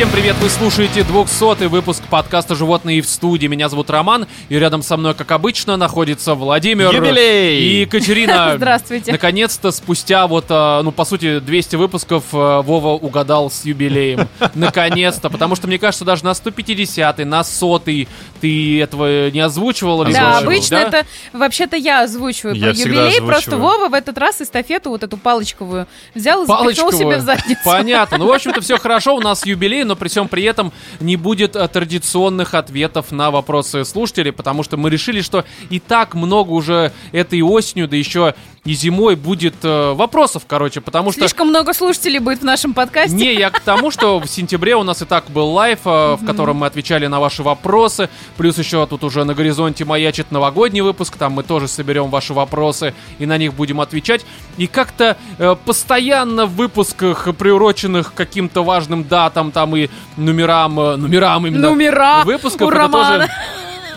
Всем привет, вы слушаете 200 выпуск подкаста «Животные в студии». Меня зовут Роман, и рядом со мной, как обычно, находится Владимир Юбилей! и Екатерина. Здравствуйте. Наконец-то, спустя вот, а, ну, по сути, 200 выпусков, а, Вова угадал с юбилеем. Наконец-то, потому что, мне кажется, даже на 150-й, на 100-й ты этого не озвучивал. Да, обычно да? это вообще-то я озвучиваю Я про юбилей, озвучиваю. просто Вова в этот раз эстафету вот эту палочковую взял и запихнул себе в задницу. Понятно. Ну, в общем-то, все хорошо, у нас юбилей, но при всем при этом не будет а, традиционных ответов на вопросы слушателей, потому что мы решили, что и так много уже этой осенью, да еще и зимой будет э, вопросов, короче, потому что... Слишком много слушателей будет в нашем подкасте. Не, я к тому, что в сентябре у нас и так был лайв, э, в котором мы отвечали на ваши вопросы. Плюс еще тут уже на горизонте маячит новогодний выпуск. Там мы тоже соберем ваши вопросы и на них будем отвечать. И как-то э, постоянно в выпусках, приуроченных к каким-то важным датам, там и номерам, э, номерам именно Номера выпусков, у это Романа. тоже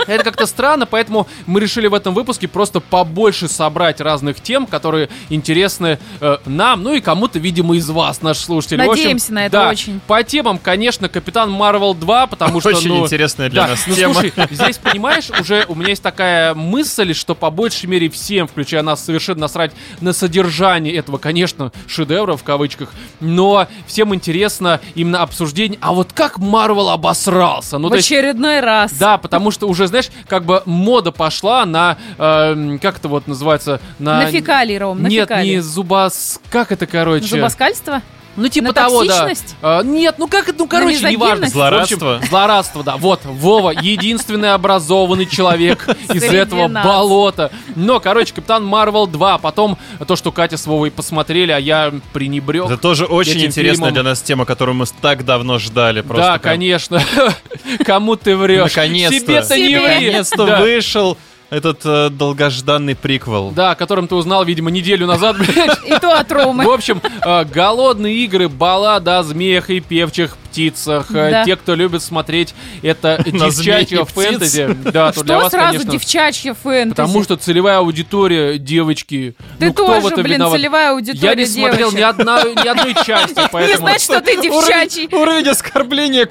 это как-то странно, поэтому мы решили в этом выпуске просто побольше собрать разных тем, которые интересны э, нам, ну и кому-то, видимо, из вас, наши слушатели. В общем, Надеемся на это да, очень. По темам, конечно, Капитан Марвел 2, потому что, Очень ну, интересная для да, нас ну, тема. слушай, здесь, понимаешь, уже у меня есть такая мысль, что по большей мере всем, включая нас, совершенно насрать на содержание этого, конечно, шедевра в кавычках, но всем интересно именно обсуждение, а вот как Марвел обосрался? Ну, в то есть, очередной раз. да, потому что уже, знаешь, как бы мода пошла на, э, как это вот называется? На, На фекалии, Ром, на Нет, фекалии. не зубос... Как это, короче? Зубоскальство? Ну, типа на того, да. токсичность? А, нет, ну как это, ну, короче, мизогинность? неважно. Злорадство? В общем, злорадство, да. Вот, Вова, единственный образованный человек из этого болота. Но, короче, Капитан Марвел 2. Потом то, что Катя с Вовой посмотрели, а я пренебрег. Это тоже очень интересная для нас тема, которую мы так давно ждали. Просто Да, конечно. Кому ты врешь? Наконец-то. Себе-то не ври. Наконец-то Да. вышел этот э, долгожданный приквел. Да, о котором ты узнал, видимо, неделю назад, блядь. И то от Ромы. В общем, э, голодные игры, баллада о змеях и певчих птицах. Э, Да. Те, кто любит смотреть это девчачье фэнтези. Да, то для вас, сразу конечно, девчачья фэнтези? Потому что целевая аудитория девочки. Ты ну, кто в тоже, блин, виноват? целевая аудитория Я не смотрел ни, одна, ни одной части, Не поэтому... знать, что ты девчачий. Уровень, оскорбления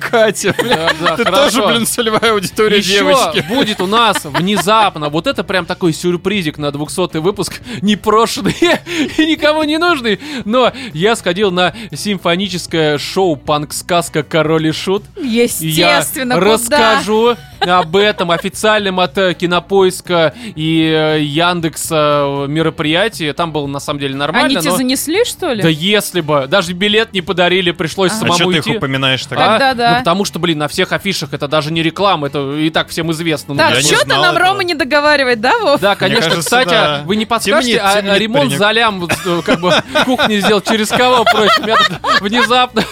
да, Ты тоже, блин, целевая аудитория Еще девочки. будет у нас внезапно, вот это прям такой сюрпризик на 200 выпуск, непрошенный и никому не нужный, но я сходил на симфоническое шоу «Панк-сказка. Король и Шут», и я Естественно, куда? расскажу об этом официальном от э, Кинопоиска и э, Яндекса мероприятии. Там было на самом деле нормально, Они тебе занесли, что ли? Да если бы, даже билет не подарили, пришлось А. А самому что ты их упоминаешь тогда? Тогда да. Ну, потому что, блин, на всех афишах это даже не реклама, это и так всем известно. Ну, Так, что-то нам этого. Рома не договаривает, да, Вов? Да, конечно. кажется, Кстати, да. вы не подскажете, Темнит, а темнит ремонт паренек. за лям, вот, э, как бы кухни сделал через кого, тут внезапно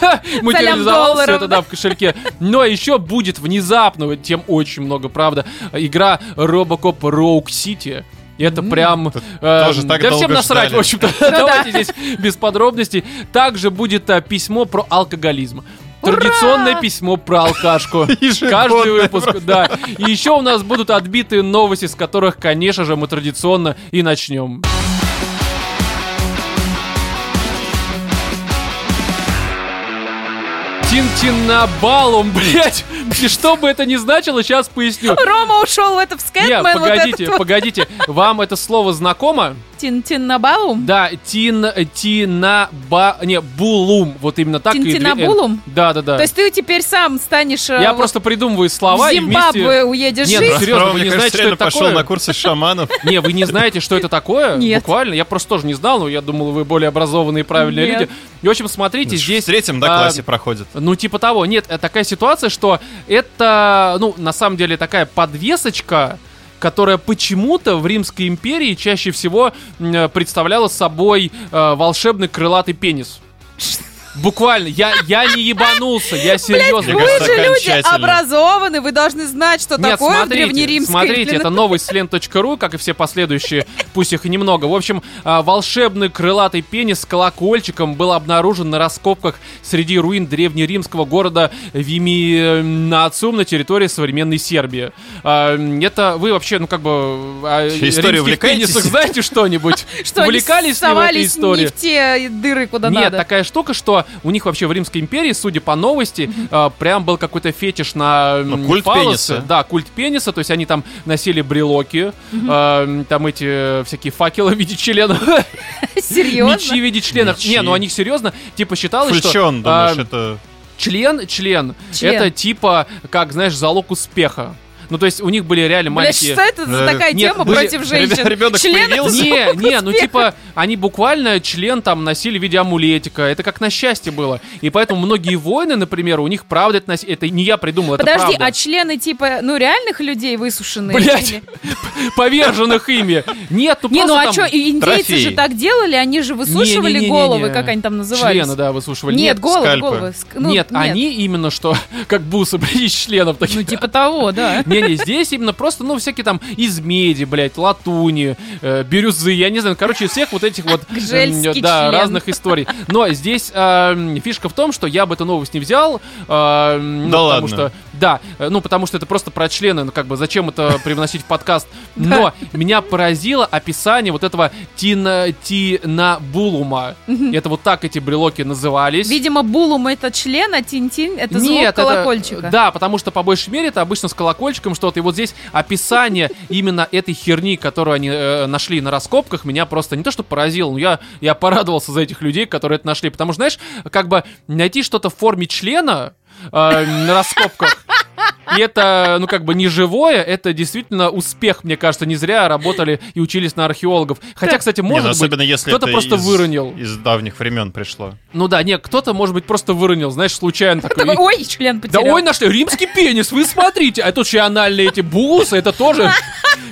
материализовался долларов, это, да, в кошельке. Но еще будет внезапно, вот тем очень много, правда, игра Robocop Rogue City. И Это прям... э, тоже так да всем насрать, ждали. в общем-то. Давайте здесь без подробностей. Также будет э, письмо про алкоголизм. Традиционное письмо про алкашку. Каждый выпуск, да. И еще у нас будут отбитые новости, с которых, конечно же, мы традиционно и начнем. Тинтинабалум, блять. И что бы это ни значило, сейчас поясню. Рома ушел в это в Нет, Скэтмен, вот погодите, вот. погодите. Вам это слово знакомо? Тин-тин-набалум? Да, тин, тинаба, не, булум, вот именно так. и две- Тинтинабулум? Да, да, да. То есть ты теперь сам станешь... э, Я вот просто придумываю слова в и вместе... Зимбабве уедешь Нет, жить? ну, серьезно, вы не знаете, что это пошел такое? на курсы шаманов. Не, вы не знаете, что это такое? Нет. Буквально. Я просто тоже не знал, но я думал, вы более образованные и правильные Нет. люди. И, в общем, смотрите, здесь... В третьем, да, а, классе проходит. Ну, типа того. Нет, э, такая ситуация, что это, ну, на самом деле, такая подвесочка, которая почему-то в Римской империи чаще всего представляла собой э, волшебный крылатый пенис. Буквально, я, я не ебанулся, я серьезно. Мне Вы кажется, же люди образованы, вы должны знать, что Нет, такое в смотрите, древнеримской. смотрите, это новость с лен.ру, как и все последующие, пусть их и немного. В общем, а, волшебный крылатый пенис с колокольчиком был обнаружен на раскопках среди руин древнеримского города Виминациум на территории современной Сербии. А, Это вы вообще, ну как бы, о историю увлекаетесь? пенисах знаете что-нибудь? Что они Увлекались ли вы этой историей? не в те дыры, куда Нет, надо. такая штука, что что у них вообще в Римской империи, судя по новости, э, прям был какой-то фетиш на Ну, культ фаллосы. пениса. Да, культ пениса, то есть они там носили брелоки, э, там эти э, всякие факелы в виде членов, Серьезно? мечи в виде членов. Мечи. Не, ну они серьезно, типа считалось, что... Флечон, думаешь, а, это... Член, член, Член. это типа, как, знаешь, залог успеха. Ну, то есть у них были реально Бля, маленькие... что это за Э, такая нет, тема были- против женщин? ребенок Член появился? Не, не, ну типа, они буквально член там носили в виде амулетика. Это как на счастье было. И поэтому многие воины, например, у них правда это носили. Это не я придумал, это Подожди, правда. а члены типа, ну, реальных людей высушенные? Блядь. или- Поверженных ими. Нет, ну Не, ну а что, индейцы трофей. же так делали, они же высушивали головы, как они там назывались? Члены, да, высушивали. Нет, головы, скальпы. головы. Ск- ну, нет, они именно что, как бусы, из членов таких. Ну, типа того, да. Не-не, здесь именно просто, ну, всякие там из меди, блядь, латуни, э, бирюзы, я не знаю, короче, из всех вот этих вот, Гжельский да, разных историй. Но здесь э, фишка в том, что я бы эту новость не взял, э, ну, Да потому ладно? что, да, э, ну, потому что это просто про члены, ну, как бы, зачем это привносить в подкаст? Но меня поразило описание вот этого тина, тинабулума. Это вот так эти брелоки назывались. Видимо, булум это член, а тинтин это звук колокольчика. да, потому что по большей мере это обычно с колокольчиком что-то. И вот здесь описание именно этой херни, которую они э, нашли на раскопках, меня просто не то что поразило, но я, я порадовался за этих людей, которые это нашли. Потому что, знаешь, как бы найти что-то в форме члена э, на раскопках. И это, ну, как бы не живое, это действительно успех, мне кажется. Не зря работали и учились на археологов. Хотя, кстати, Не, ну, может быть, особенно если кто-то это просто из, выронил. из давних времен пришло. Ну да, нет, кто-то, может быть, просто выронил, знаешь, случайно такой. Ой, член Да потерял. ой, нашли римский пенис, вы смотрите. А тут еще анальные эти бусы, это тоже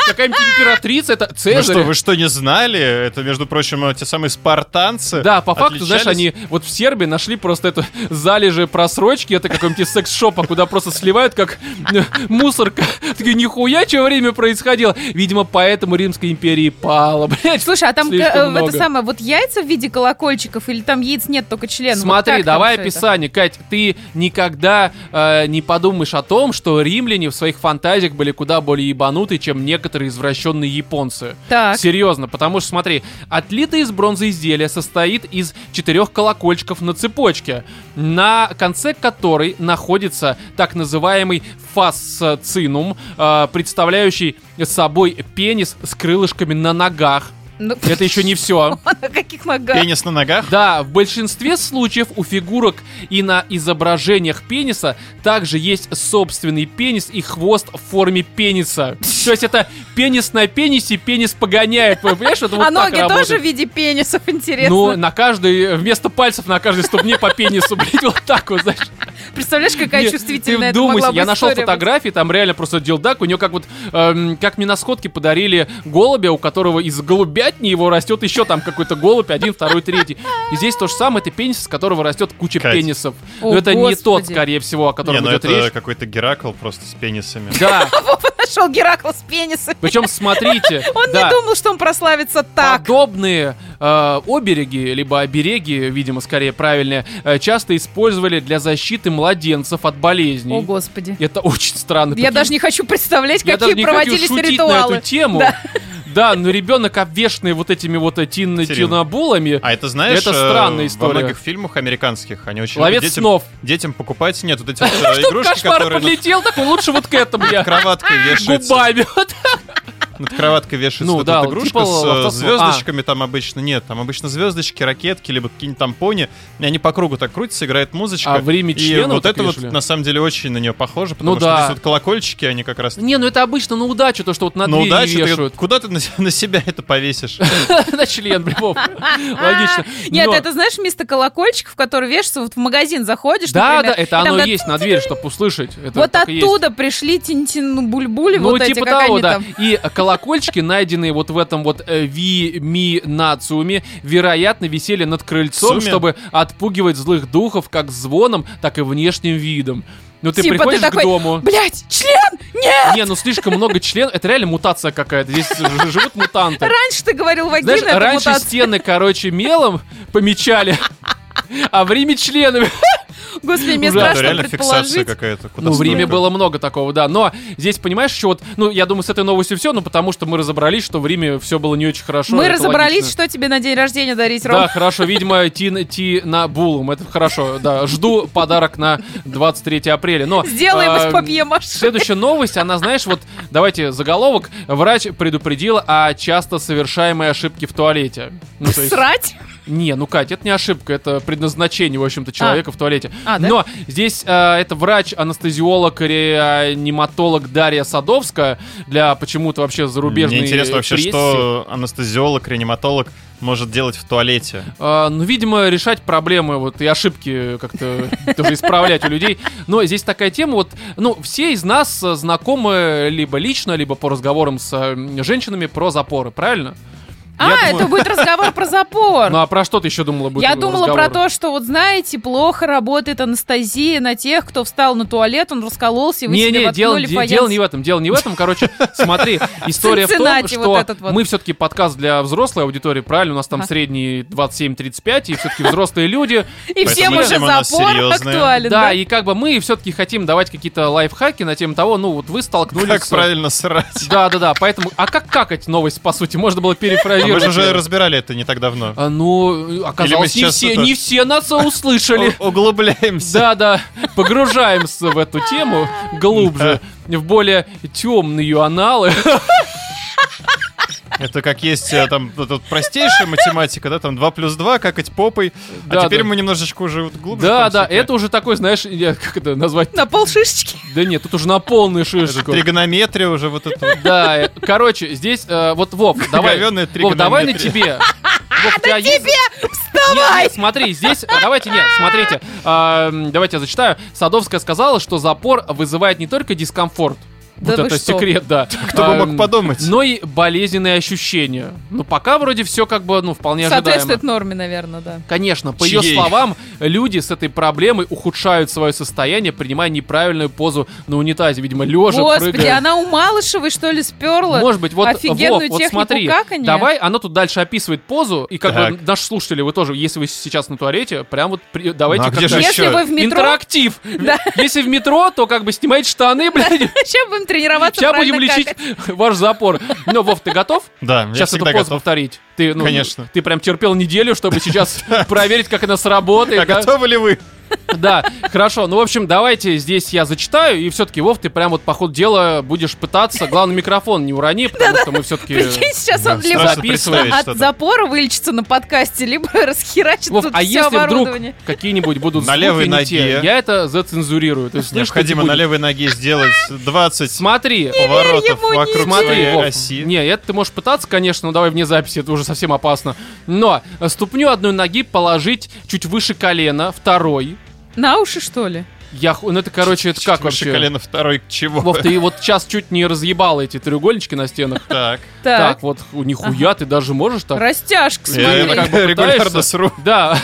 какая-нибудь императрица, это Вы Цезарь. что, вы что, не знали? Это, между прочим, те самые спартанцы. Да, по факту, знаешь, они вот в Сербии нашли просто это залежи просрочки, это какой-нибудь секс-шопа, куда просто сливают как э, мусорка. Такие, нихуя, что время происходило. Видимо, поэтому Римской империи пала, блядь. Слушай, а там э, это самое, вот яйца в виде колокольчиков или там яиц нет, только член? Вот Смотри, давай описание. Кать, ты никогда э, не подумаешь о том, что римляне в своих фантазиях были куда более ебанутые, чем некоторые извращенные японцы. Так. Серьезно, потому что, смотри, отлитое из бронзы изделие состоит из четырех колокольчиков на цепочке, на конце которой находится так называемый фасцинум, э, представляющий собой пенис с крылышками на ногах. Ну, Это еще не все. на каких ногах? Пенис на ногах? Да, в большинстве случаев у фигурок и на изображениях пениса также есть собственный пенис и хвост в форме пениса. То есть это пенис на пенисе, пенис погоняет. Понимаешь, это вот а так ноги работает. тоже в виде пенисов, интересно. Ну, на каждой, вместо пальцев на каждой ступне по пенису, блядь, вот так вот, знаешь. Представляешь, какая Не, чувствительная Ты это могла я нашел фотографии, там реально просто дилдак, у него как вот, эм, как мне на сходке подарили голубя, у которого из голубятни его растет еще там какой-то голубь, один, второй, третий. И здесь то же самое, это пенис, из которого растет куча Кать. пенисов. О, Но это не тот, Господи. скорее всего, о Не, котором ну идет это речь. какой-то Геракл просто с пенисами. Да, Нашел Геракл с пенисом. причем смотрите, Он не думал, что он прославится так. Подобные э, обереги, либо обереги, видимо, скорее правильные, э, часто использовали для защиты младенцев от болезней. О, господи. Это очень странно. Я Прикинь, даже не хочу представлять, Я даже какие не хочу проводились шутить ритуалы. на эту тему. Да. Да, но ребенок обвешенный вот этими вот тин, тинобулами. А это знаешь, Это э, странная во история. многих фильмах американских они очень Ловец любят детям, снов. детям покупать нет вот эти вот, игрушки, кошмар которые над подлетел, такой лучше вот к этому я. кроваткой вешаются. Губами. Вот Над кроваткой вешается Ну вот да, эта вот игрушка типа с э, звездочками, там обычно нет, там обычно звездочки, ракетки, либо какие-нибудь там пони, и они по кругу так крутятся, играет музычка. А в Риме и вот вот это вот вешали? на самом деле очень на нее похоже, потому Ну что да. здесь вот колокольчики, они как раз Не, ну это обычно на удачу, то, что вот на на удачу, ты- вешают. куда ты на, на себя это повесишь? На член, блин, Вов. Логично. Нет, это знаешь вместо колокольчиков, которые вешаются, вот в магазин заходишь, Да, да, это оно есть на двери, чтобы услышать. Вот оттуда пришли тинтин-бульбули, Ну, вот эти, типа как они там. И колокольчики, найденные вот в этом вот э, ви ми нациуме, вероятно, висели над крыльцом, Суме? чтобы отпугивать злых духов как звоном, так и внешним видом. Ну, ты Типа ты приходишь такой, к дому. Блять, член! Нет! Не, ну слишком много членов. Это реально мутация какая-то. Здесь живут мутанты. Раньше ты говорил вагина, Знаешь, это раньше мутация. стены, короче, мелом помечали, а в Риме членами. Господи, мне Ужасно. Это страшно реально фиксация какая-то. Ну, в Риме было много такого, да. Но здесь, понимаешь, еще вот, ну, я думаю, с этой новостью все, ну, потому что мы разобрались, что в Риме все было не очень хорошо. Мы разобрались, логично. что тебе на день рождения дарить, Да, хорошо, видимо, ти, ти на булум. Это хорошо, да. Жду подарок на 23 апреля. Но, Сделаем а, из папье-маше. Следующая новость, она, знаешь, вот, давайте заголовок. Врач предупредил о часто совершаемой ошибке в туалете. Ну, есть- Срать? Не, ну, Кать, это не ошибка, это предназначение, в общем-то, человека в туалете. А, да? Но здесь э, это врач-анестезиолог, реаниматолог Дарья Садовская для почему-то вообще зарубежной Мне интересно вообще, прессе. что анестезиолог, реаниматолог может делать в туалете. А, ну, видимо, решать проблемы вот и ошибки как-то тоже исправлять у людей. Но здесь такая тема, вот, ну, все из нас э, знакомы либо лично, либо по разговорам с э, женщинами про запоры, правильно? А, думаю- это будет разговор про запор. Ну, а про что ты еще думала будет Я разговор? думала про то, что вот знаете, плохо работает анестезия на тех, кто встал на туалет, он раскололся, и вы себе Не-не, дело, де- дело не в этом, дело не в этом. Короче, смотри, история в том, что вот этот вот. мы все-таки подкаст для взрослой аудитории, правильно? У нас там Ага. средний 27-35, и все-таки взрослые люди. И всем уже запор актуален, Да, и как бы мы все-таки хотим давать какие-то лайфхаки на тему того, ну вот вы столкнулись Как правильно срать? Да, да, да. Поэтому, а как какать новость, по сути, можно было А мы же уже разбирали это не так давно. А, Ну, оказалось, не все, не все нас услышали. У- Углубляемся. Да, да, погружаемся в эту тему глубже, в более темные аналы. Это как есть э, там эта простейшая математика, да, там 2 плюс 2, какать попой. Да, а теперь да. мы немножечко уже вот глубже. Да, да, это уже такой, знаешь, я- как это назвать? На полшишечки. Да нет, тут уже на полную Это шишечку. тригонометрия уже вот это. Да, э, короче, здесь, э, вот, Вов, давай, Вов, давай на тебе. Вов, у тебя есть- Нет, нет, смотри, здесь, давайте, нет, смотрите, а, давайте я зачитаю. Садовская сказала, что запор вызывает не только дискомфорт, Да вот это что? секрет, да. Кто бы мог Ам, подумать? Но и болезненные ощущения. Ну, пока вроде все как бы, ну, вполне ожидаемо. Соответствует норме, наверное, да. Конечно, по ее словам, люди с этой проблемой ухудшают свое состояние, принимая неправильную позу на унитазе. Видимо, лежа, Господи, прыгая. она у Малышевой, что ли, сперла? Может быть, вот, офигенную Вов, вот технику смотри, каканья? давай, она тут дальше описывает позу, и как бы наши слушатели, вы тоже, если вы сейчас на туалете, прям вот при- давайте Ну, а как-то- Если еще? вы в метро, Интерактив. Да. Если в метро, то как бы снимайте штаны, блядь. будем тренироваться Сейчас будем лечить ваш запор. Ну, Вов, ты готов? Да, Сейчас эту позу повторить. Ты, ну, Конечно. Ты прям терпел неделю, чтобы сейчас проверить, как она сработает. А готовы ли вы? Да, хорошо. Ну, в общем, давайте здесь я зачитаю, и все-таки, Вов, ты прям вот по ходу дела будешь пытаться. Главное, микрофон не урони, потому что мы все-таки... Прикинь, сейчас он либо от запора вылечится на подкасте, либо расхерачит Вов, тут а все если вдруг какие-нибудь будут На левой ноге. я это зацензурирую. То есть, Необходимо не на левой ноге сделать 20 Смотри, поворотов вокруг Смотри, Вов, оси. не, это ты можешь пытаться, конечно, но давай вне записи, это уже совсем опасно. Но ступню одной ноги положить чуть выше колена, второй. На уши, что ли? Я, ху- ну это, короче, это как Выше вообще? колено второй чего? Вов, ты вот сейчас чуть не разъебал эти треугольнички на стенах. Так. Так, вот, у нихуя, ты даже можешь так? растяжка, смотри. регулярно сру. Да.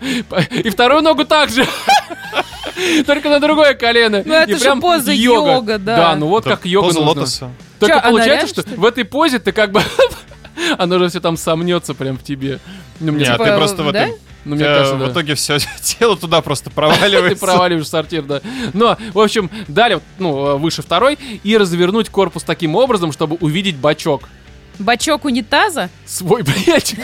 И вторую ногу также. Только на другое колено. Ну, это же поза йога. да. Да, ну вот как йога поза лотоса. Только получается, что в этой позе ты как бы... Оно же все там сомнется прям в тебе. Ну, мне, Не, а Типа, ты просто в да? Ну, мне э, кажется, в да. итоге все тело туда просто Ты проваливается. проваливаешь сортир, да. Но, в общем, далее, ну, выше второй, и развернуть корпус таким образом, чтобы увидеть бачок. Бачок унитаза? Свой, блядь.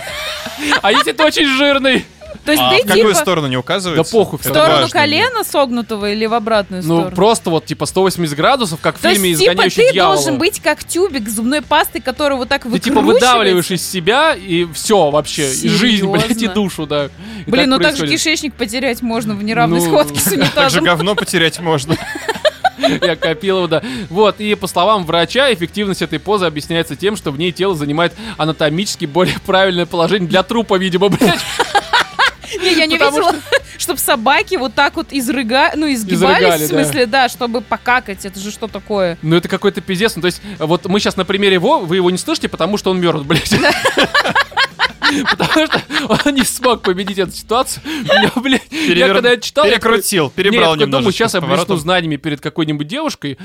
А если ты очень жирный? То есть А ты в какую типа сторону не указывается? Да похуй, в в сторону важно. колена согнутого или в обратную Ну, сторону? просто вот, типа, 180 градусов, как в То фильме есть, типа, «Изгоняющий ты дьявола». должен быть как тюбик с зубной пастой, который вот так Ты, типа, выкручивается. выдавливаешь из себя, и все вообще. И жизнь, блядь, и Серьезно? душу, да. И Блин, ну так же происходит. кишечник потерять можно в неравной Ну, схватке с Так же унитазом. говно потерять можно. Я копил, да. Вот, и по словам врача, эффективность этой позы объясняется тем, что в ней тело занимает анатомически более правильное положение для трупа, видимо, блядь. Не, я не видела, чтобы собаки вот так вот изрыга... ну, изгибались, в смысле, да, чтобы покакать. Это же что такое? Ну, это какой-то пиздец. Ну, то есть, вот мы сейчас на примере его, вы его не слышите, потому что он мертв, блядь. Потому что он не смог победить эту ситуацию. Я, блядь, я когда читал, я такой, Перекрутил, не, перебрал немножечко. думаю, сейчас я блесну знаниями перед какой-нибудь девушкой.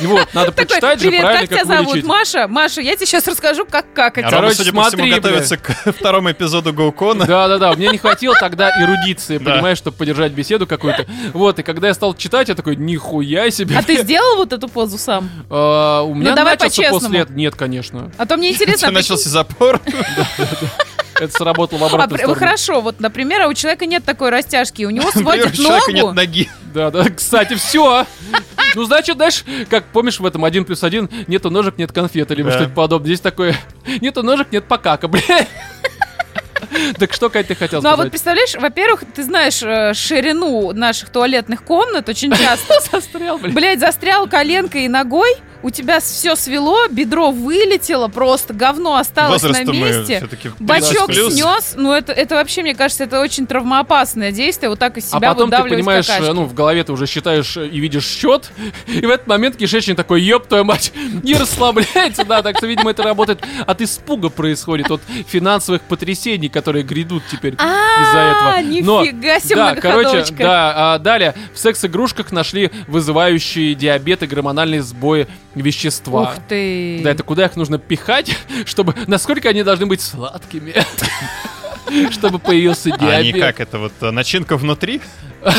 Вот, надо Такой, прочитать же привет, правильно, как тебя зовут? Маша? Маша, я тебе сейчас расскажу, как какать. Короче, судя по всему, смотри, готовится к второму эпизоду Гаукона. Да-да-да, мне не хватило тогда эрудиции, понимаешь, чтобы поддержать беседу какую-то. Вот, и когда я стал читать, я такой, нихуя себе. А ты сделал вот эту позу сам? А, у меня давай начался после этого... Нет, конечно. А то мне интересно... а начался запор. Это сработало в А, обратную пр- сторону. хорошо, вот, например, а у человека нет такой растяжки, у него сводит у человека нет ногу. ноги. Да, да, кстати, все. Ну, значит, знаешь, как помнишь в этом один плюс один, нету ножек, нет конфеты, либо Да. что-то подобное. Здесь такое, нету ножек, нет покака, блядь. Так что, Кать, ты хотел Ну а вот сказать? представляешь, во-первых, ты знаешь э, ширину наших туалетных комнат очень часто. Застрял, блядь. Блять, застрял коленкой и ногой, у тебя все свело, бедро вылетело, просто говно осталось на Возрастом мы месте. все-таки Бачок плюс. снес, ну это, это вообще, мне кажется, это очень травмоопасное действие, вот так из А себя потом ты понимаешь, какашки. ну, в голове ты уже считаешь э, и видишь счет, и в этот момент кишечник такой, ёб твою мать, не расслабляется, да, так что, видимо, это работает от испуга происходит, от финансовых потрясений, которые грядут теперь из-за этого. А, Но- нифига себе Да, короче, да, а, далее, в секс-игрушках нашли вызывающие диабет и гормональные сбои вещества. Ух ты. Да, это куда их нужно пихать, чтобы... Насколько они должны быть сладкими? Чтобы появился А они диабет. как, это вот э, начинка внутри?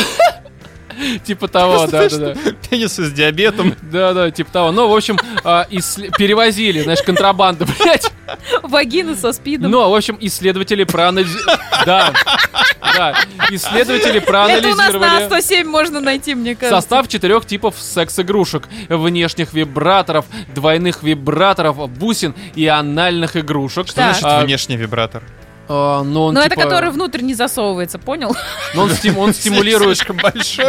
Типа того, да, да, да. Пенисы с диабетом. Да, да, типа того. Ну, в общем, а, перевозили, знаешь, контрабанда, блядь. Вагины со спидом. Ну, в общем, исследователи проанализировали... Да, да. Исследователи это у нас на проанализировали... 107 можно найти, мне кажется. Состав четырех типов секс-игрушек. Внешних вибраторов, двойных вибраторов, бусин и анальных игрушек. Что значит А, внешний вибратор? А, но он, Но это типа- который внутрь не засовывается, понял? но он, стим- он стимулирует...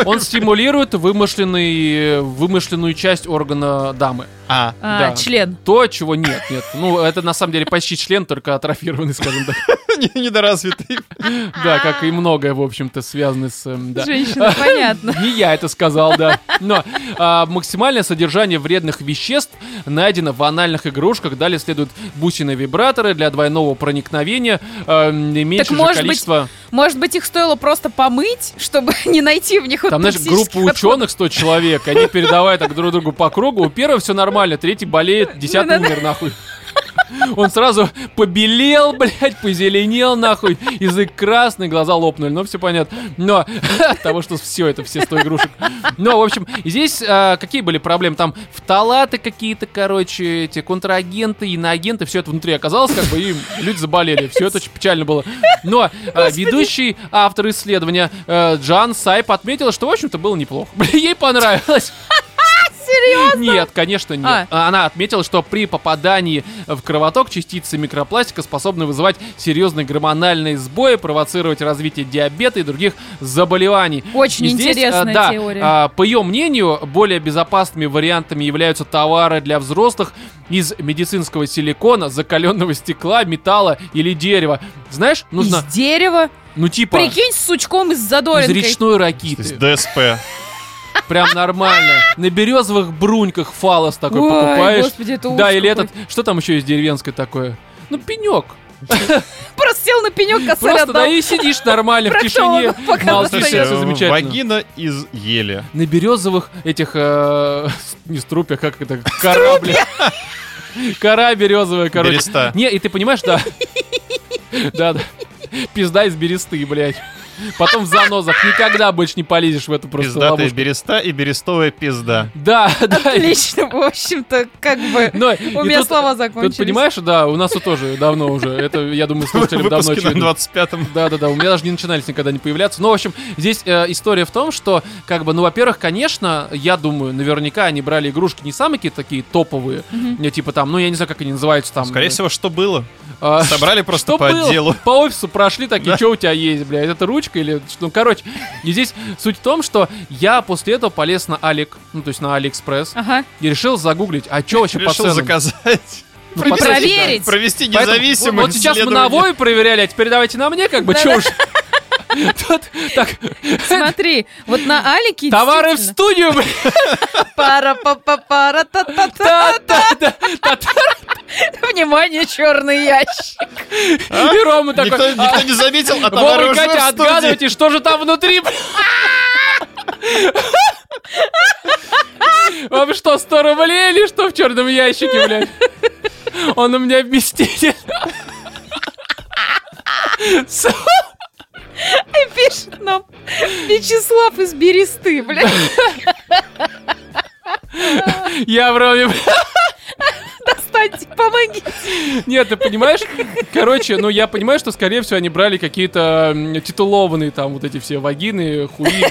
Он стимулирует вымышленный, вымышленную часть органа дамы. А, А, Да. член. То, чего нет, нет. Ну, это на самом деле почти член, только атрофированный, скажем так. не- недоразвитый. Да, как и многое, в общем-то, связано с... Женщина, понятно. Не я это сказал, да. Но а, максимальное содержание вредных веществ найдено в анальных игрушках. Далее следуют бусины-вибраторы для двойного проникновения. не меньше же может быть, количество... Может быть, их стоило просто помыть, чтобы не найти в них вот Там, знаешь, группа ученых, 100 человек, они передавая так друг другу по кругу. У первого все нормально, третий болеет, десятый умер нахуй. Он сразу побелел, блядь, позеленел, нахуй. Язык красный, глаза лопнули. Ну, все понятно. Но от того, что все это, все 100 игрушек. Но, в общем, здесь а, какие были проблемы? Там фталаты какие-то, короче, эти контрагенты, иноагенты, все это внутри оказалось, как бы, и люди заболели. Все это очень печально было. Но а, ведущий автор исследования э, Джан Сайп отметила, что, в общем-то, было неплохо. Ей понравилось. Серьезно? Нет, конечно нет. А. Она отметила, что при попадании в кровоток частицы микропластика способны вызывать серьезные гормональные сбои, провоцировать развитие диабета и других заболеваний. Очень И здесь, интересная а, да, теория. а, по ее мнению, более безопасными вариантами являются товары для взрослых из медицинского силикона, закаленного стекла, металла или дерева. Знаешь, нужно, Из дерева. ну типа, Прикинь, с сучком из задоринкой. речной то ракиты. есть ДСП. Прям нормально. На березовых бруньках фалос такой Ой, покупаешь. господи, это Да, или какой. этот, что там еще есть деревенское такое? Ну, пенек. Просто сел на пенек, косарь Просто да и сидишь нормально в тишине. Молчишь, все замечательно. Вагина из ели. На березовых этих, э, не струпьях, как это, корабли. Кора березовая, короче. Береста. Не, и ты понимаешь, да. Да, да. Пизда из бересты, блядь. Потом в занозах никогда больше не полезешь в эту просто Пиздатая ловушку. береста и берестовая пизда. Да, да. Отлично, в общем-то, как бы... Но, У меня тут- слова Тут закончились. понимаешь, да, у нас тут тоже давно уже. Это, я думаю, слушателям давно очевидно. 25-м. Да, да, да, у меня даже не начинались никогда не появляться. Ну, в общем, здесь э, история в том, что, как бы, ну, во-первых, конечно, я думаю, наверняка они брали игрушки не самые какие-то такие топовые, не типа там, ну, я не знаю, как они называются там. Скорее всего, что было? А, Собрали просто что по было? отделу. По офису прошли такие, что у тебя есть, блядь, это ручка или что? Ну, короче, и здесь суть в том, что я после этого полез на Алик, ну, то есть на Алиэкспресс, Ага. и решил загуглить, а что вообще по Решил ценам? заказать. Ну, Провести- Проверить. Провести Поэтому независимое вот, вот сейчас мы на. Вове проверяли, а теперь давайте на мне, как бы, чё уж. Смотри, вот на Алике товары в студию, блядь. пара па па пара та та та да, да. Внимание, черный ящик. А? И Рома такой... Никто, «А, не заметил, а товары уже Катя, в студии. отгадывайте, что же там внутри? Вам что, 100 рублей или что в черном ящике, блядь? Он у меня вместитель. Нам Вячеслав из Бересты, блядь. Я в Роме, бля. Достаньте, помогите. Нет, ты понимаешь? Короче, ну я понимаю, что, скорее всего, они брали какие-то титулованные там вот эти все вагины, хуи.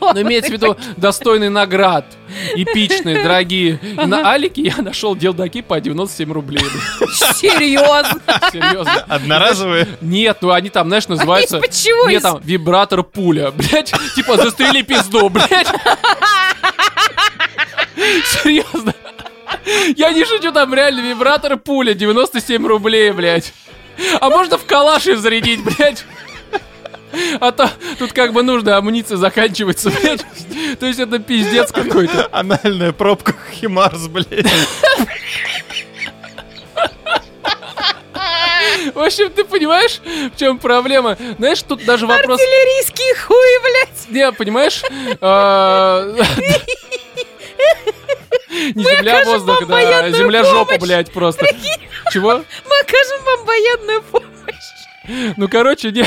Но имеется в виду достойный наград. Эпичные, дорогие. И на Алике я нашел делдаки по 97 рублей. Серьезно. Серьезно. Одноразовые. Нет, ну они там, знаешь, называются... Почему? Нет, там вибратор пуля, блядь. Типа застрели пизду, блядь. Серьезно. Я не шучу, там реально вибратор пуля, 97 рублей, блядь. А можно в калаши зарядить, блядь? А то тут как бы нужно, амуниция заканчивается, блядь. То есть это пиздец какой-то. Анальная пробка Химарс, блядь. В общем, ты понимаешь, в чем проблема? Знаешь, тут даже вопрос... Артиллерийский хуй, блядь. Не, понимаешь? а, Не земля, окажем воздух, да. Земля, жопа, блядь, просто. Чего? Мы окажем вам военную помощь. Ну, короче, не...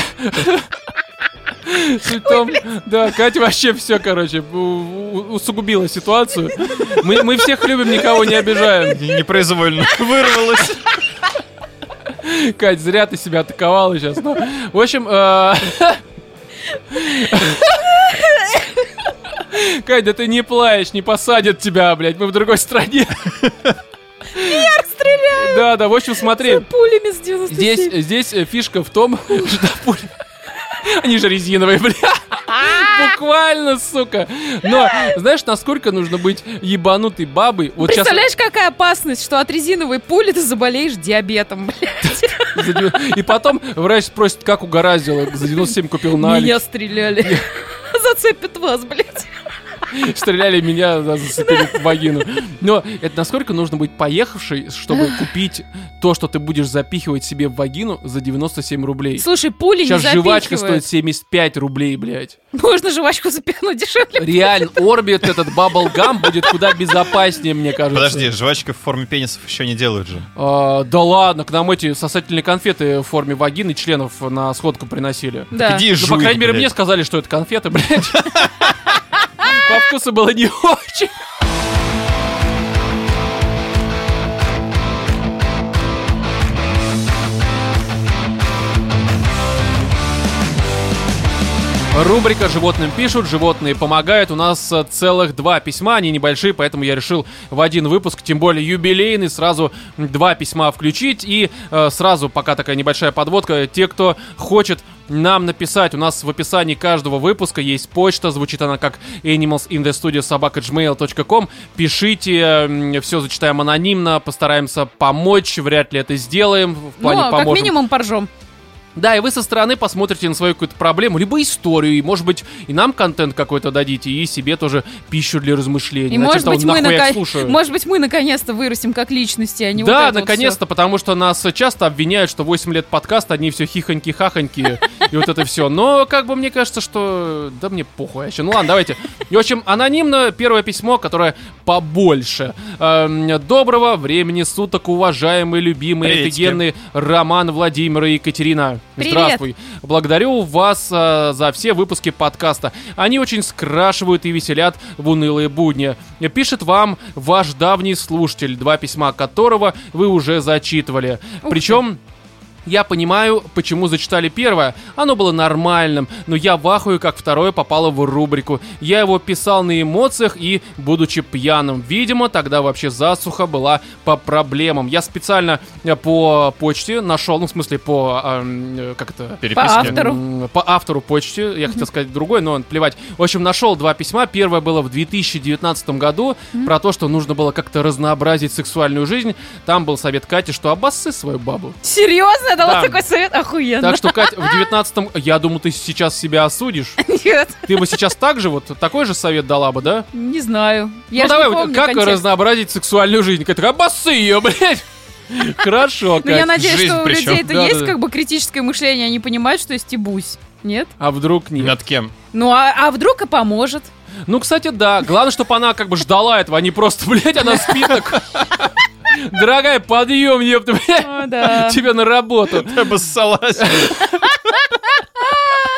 Суть в том, да, Катя вообще все, короче, усугубила ситуацию. Мы, мы всех любим, никого не обижаем. Непроизвольно вырвалась. Кать, зря ты себя атаковала сейчас. Ну, в общем, э, Кать, да ты не плачь, не посадят тебя, блядь, мы в другой стране. Стреляю Да, да, в общем, смотри. пулями с 97. Здесь, здесь э, фишка в том, что пули... Они же резиновые, бля. Буквально, сука. Но знаешь, насколько нужно быть ебанутой бабой? Вот сейчас Представляешь, какая опасность, что от резиновой пули ты заболеешь диабетом, блядь. И потом врач спросит, как угораздило. За 97 купил на. Меня стреляли. Зацепит вас, блядь. Стреляли меня, да, зацепили в вагину. Но это насколько нужно быть поехавшей, чтобы купить то, что ты будешь запихивать себе в вагину за 97 рублей. Слушай, пули Сейчас не жвачка стоит 75 рублей, блядь. Можно жвачку запихнуть дешевле. Реально, орбит этот баблгам будет куда безопаснее, мне кажется. Подожди, жвачка в форме пенисов еще не делают же. А, да ладно, к нам эти сосательные конфеты в форме вагины членов на сходку приносили. Да. Иди Ну, жуй, по крайней мере, блядь. мне сказали, что это конфеты, блядь. По вкусу было не очень. Рубрика «Животным пишут», «Животные помогают». У нас э, целых два письма, они небольшие, поэтому я решил в один выпуск, тем более юбилейный, сразу два письма включить. И э, сразу, пока такая небольшая подводка, те, кто хочет нам написать, у нас в описании каждого выпуска есть почта, звучит она как animalsinthestudio.gmail.com. Пишите, все зачитаем анонимно, постараемся помочь, вряд ли это сделаем, в плане Ну, как поможем. минимум поржем. Да, и вы со стороны посмотрите на свою какую-то проблему, либо историю, и, может быть, и нам контент какой-то дадите, и себе тоже пищу для размышлений. И На может тему быть, того, мы слушаю. может быть, мы наконец-то вырастем как личности, а не вот Да, вот наконец-то, потому что нас часто обвиняют, что 8 лет подкаста, одни все хихоньки-хахоньки, и вот это все. Но, как бы, мне кажется, что... Да мне похуй вообще. Ну ладно, давайте. И, в общем, анонимно первое письмо, которое побольше. Эм, Доброго времени суток, уважаемый, любимый, Приветики. офигенный Роман, Владимир и Екатерина. Привет. Здравствуй. Благодарю вас э, за все выпуски подкаста. Они очень скрашивают и веселят в унылые будни. Пишет вам ваш давний слушатель, два письма которого вы уже зачитывали. Ух Причем... Я понимаю, почему зачитали первое. Оно было нормальным, но я в ахуе, как второе попало в рубрику. Я его писал на эмоциях и, будучи пьяным, видимо, тогда вообще засуха была по проблемам. Я специально э, по почте нашел, ну, в смысле, по... э, как это? Переписки. По автору. По автору почте, я хотел сказать другой, но плевать. В общем, нашел два письма. Первое было в 2019 году про то, что нужно было как-то разнообразить сексуальную жизнь. Там был совет Кати, что обоссы свою бабу. Серьезно? Дала Да. такой совет? Охуенно. Так что, Кать, в 19-м, я думаю, ты сейчас себя осудишь. Нет, Ты бы сейчас так же, вот, такой же совет дала бы, да? не знаю. Я ну давай, не помню как контекст. разнообразить сексуальную жизнь? Катя, такая, обоссы ее, блядь! Хорошо, Ну, я Кать. надеюсь, жизнь что у причем. людей-то Да, есть да. как бы критическое мышление, они понимают, что я стебусь. Нет? А вдруг нет? Над кем? Ну, а, а вдруг и поможет? Ну, кстати, да. Главное, чтобы она как бы ждала этого, а не просто, блядь, она спит так. Дорогая, подъем, ёпта. Тебе на работу. Ты бы ссалась.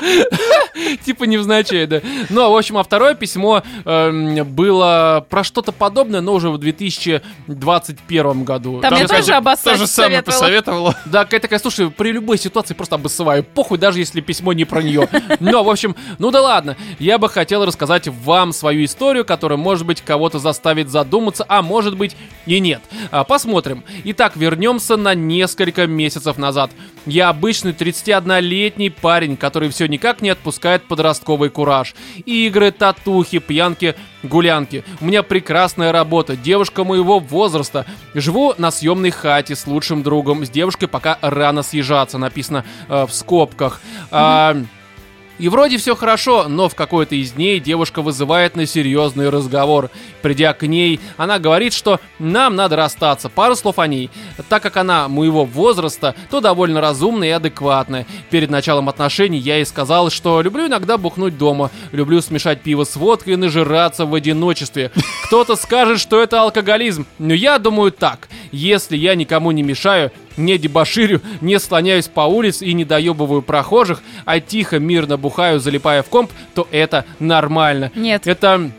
Типа невзначай, да. Ну, а, в общем, а второе письмо эм, было про что-то подобное, но уже в 2021 году. Там я Честно, тоже обоссать То же самое советовала. посоветовала. Да, какая такая, слушай, при любой ситуации просто обоссываю. Похуй, даже если письмо не про нее. Но, в общем, ну да ладно. Я бы хотел рассказать вам свою историю, которая, может быть, кого-то заставит задуматься, а может быть и нет. А, Посмотрим. Итак, вернемся на несколько месяцев назад. Я обычный 31-летний парень, который все никак не отпускает подростковый кураж. Игры, татухи, пьянки, гулянки. У меня прекрасная работа, девушка моего возраста. Живу на съемной хате с лучшим другом. С девушкой пока рано съезжаться, написано э, в скобках. А, и вроде все хорошо, но в какой-то из дней девушка вызывает на серьезный разговор. Придя к ней, она говорит, что нам надо расстаться. Пару слов о ней. Так как она моего возраста, то довольно разумная и адекватная. Перед началом отношений я ей сказал, что люблю иногда бухнуть дома, люблю смешать пиво с водкой и нажираться в одиночестве. Кто-то скажет, что это алкоголизм, но я думаю так. Если я никому не мешаю, не дебоширю, не слоняюсь по улице и не доебываю прохожих, а тихо, мирно бухаю, залипая в комп, то это нормально. Нет. Это...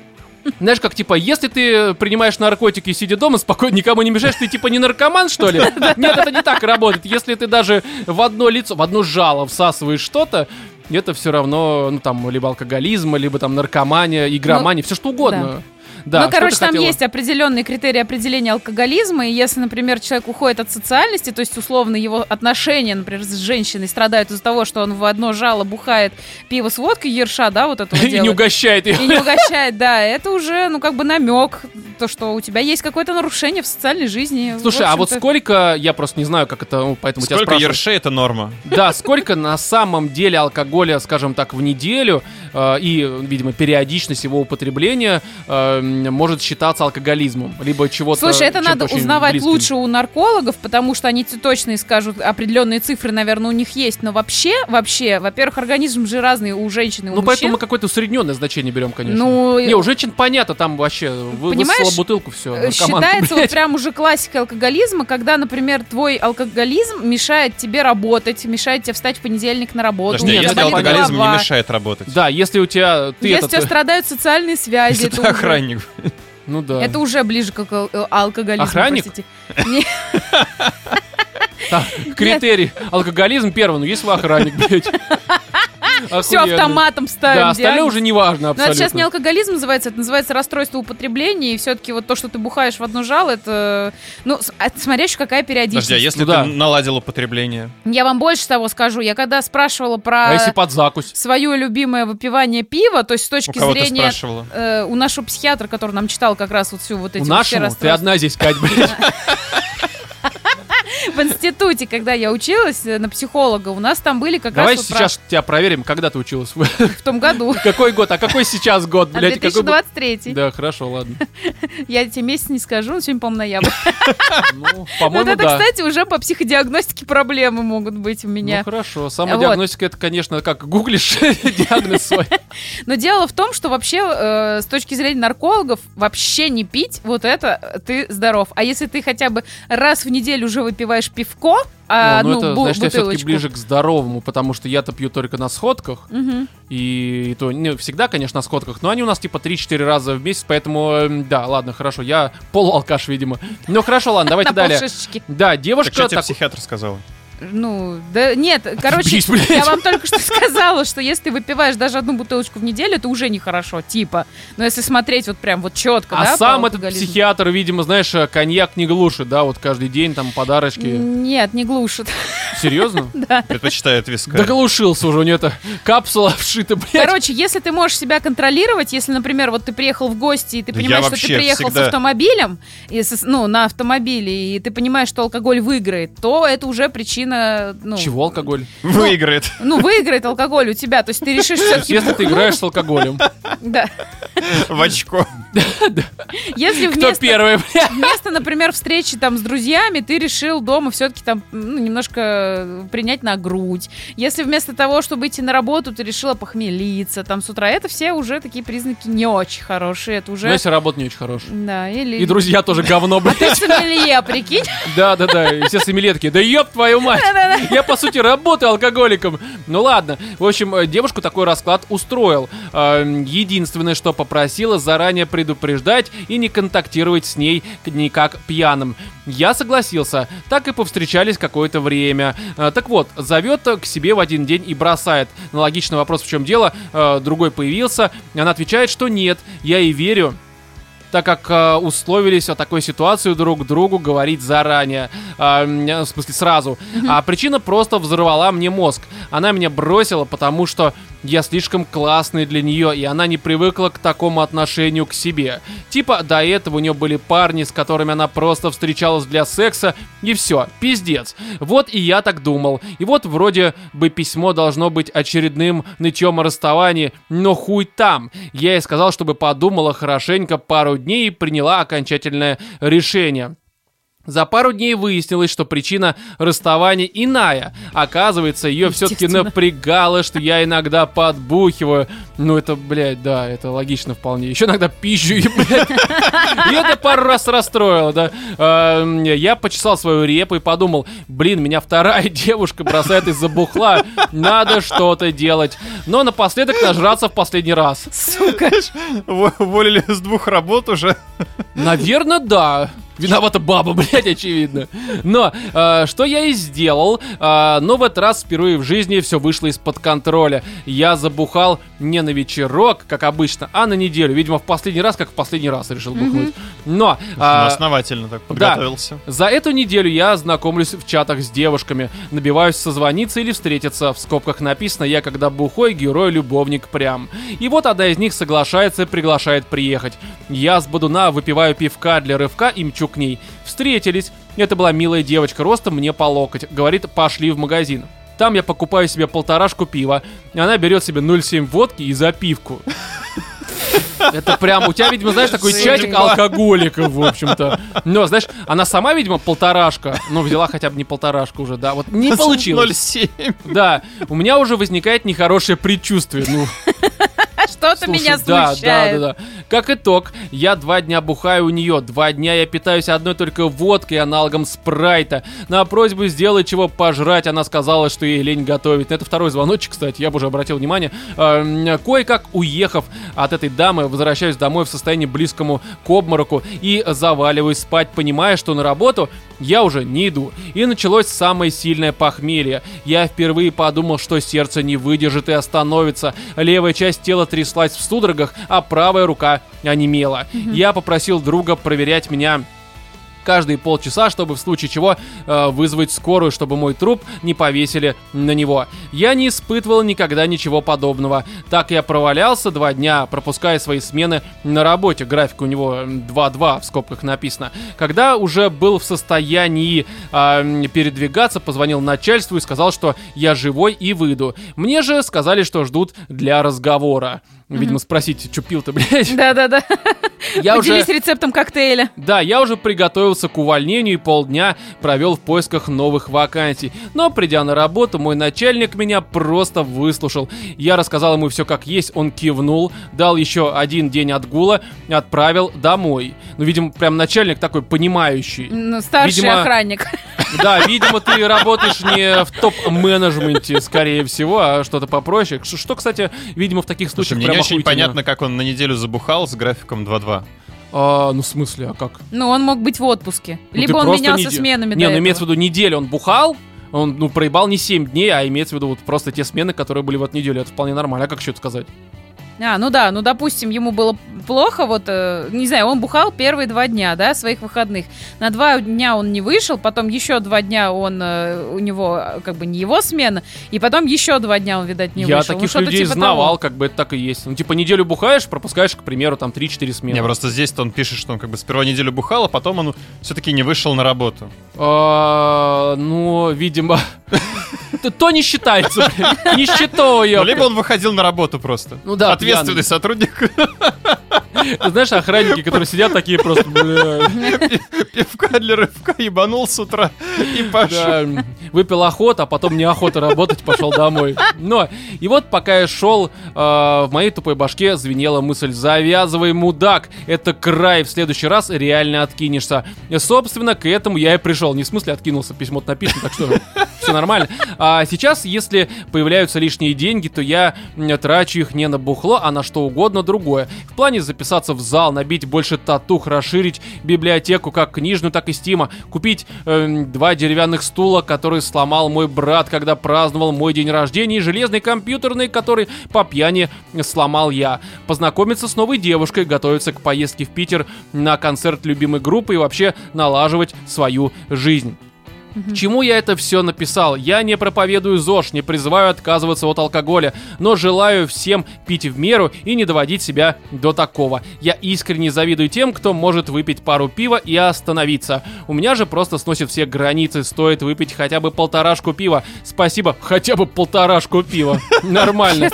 Знаешь, как типа, если ты принимаешь наркотики, сидя дома, спокойно, никому не мешаешь, ты типа не наркоман, что ли? Нет, это не так работает. Если ты даже в одно лицо, в одно жало всасываешь что-то, это все равно, ну там, либо алкоголизм, либо там наркомания, игромания, все что угодно. Да, ну, что короче, там хотела? есть определенные критерии определения алкоголизма, и если, например, человек уходит от социальности, то есть, условно, его отношения, например, с женщиной страдают из-за того, что он в одно жало бухает пиво с водкой, ерша, да, вот этого И не угощает ее. И не угощает, да, это уже, ну, как бы намек, то, что у тебя есть какое-то нарушение в социальной жизни. Слушай, а вот сколько, я просто не знаю, как это, ну, поэтому тебя Сколько ершей это норма? Да, сколько на самом деле алкоголя, скажем так, в неделю э, и, видимо, периодичность его употребления э, может считаться алкоголизмом, либо чего-то. Слушай, это надо узнавать близким. лучше у наркологов, потому что они точно скажут, определенные цифры, наверное, у них есть. Но вообще, вообще, во-первых, организм же разный у женщин и у Ну, поэтому мы мужчин. какое-то усредненное значение берем, конечно. Ну, не, у женщин понятно, там вообще вы, Понимаешь, высосала бутылку, все. Э, Считается вот прям уже классика алкоголизма, когда, например, твой алкоголизм мешает тебе работать, мешает тебе встать в понедельник на работу. Подожди, Нет, если алкоголизм голова. не мешает работать. Да, если у тебя... Ты Если этот, у тебя э, страдают социальные связи, Если это ты охранник. Ну да. Это уже ближе к алко- алкоголизму. Охранник? Так, критерий. Алкоголизм первый, ну если вы охранник, блядь. Все автоматом ставим. Да, остальное диагноз. уже не важно Но это абсолютно. сейчас не алкоголизм называется, это называется расстройство употребления, и все-таки вот то, что ты бухаешь в одно жало, это, ну, а смотря еще какая периодичность. Подожди, а если Ну да. ты наладил употребление? Я вам больше того скажу, я когда спрашивала про А если под закусь? свое любимое выпивание пива, то есть с У точки кого ты зрения спрашивала? э, у нашего психиатра, который нам читал как раз вот всю вот эти У нашему? Ты одна здесь, Кать, блядь. В институте, когда я училась э, на психолога, у нас там были как Давай раз вот про- сейчас тебя проверим, когда ты училась. в том году. Какой год? А какой сейчас год, А блядь? Какой год? 2023. Да, хорошо, ладно. Я тебе месяц не скажу, но сегодня, по-моему, ноябрь. Ну, Вот по-моему, это, да. кстати, уже по психодиагностике проблемы могут быть у Ну меня. хорошо, самодиагностика это, конечно, как гуглишь диагноз свой. Но дело в том, что вообще э, с точки зрения наркологов вообще не пить, вот это ты здоров. А если ты хотя бы раз в неделю уже выпиваешь пивко, а, Ну, ну, ну, это, бу- значит, я все-таки бутылочку. ближе к здоровому, потому что я-то пью только на сходках. Мгм. И, и то не всегда, конечно, на сходках, но они у нас типа 3-4 раза в месяц, поэтому эм, да, ладно, хорошо, я полуалкаш, видимо. Ну хорошо, ладно, давайте далее. Да, Так девушка... что тебе так- психиатр сказал? Ну, да нет, короче, блядь. я вам только что сказала, что если ты выпиваешь даже одну бутылочку в неделю, это уже нехорошо, типа. Но если смотреть вот прям вот четко, А да, сам этот психиатр, видимо, знаешь, э, коньяк не глушит, да, вот каждый день там подарочки. Нет, не глушит. Серьезно? Предпочитает виска. Да глушился уже, у него это капсула вшита, блядь. Короче, если ты можешь себя контролировать, если, например, вот ты приехал в гости, и ты Да я понимаешь, что ты приехал всегда- с автомобилем, и с- ну, на автомобиле, и ты понимаешь, что алкоголь выиграет, то это уже причина, ну, Чего алкоголь? Выиграет. ну, выиграет алкоголь у тебя. То есть ты решишь все-таки... Если ты играешь с алкоголем. Да. В очко. Если Кто вместо, первый, бля? вместо, например, встречи там с друзьями, ты решил дома все-таки там ну, немножко принять на грудь. Если вместо того, чтобы идти на работу, ты решила похмелиться там с утра, это все уже такие признаки не очень хорошие. Это Ну, уже... если работа не очень хорошая. Да, или... И друзья тоже говно, А ты блядь. сомелье, прикинь? Да, да, да. И все сомелье такие, да ёб твою мать. Я, по сути, работаю алкоголиком. Ну ладно. В общем, э, девушку такой расклад устроил. Э, Единственное, что попросила, заранее предупреждать и не контактировать с ней никак пьяным. Я согласился. Так и повстречались какое-то время. Э, Так вот, зовет к себе в один день и бросает. На логичный вопрос, в чем дело, э, другой появился. Она отвечает, что нет. Я и верю так как э, условились о такой ситуации друг другу говорить заранее, А, м, в смысле сразу. А причина просто взорвала мне мозг. Она меня бросила, потому что я слишком классный для нее, и она не привыкла к такому отношению к себе. Типа до этого у нее были парни, с которыми она просто встречалась для секса, и все, пиздец. Вот и я так думал. И вот вроде бы письмо должно быть очередным нытьем о расставании, но хуй там. Я ей сказал, чтобы подумала хорошенько пару дней и приняла окончательное решение. За пару дней выяснилось, что причина расставания иная. Оказывается, ее все-таки напрягало, что я иногда подбухиваю. Ну, это, блядь, да, это логично вполне. Еще иногда пищу, и, блядь. И это пару раз расстроило, да. Эм, Я почесал свою репу и подумал, блин, меня вторая девушка бросает из-за бухла. Надо что-то делать. Но напоследок нажраться в последний раз. Сука. Во- Уволили с двух работ уже. Наверное, да. Виновата баба, блядь, очевидно. Но э, что я и сделал, э, но в этот раз впервые в жизни все вышло из-под контроля. Я забухал не на вечерок, как обычно, а на неделю. Видимо, в последний раз, как в последний раз решил бухнуть. Но Ну, а, основательно так подготовился. за эту неделю я знакомлюсь в чатах с девушками, набиваюсь созвониться или встретиться. В скобках написано «Я когда бухой, герой-любовник прям». И вот одна из них соглашается и приглашает приехать. Я с Бодуна выпиваю пивка для рывка и мчу к ней. Встретились. Это была милая девочка, ростом мне по локоть. Говорит, пошли в магазин. Там я покупаю себе полторашку пива, и она берет себе 0,7 водки и запивку. Это прям, у тебя, видимо, знаешь, такой чатик алкоголиков, в общем-то. Но, знаешь, она сама, видимо, полторашка. Ну, взяла хотя бы не полторашку уже, да. Вот не получилось. 0,7. Да, у меня уже возникает нехорошее предчувствие. Ну, Что-то меня да, да, смущает. да, да. Как итог, я два дня бухаю у нее, два дня я питаюсь одной только водкой, аналогом спрайта. На просьбу сделать чего пожрать, она сказала, что ей лень готовить. Это второй звоночек, кстати, я бы уже обратил внимание. Эм, Кое-как уехав от этой дамы, возвращаюсь домой в состоянии близкому к обмороку и заваливаюсь спать, понимая, что на работу я уже не иду. И началось самое сильное похмелье. Я впервые подумал, что сердце не выдержит и остановится. Левая часть тела тряслась в судорогах, а правая рука онемела. Я попросил друга проверять меня каждые полчаса, чтобы в случае чего э, вызвать скорую, чтобы мой труп не повесили на него. Я не испытывал никогда ничего подобного. Так я провалялся два дня, пропуская свои смены на работе. График у него м, 2-2 в скобках написано. Когда уже был в состоянии э, передвигаться, позвонил начальству и сказал, что я живой и выйду. Мне же сказали, что ждут для разговора. Видимо, спросить, что пил-то, блядь. Да-да-да. Я уже... Поделись рецептом коктейля. Да, я уже приготовился к увольнению и полдня провел в поисках новых вакансий. Но придя на работу, мой начальник меня просто выслушал. Я рассказал ему все как есть, он кивнул, дал еще один день отгула, отправил домой. Ну, видимо, прям начальник такой понимающий. Ну, старший Видимо, охранник. Да, видимо, ты работаешь не в топ-менеджменте, скорее всего, а что-то попроще. Что, кстати, видимо, в таких случаях мне прям не очень понятно, как он на неделю забухал с графиком 2-2. А, ну, в смысле, а как? Ну, он мог быть в отпуске. Ну, Либо он менялся неде- сменами Не, до ну имеется в этого. виду неделю он бухал, он, ну, проебал не 7 дней, а имеется в виду вот просто те смены, которые были в эту неделю. Это вполне нормально. А как еще это сказать? А, ну да, ну допустим, ему было плохо, вот, э, не знаю, он бухал первые два дня, да, своих выходных. На два дня он не вышел, потом еще два дня он, э, у него, э, как бы, не его смена, и потом еще два дня он, видать, не Я вышел. Ну, таких что-то людей типа знавал, того. как бы это так и есть. Ну, типа, неделю бухаешь, пропускаешь, к примеру, там 3-4 смены. Не, просто здесь-то он пишет, что он как бы сперва неделю бухал, а потом он все-таки не вышел на работу. А, ну, видимо... то, не считается, блин. Нищетою. Ну, либо он выходил на работу просто. Ну да, Ответственный пьяный. сотрудник. Знаешь, охранники, которые сидят такие просто, Пивка для рывка ебанул с утра и пошел. выпил охоту, а потом неохота работать, пошел домой. Но, и вот пока я шел, э, в моей тупой башке звенела мысль «Завязывай, мудак, это край, в следующий раз реально откинешься». Собственно, к этому я и пришел. Не в смысле откинулся, письмо написано, так что все нормально. А сейчас, если появляются лишние деньги, то я трачу их не на бухло, а на что угодно другое. В плане записаться в зал, набить больше татух, расширить библиотеку как книжную, так и стима, купить эм, два деревянных стула, которые сломал мой брат, когда праздновал мой день рождения, и железный компьютерный, который по пьяни сломал я. Познакомиться с новой девушкой, готовиться к поездке в Питер на концерт любимой группы и вообще налаживать свою жизнь. К чему я это все написал? Я не проповедую ЗОЖ, не призываю отказываться от алкоголя, но желаю всем пить в меру и не доводить себя до такого. Я искренне завидую тем, кто может выпить пару пива и остановиться. У меня же просто сносит все границы, стоит выпить хотя бы полторашку пива. Спасибо, хотя бы полторашку пива. Нормально.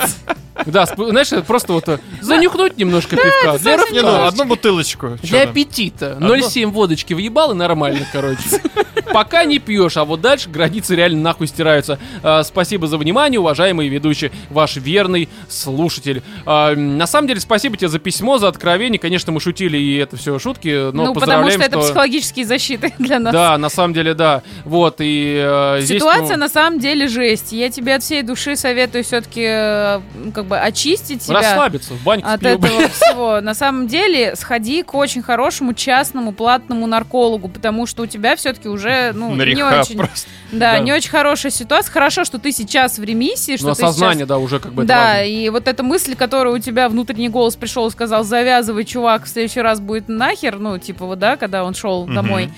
Да, знаешь, это просто вот э, занюхнуть немножко пивка. Для ну, одну бутылочку. Для аппетита. Одно- 0,7 водочки въебал и нормально, короче. Пока не пьешь, а вот дальше границы реально нахуй стираются. А, спасибо за внимание, уважаемый ведущий, ваш верный слушатель. А, на самом деле, спасибо тебе за письмо, за откровение. Конечно, мы шутили, и это все шутки, но ну, потому поздравляем, что это психологические защиты для нас. Да, на самом деле, да. Вот, и э, здесь... Ситуация ну, на самом деле жесть. Я тебе от всей души советую все-таки как бы очистить себя Расслабиться, в баньку от с пивом. этого всего. На самом деле, сходи к очень хорошему частному платному наркологу, потому что у тебя все-таки уже ну, На не очень, просто. да, Да. не очень хорошая ситуация. Хорошо, что ты сейчас в ремиссии, что Ну, ты осознание, сейчас да, уже как бы да, важно. и вот эта мысль, которая у тебя внутренний голос пришел и сказал, завязывай, чувак, в следующий раз будет нахер, ну, типа вот, да, когда он шел Мгм. домой.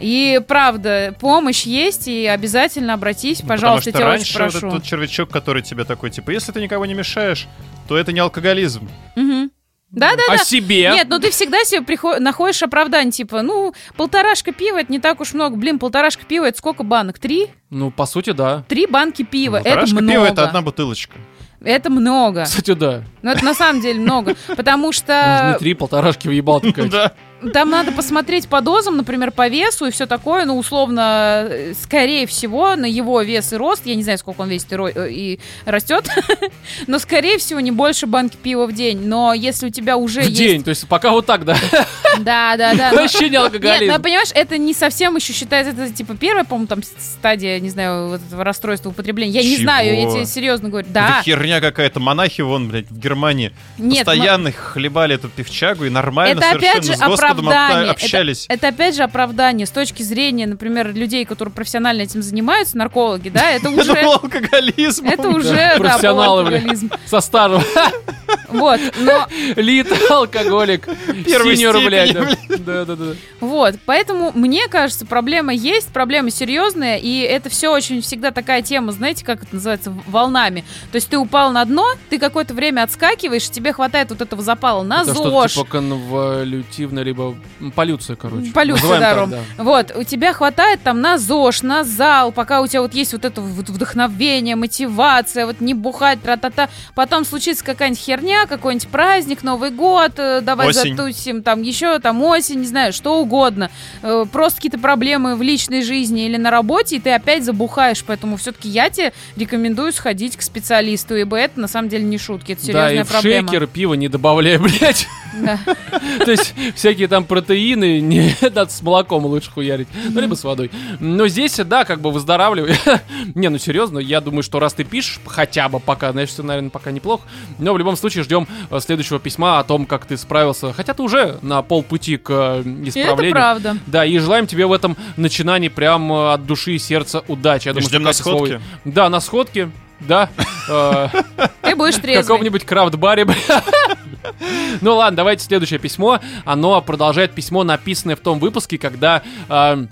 И правда, помощь есть, и обязательно обратись, Ну, пожалуйста, я Потому тебя что раньше очень вот прошу. этот червячок, который тебе такой, типа, если ты никого не мешаешь, то это не алкоголизм. Мгм. Да, да, О да. себе. Нет, ну ты всегда себе приход- находишь оправдание, типа, ну, полторашка пива, это не так уж много. Блин, полторашка пива, это сколько банок? Три? Ну, по сути, да. Три банки пива, это Полторашка много. пива это одна бутылочка. Это много. Кстати, да. Ну, это на самом деле много. Потому что не три, полторашки въебал. Да. Там надо посмотреть по дозам, например, по весу и все такое. Ну, условно, э, скорее всего, на его вес и рост, я не знаю, сколько он весит и, ро- э, и растет, но, скорее всего, не больше банки пива в день. Но если у тебя уже В есть... день, то есть пока вот так, да. Да, да, да. но- Вообще не Нет, алкоголизм. ну, понимаешь, это не совсем еще считается, это типа первая, по-моему, там стадия, не знаю, вот этого расстройства употребления. Я не знаю, я тебе серьезно говорю. Это Да, херня какая-то. Монахи вон, блядь, в Германии нет, постоянно хлебали эту пивчагу и нормально Это опять совершенно же с Господом оправдание. общались. Это опять же оправдание с точки зрения, например, людей, которые профессионально этим занимаются, наркологи, да, это Это уже... был алкоголизм. Это уже, профессионалы, алкоголизм. Со старого. Вот, но Лит, алкоголик. Синьор, блядь. да. Да, да. Вот, поэтому мне кажется, проблема есть, проблема серьезная, и это все очень всегда такая тема, знаете, как это называется, волнами. То есть ты упал на дно, ты какое-то время отскакиваешь, тебе хватает вот этого запала на Это ЗОЖ. типа конволютивная, либо полюция, короче. Полюция, да, Ром. Вот, у тебя хватает там на ЗОЖ, на зал, пока у тебя вот есть вот это вот вдохновение, мотивация, вот не бухать, тра-та-та. Потом случится какая-нибудь херня, какой-нибудь праздник, Новый год, э, давай Осень. затусим, там еще там осень, не знаю, что угодно. Э, Просто какие-то проблемы в личной жизни или на работе, и ты опять забухаешь. Поэтому все-таки я тебе рекомендую сходить к специалисту, ибо это на самом деле не шутки, это Да, и в проблема. шейкер пиво не добавляй, блядь. Да. То есть всякие там протеины не надо с молоком лучше хуярить, ну либо с водой. Но здесь, да, как бы выздоравливай. Не, ну серьезно, я думаю, что раз ты пишешь, хотя бы пока, значит, все, наверное, пока неплохо. Но в любом случае ждем э, следующего письма о том, как ты справился. Хотя ты уже на полпути к э, И это исправлению. правда. Да, и желаем тебе в этом начинании прям э, от души и сердца удачи. Я думаю, ждем что на сходке. Да, на сходке. Да. Э, Ты будешь в трезвый. каком-нибудь крафт-баре. Ну ладно, давайте следующее письмо. Оно продолжает письмо, написанное в том выпуске, когда... эм,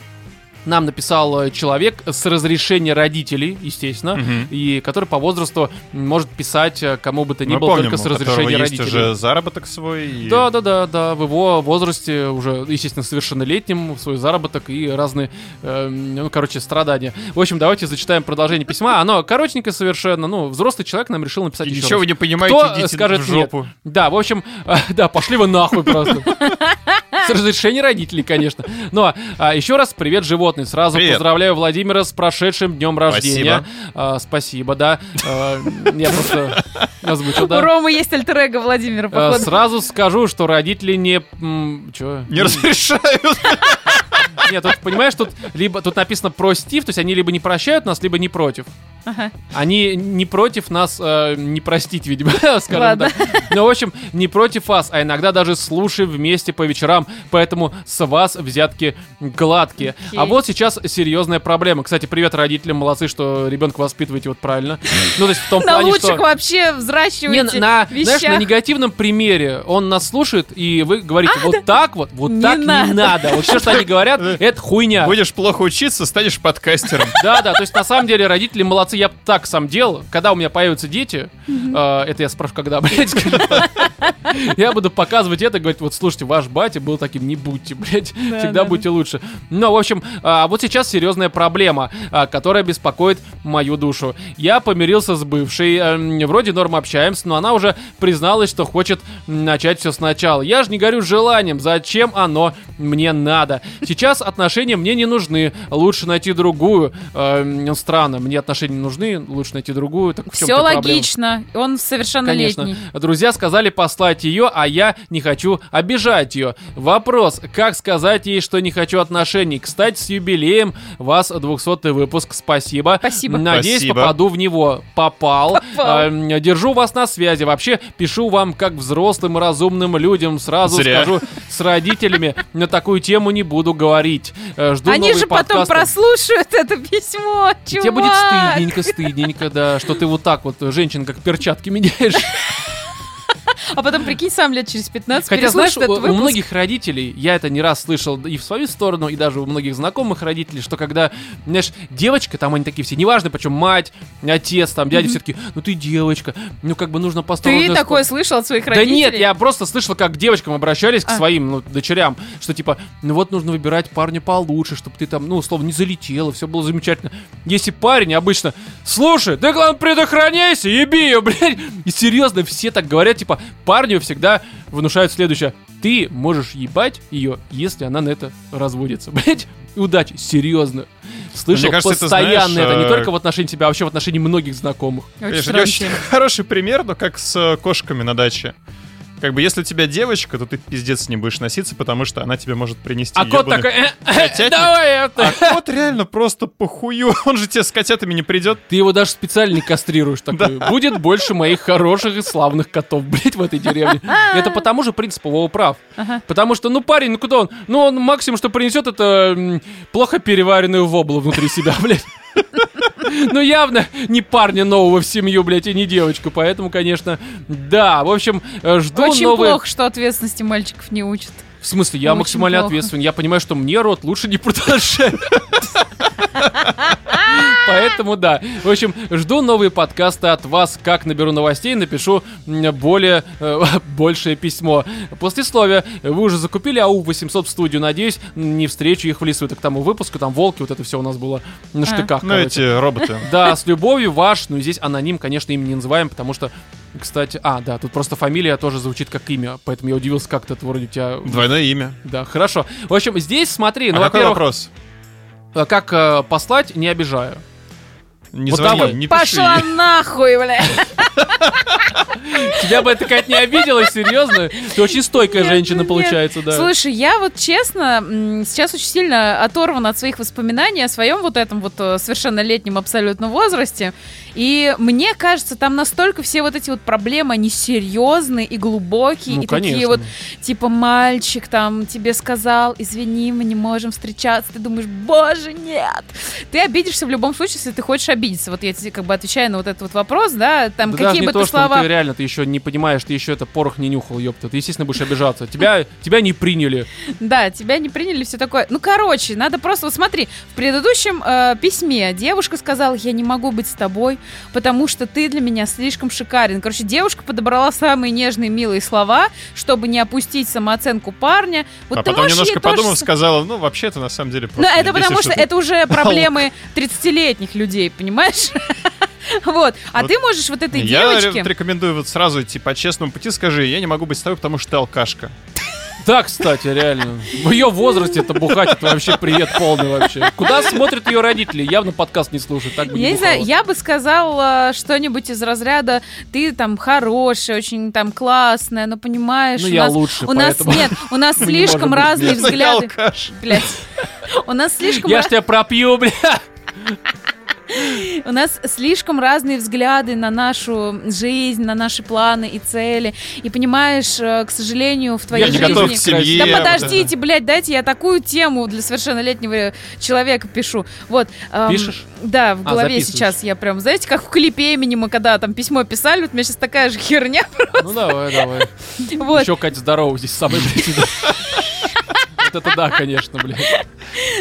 нам написал э, человек с разрешения родителей, естественно, Мгм. и который по возрасту может писать э, кому бы то ни Мы было, помним, только с у разрешения есть родителей. уже заработок свой. и- Да, да, да, да. В его возрасте уже, естественно, совершеннолетним, свой заработок и разные, э, ну, короче, страдания. В общем, давайте зачитаем продолжение письма. Оно коротенькое совершенно. Ну, взрослый человек нам решил написать И еще Ничего раз. вы не понимаете, Кто идите скажет в жопу. Да, в общем, да, пошли вы нахуй просто. С разрешения родителей, конечно. Но а, еще раз привет, животные. Сразу Привет. поздравляю Владимира с прошедшим днем рождения. А, спасибо, да. А, я просто озвучил, У да. Ромы есть альтер Владимира, А, походу. Сразу скажу, что родители не... м, Чё? Не разрешают. Нет, тут, понимаешь, тут либо тут написано простив, то есть они либо не прощают нас, либо не против. Ага. Они не против нас э, не простить, видимо, скажем Ладно. так. Ну, в общем, не против вас, а иногда даже слушаем вместе по вечерам, поэтому с вас взятки гладкие. Окей. А вот сейчас серьезная проблема. Кстати, привет родителям, молодцы, что ребенка воспитываете вот правильно. Ну, то есть в том На плане, что... вообще Не, взращиваете на, знаешь, на негативном примере он нас слушает, и вы говорите, вот так вот, вот Не так не надо. Вот все, что они говорят, это хуйня. Будешь плохо учиться, станешь подкастером. Да, да, то есть на самом деле родители молодцы, я так сам делал. Когда у меня появятся дети, э, это я спрашиваю, когда, блядь, я буду показывать это, говорить, вот слушайте, ваш батя был таким, не будьте, блядь, Да, всегда да, будьте лучше. Но, в общем, а, вот сейчас серьезная проблема, а, которая беспокоит мою душу. Я помирился с бывшей, эм, вроде норм общаемся, но она уже призналась, что хочет начать все сначала. Я же не горю желанием, зачем оно мне надо? Сейчас отношения мне не нужны, лучше найти другую. Эм, странно, мне отношения не нужны, лучше найти другую. Так в чем Все тут проблема? логично. Он совершеннолетний. Конечно. Друзья сказали послать ее, а я не хочу обижать ее. Вопрос, как сказать ей, что не хочу отношений? Кстати, с юбилеем вас 200 выпуск. Спасибо. Спасибо. Надеюсь, Спасибо. попаду в него. Попал. Попал. Эм, держу вас на связи. Вообще, пишу вам как взрослым и разумным людям. Сразу Зря. скажу, с родителями на такую тему не буду говорить. Э, Жду Они же потом подкасты. прослушают это письмо, И Тебе будет чувак. стыдненько, стыдненько, да, что ты вот так вот женщин как перчатки меняешь. А потом, прикинь, сам лет через 15 Хотя, знаешь, у, этот у выпуск. многих родителей, я это не раз слышал и в свою сторону, и даже у многих знакомых родителей, что когда, знаешь, девочка, там они такие все, неважно, причем мать, отец, там, дядя, все таки ну ты девочка, ну как бы нужно Ты посторожно... такое слышал от своих Да родителей? нет, я просто слышал, как к девочкам обращались, к А. своим ну, дочерям, что типа, ну вот нужно выбирать парня получше, чтобы ты там, ну, условно, не залетела, все было замечательно. Если парень обычно, слушай, ты, главное, предохраняйся, еби ее, блядь. И серьезно, все так говорят, типа, парню всегда внушают следующее. Ты можешь ебать ее, если она на это разводится. Блять, удачи, серьезно. Слышал Мне кажется, это, постоянно знаешь, это, не э, только в отношении тебя, а вообще в отношении многих знакомых. Очень Конечно, очень хороший пример, но как с э, кошками на даче. Как бы, если у тебя девочка, то ты пиздец с ней будешь носиться, потому что она тебе может принести А кот такой, «Э, э, давай это. А кот реально просто похую. Он же тебе с котятами не придет. Ты его даже специально не кастрируешь такой. Будет больше моих хороших и славных котов, блять, в этой деревне. Это по тому же принципу Вова прав. Ага. Потому что, ну, парень, ну куда он? Ну, он максимум, что принесет, это плохо переваренную воблу внутри себя, блядь. Ну, явно не парня нового в семью, блядь, и не девочку. Поэтому, конечно, да. В общем, э, жду Очень новые... плохо, что ответственности мальчиков не учат. В смысле, я Очень максимально плохо. ответственен. Я понимаю, что мне рот лучше не продолжать. Поэтому да. В общем, жду новые подкасты от вас. Как наберу новостей, напишу более э, большее письмо. Послесловие. Вы уже закупили АУ 800 в студию. Надеюсь, не встречу их в лесу. Это к тому выпуску. Там волки, вот это все у нас было на А. штыках. Ну, короче. эти роботы. Да, с любовью ваш. Ну, здесь аноним, конечно, им не называем, потому что, кстати... А, да, тут просто фамилия тоже звучит как имя, поэтому я удивился, как это вроде у тебя... Двойное имя. Да, хорошо. В общем, здесь смотри, ну, а какой вопрос? Э, как э, послать, не обижая. Не Вот звони, давай. не пиши. Пошла нахуй, бля. Тебя бы эта Кать не обидела, серьезно? Ты очень стойкая Нет, женщина, нет. получается, да. Слушай, я вот честно сейчас очень сильно оторвана от своих воспоминаний о своем вот этом вот э, совершеннолетнем абсолютно возрасте. И мне кажется, там настолько все вот эти вот проблемы, они серьезные и глубокие, Ну, и такие конечно. вот, типа, мальчик там тебе сказал, извини, мы не можем встречаться, ты думаешь, боже, нет. Ты обидишься в любом случае, если ты хочешь обидеться? Вот я тебе как бы отвечаю на вот этот вот вопрос, да, там Да какие бы то, ты слова... ты реально, ты еще не понимаешь, ты еще это порох не нюхал, ёпта. Ты, естественно, будешь обижаться. Тебя, тебя не приняли. Да, тебя не приняли, все такое. Ну, короче, надо просто... Вот смотри, в предыдущем э, письме девушка сказала, я не могу быть с тобой, потому что ты для меня слишком шикарен. Короче, девушка подобрала самые нежные, милые слова, чтобы не опустить самооценку парня. Вот а ты потом немножко тоже подумав, с- сказала, ну, вообще-то, на самом деле, Ну, просто это меня потому что ты- это уже проблемы 30-летних людей, понимаешь? Вот. А Вот ты можешь вот этой Я девочке... ре- рекомендую вот сразу идти по честному пути, скажи, я не могу быть с тобой, потому что ты алкашка. Да, кстати, реально. В ее возрасте это бухать, это вообще привет полный вообще. Куда смотрят ее родители? Явно подкаст не слушают. Так бы Я не знаю, бухала. я бы сказала что-нибудь из разряда «ты там хорошая, очень там классная, но понимаешь, Ну, у я нас, лучше, у нас нет, у нас не слишком разные взгляды». Блять. У нас слишком Я ж тебя пропью, бля. У нас слишком разные взгляды на нашу жизнь, на наши планы и цели. И понимаешь, э, к сожалению, в твоей Я не жизни... готов к семье. Да подождите, блядь, дайте я такую тему для совершеннолетнего человека пишу. Вот. эм, Пишешь? Да, в А, голове записываешь. сейчас я прям, знаете, как в клипе Эминема, когда там письмо писали, вот у меня сейчас такая же херня. Ну давай, давай. Вот. Еще Катя здорово здесь самый. Вот это да, конечно, блядь.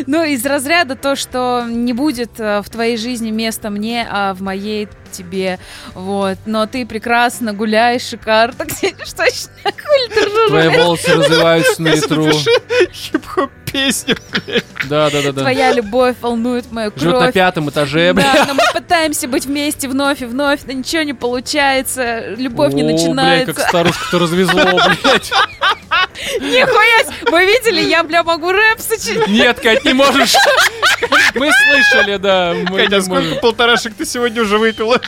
Ну, из разряда то, что не будет э, в твоей жизни места мне, а в моей тебе. Вот. Но ты прекрасно гуляешь, шикарно. Где что? Твои волосы развиваются на ветру. Хип-хоп песню. Да, да, да, да. Твоя любовь волнует мою Живет на кровь. пятом этаже, бля. Да, но мы пытаемся быть вместе вновь и вновь, но ничего не получается, любовь не О, начинается. как старушку-то развезло, блядь. Нихуя! Вы видели, я, бля, могу рэп сочинить. Нет, Кать, не можешь. Мы слышали, да. мы Катя, а сколько полторашек ты сегодня уже выпила?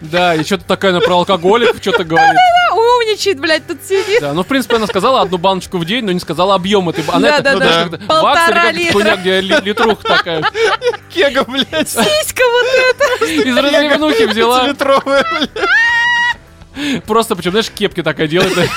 Да, и что-то такая она про алкоголик, что-то говорит. Умничает, блядь, тут сидит. Да, ну, в принципе, она сказала одну баночку в день, но не сказала объем этой баночки. Она Да, это, да, ну, Полтора литра. где ли- литруха такая. Кега, блядь. Сиська вот Из разливнухи взяла. Литровая, блядь. Просто, причем, знаешь, кепки такая делает.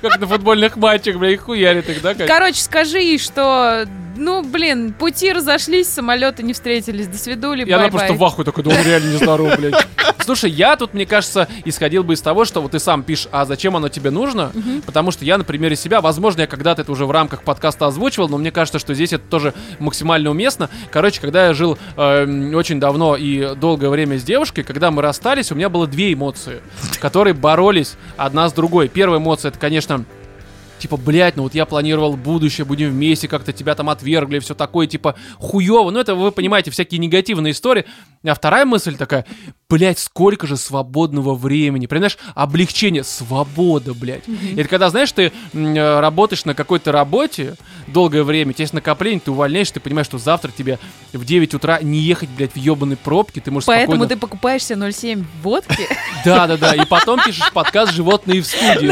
Как на футбольных матчах, бля, и хуярит их, да? как? Короче, скажи ей, что, ну, блин, пути разошлись, самолеты не встретились, до свидули, И она просто в ахуе такой, да он реально нездоров, блядь. Слушай, я тут, мне кажется, исходил бы из того, что вот ты сам пишешь, а зачем оно тебе нужно? Потому что я на примере себя, возможно, я когда-то это уже в рамках подкаста озвучивал, но мне кажется, что здесь это тоже максимально уместно. Короче, когда я жил эм, очень давно и долгое время с девушкой, когда мы расстались, у меня было две эмоции, которые боролись одна с другой. Первая эмоция, это, конечно, Типа, блядь, ну вот я планировал будущее, будем вместе, как-то тебя там отвергли, все такое, типа, хуево. Ну, это вы понимаете, всякие негативные истории. А вторая мысль такая, блядь, сколько же свободного времени. Понимаешь, облегчение, свобода, блядь. Это когда, знаешь, ты э, работаешь на какой-то работе долгое время, у тебя есть накопление, ты увольняешь, ты понимаешь, что завтра тебе в 9 утра не ехать, блядь, в ебаной пробке, ты можешь Поэтому спокойно... ты покупаешь себе 0,7 водки. Да-да-да, и потом пишешь подкаст «Животные в студии».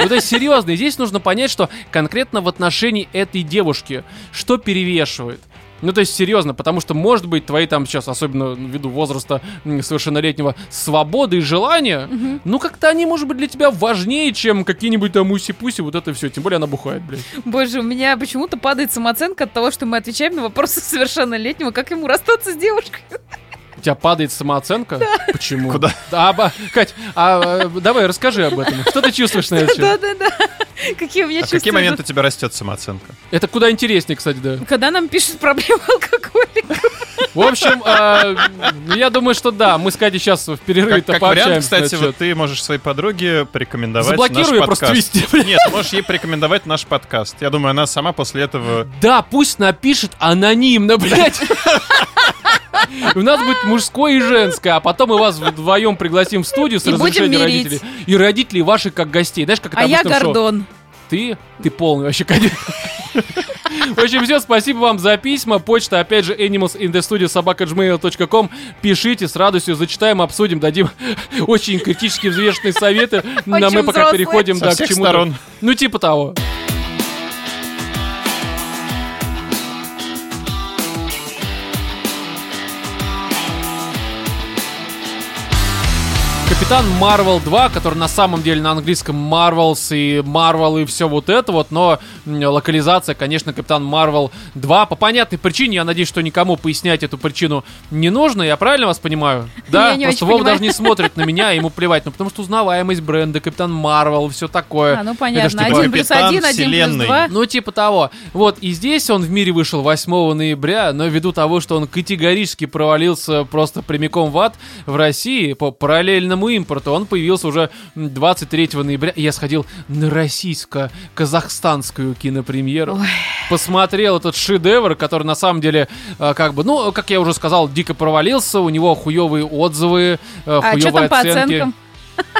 Ну, то есть, серьезно, здесь нужно понять, что конкретно в отношении этой девушки, что перевешивает. Ну, то есть, серьезно, потому что, может быть, твои там сейчас, особенно ввиду возраста совершеннолетнего, свободы и желания, ну, как-то они, может быть, для тебя важнее, чем какие-нибудь там уси-пуси, вот это все. Тем более она бухает, блядь. Боже, у меня почему-то падает самооценка от того, что мы отвечаем на вопросы совершеннолетнего, как ему расстаться с девушкой. У тебя падает самооценка? Почему? Куда? А, Кать, а, э, давай расскажи об этом. Что ты чувствуешь на этот счет? Да-да-да. Какие у меня А чувства. какие моменты у тебя растет самооценка? Это куда интереснее, кстати, да. Когда нам пишут проблемы алкоголика. В общем, ну, я думаю, что да, мы с Катей сейчас в Как, перерыве-то как вариант, пообщаемся. на кстати, вот ты можешь своей подруге порекомендовать Заблокируй ее наш просто подкаст. вести, блядь. Нет, можешь ей порекомендовать наш подкаст. Я думаю, она сама после этого... Да, пусть напишет анонимно, блядь. У нас будет мужское и женское, а потом мы вас вдвоем пригласим в студию с И разрешения родителей. И родителей ваших как гостей. Знаешь, как это А я шоу. Гордон. Ты? Ты полный вообще, конечно. В общем, все, спасибо вам за письма. Почта, опять же, animalsinthestudio.sobaka.gmail.com. Пишите, с радостью зачитаем, обсудим, дадим очень критически взвешенные советы. Но мы пока взрослые. переходим да, к чему-то. сторон. Ну, типа того. Капитан Марвел 2, который на самом деле на английском Marvels и Marvel и все вот это вот, но локализация, конечно, Капитан Марвел 2 по понятной причине. Я надеюсь, что никому пояснять эту причину не нужно. Я правильно вас понимаю? Да, Я просто понимаю. даже не смотрит на меня, ему плевать. Ну, потому что узнаваемость бренда, Капитан Марвел, все такое. А, ну Это понятно. ж типа Один плюс один, один плюс два. Ну, типа того. Вот, и здесь он в мире вышел 8 ноября, но ввиду того, что он категорически провалился просто прямиком в ад в России по параллельному импорту, он появился уже 23 ноября. Я сходил на российско-казахстанскую кинопремьеру. Ой. Посмотрел этот шедевр, который на самом деле, э, как бы, ну, как я уже сказал, дико провалился, у него хуевые отзывы, э, А что хуевые там по оценки. оценкам?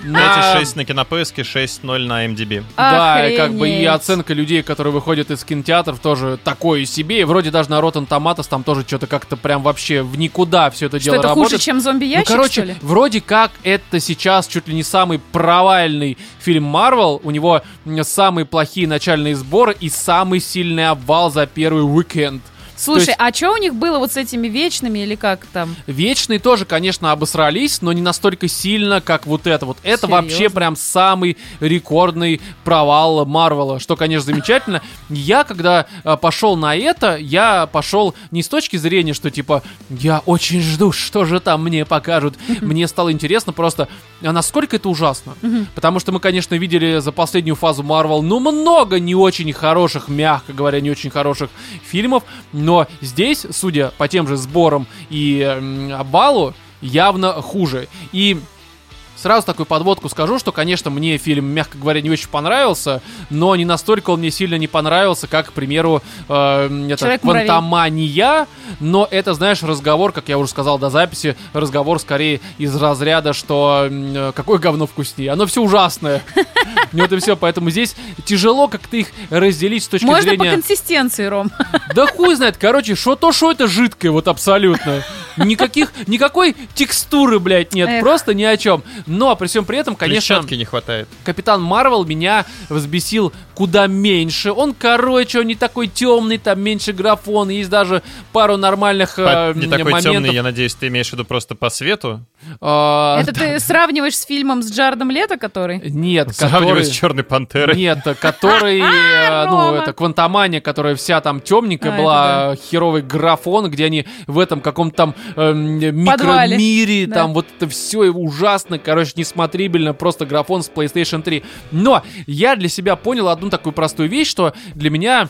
На- 5,6 на кинопоиске, 6,0 на MDB. Да, и как бы и оценка людей, которые выходят из кинотеатров, тоже такое себе. И вроде даже на Rotten Tomatoes там тоже что-то как-то прям вообще в никуда все это Что дело это работает. хуже, чем ну, зомби-ящик, короче, что ли? вроде как это сейчас чуть ли не самый провальный фильм Марвел. У него самые плохие начальные сборы и самый сильный обвал за первый уикенд. Слушай, есть- а что у них было вот с этими вечными или как там? Вечные тоже, конечно, обосрались, но не настолько сильно, как вот это вот. Это Серьезно? вообще прям самый рекордный провал Марвела, что, конечно, замечательно. Я, когда э, пошел на это, я пошел не с точки зрения, что типа, я очень жду, что же там мне покажут. Мне стало интересно просто, а насколько это ужасно. Потому что мы, конечно, видели за последнюю фазу Марвел, ну, много не очень хороших, мягко говоря, не очень хороших фильмов, но здесь, судя по тем же сборам и м, обвалу, явно хуже. И Сразу такую подводку скажу, что, конечно, мне фильм, мягко говоря, не очень понравился, но не настолько он мне сильно не понравился, как, к примеру, э, это. «Квантомания», но это, знаешь, разговор, как я уже сказал до записи, разговор скорее из разряда, что э, какое говно вкуснее, оно все ужасное. Вот и все, поэтому здесь тяжело как-то их разделить с точки Можно по зрения... консистенции, Ром. Да хуй знает, короче, что то, что это жидкое, вот абсолютно. Никаких, никакой текстуры, блядь, нет, Эх. просто ни о чем. Но при всем при этом, конечно, Клетчатки не хватает. Капитан Марвел меня взбесил куда меньше. Он, короче, он не такой темный, там меньше графон, есть даже пару нормальных э, По- не такой моментов. темный, я надеюсь, ты имеешь в виду просто по свету? А, Это ты сравниваешь с фильмом с Джаредом Лето, который? Нет, который... с Черной Пантерой. Нет, который, э, ну, это Квантомания, которая вся там темненькая А, была, херовый графон, где они в этом каком-то там эм, микромире, Да. там вот это все ужасно, короче, несмотрибельно, просто графон с PlayStation 3. Но я для себя понял одну такую простую вещь, что для меня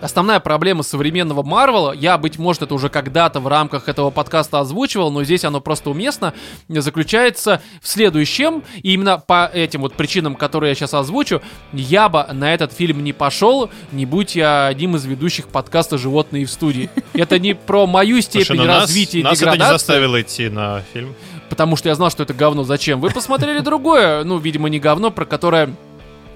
Основная проблема современного Марвела, я, быть может, это уже когда-то в рамках этого подкаста озвучивал, но здесь оно просто уместно, заключается в следующем. И именно по этим вот причинам, которые я сейчас озвучу, я бы на этот фильм не пошел, не будь я одним из ведущих подкаста «Животные в студии». Это не про мою Слушай, степень ну нас, развития и нас это не заставило идти на фильм. Потому что я знал, что это говно. Зачем? Вы посмотрели другое, ну, видимо, не говно, про которое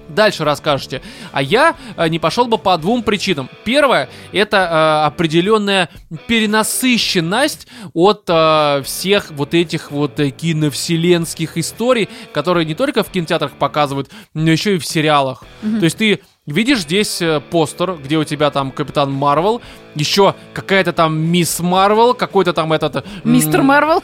дальше расскажете. А я э, не пошел бы по двум причинам. Первое, это э, определенная перенасыщенность от э, всех вот этих вот э, киновселенских историй, которые не только в кинотеатрах показывают, но еще и в сериалах. То есть ты Видишь здесь э, постер, где у тебя там Капитан Марвел, еще какая-то там Мисс Марвел, какой-то там этот... Мистер Марвел?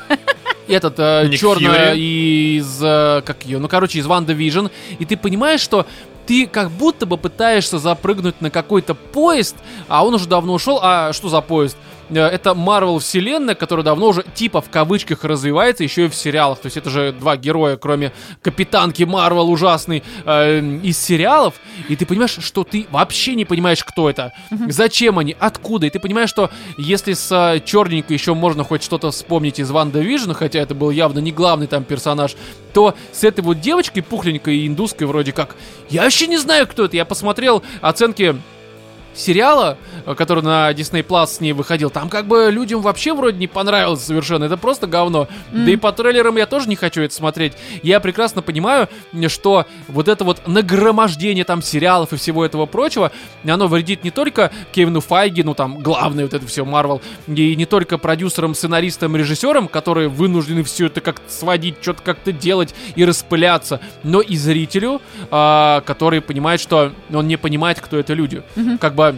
Этот э, Ник черная Фьюри. из э, как ее, ну короче из WandaVision, и ты понимаешь, что ты как будто бы пытаешься запрыгнуть на какой-то поезд, а он уже давно ушел. А что за поезд? Э, Это Марвел вселенная, которая давно уже типа в кавычках развивается еще и в сериалах. То есть это же два героя, кроме капитанки Марвел ужасный э, из сериалов. И ты понимаешь, что ты вообще не понимаешь, кто это, зачем они, откуда. И ты понимаешь, что если с э, черненькой еще можно хоть что-то вспомнить из WandaVision, хотя это был явно не главный там персонаж, то с этой вот девочкой пухленькой и индуской вроде как, я вообще не знаю, кто это. Я посмотрел оценки сериала, э, который на Disney Plus с ней выходил, там как бы людям вообще вроде не понравилось совершенно. Это просто говно. Да и по трейлерам я тоже не хочу это смотреть. Я прекрасно понимаю, что вот это вот нагромождение там сериалов и всего этого прочего, оно вредит не только Кевину Файги, ну там главное вот это все Марвел, и не только продюсерам, сценаристам, режиссерам, которые вынуждены все это как-то сводить, что-то как-то делать и распыляться, но и зрителю, а, который понимает, что он не понимает, кто это люди. Как бы but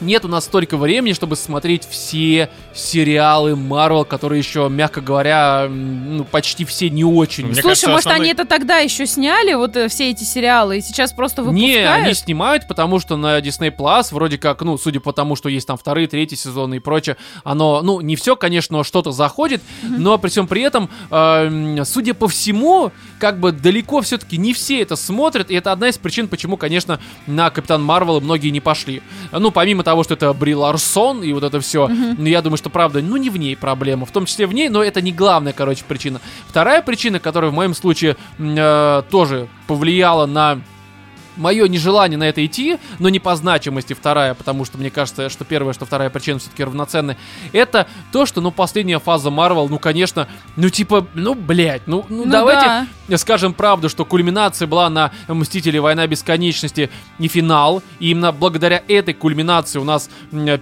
нет у нас столько времени, чтобы смотреть все сериалы Марвел, которые еще, мягко говоря, ну, почти все не очень. Мне Слушай, кажется, может, основной- они это тогда еще сняли, вот э, все эти сериалы, и сейчас просто Не, выпускают? они снимают, потому что на Disney Plus, вроде как, ну, судя по тому, что есть там вторые, третий сезоны и прочее, оно, ну, не все, конечно, что-то заходит, но при всем при этом, эм, судя по всему, как бы далеко все-таки не все это смотрят, и это одна из причин, почему, конечно, на Капитан Марвел многие не пошли. Ну, помимо того, что это Бри Ларсон и вот это все, ну, я думаю, что, правда, ну, не в ней проблема, в том числе в ней, но это не главная, короче, причина. Вторая причина, которая в моем случае э, тоже повлияла на мое нежелание на это идти, но не по значимости вторая, потому что мне кажется, что первая, что вторая причина все-таки равноценны, это то, что, ну, последняя фаза Марвел, ну, конечно, ну, типа, ну, блядь, ну, ну, Ну давайте да. Скажем правду, что кульминация была на Мстители Война Бесконечности и финал. И именно благодаря этой кульминации у нас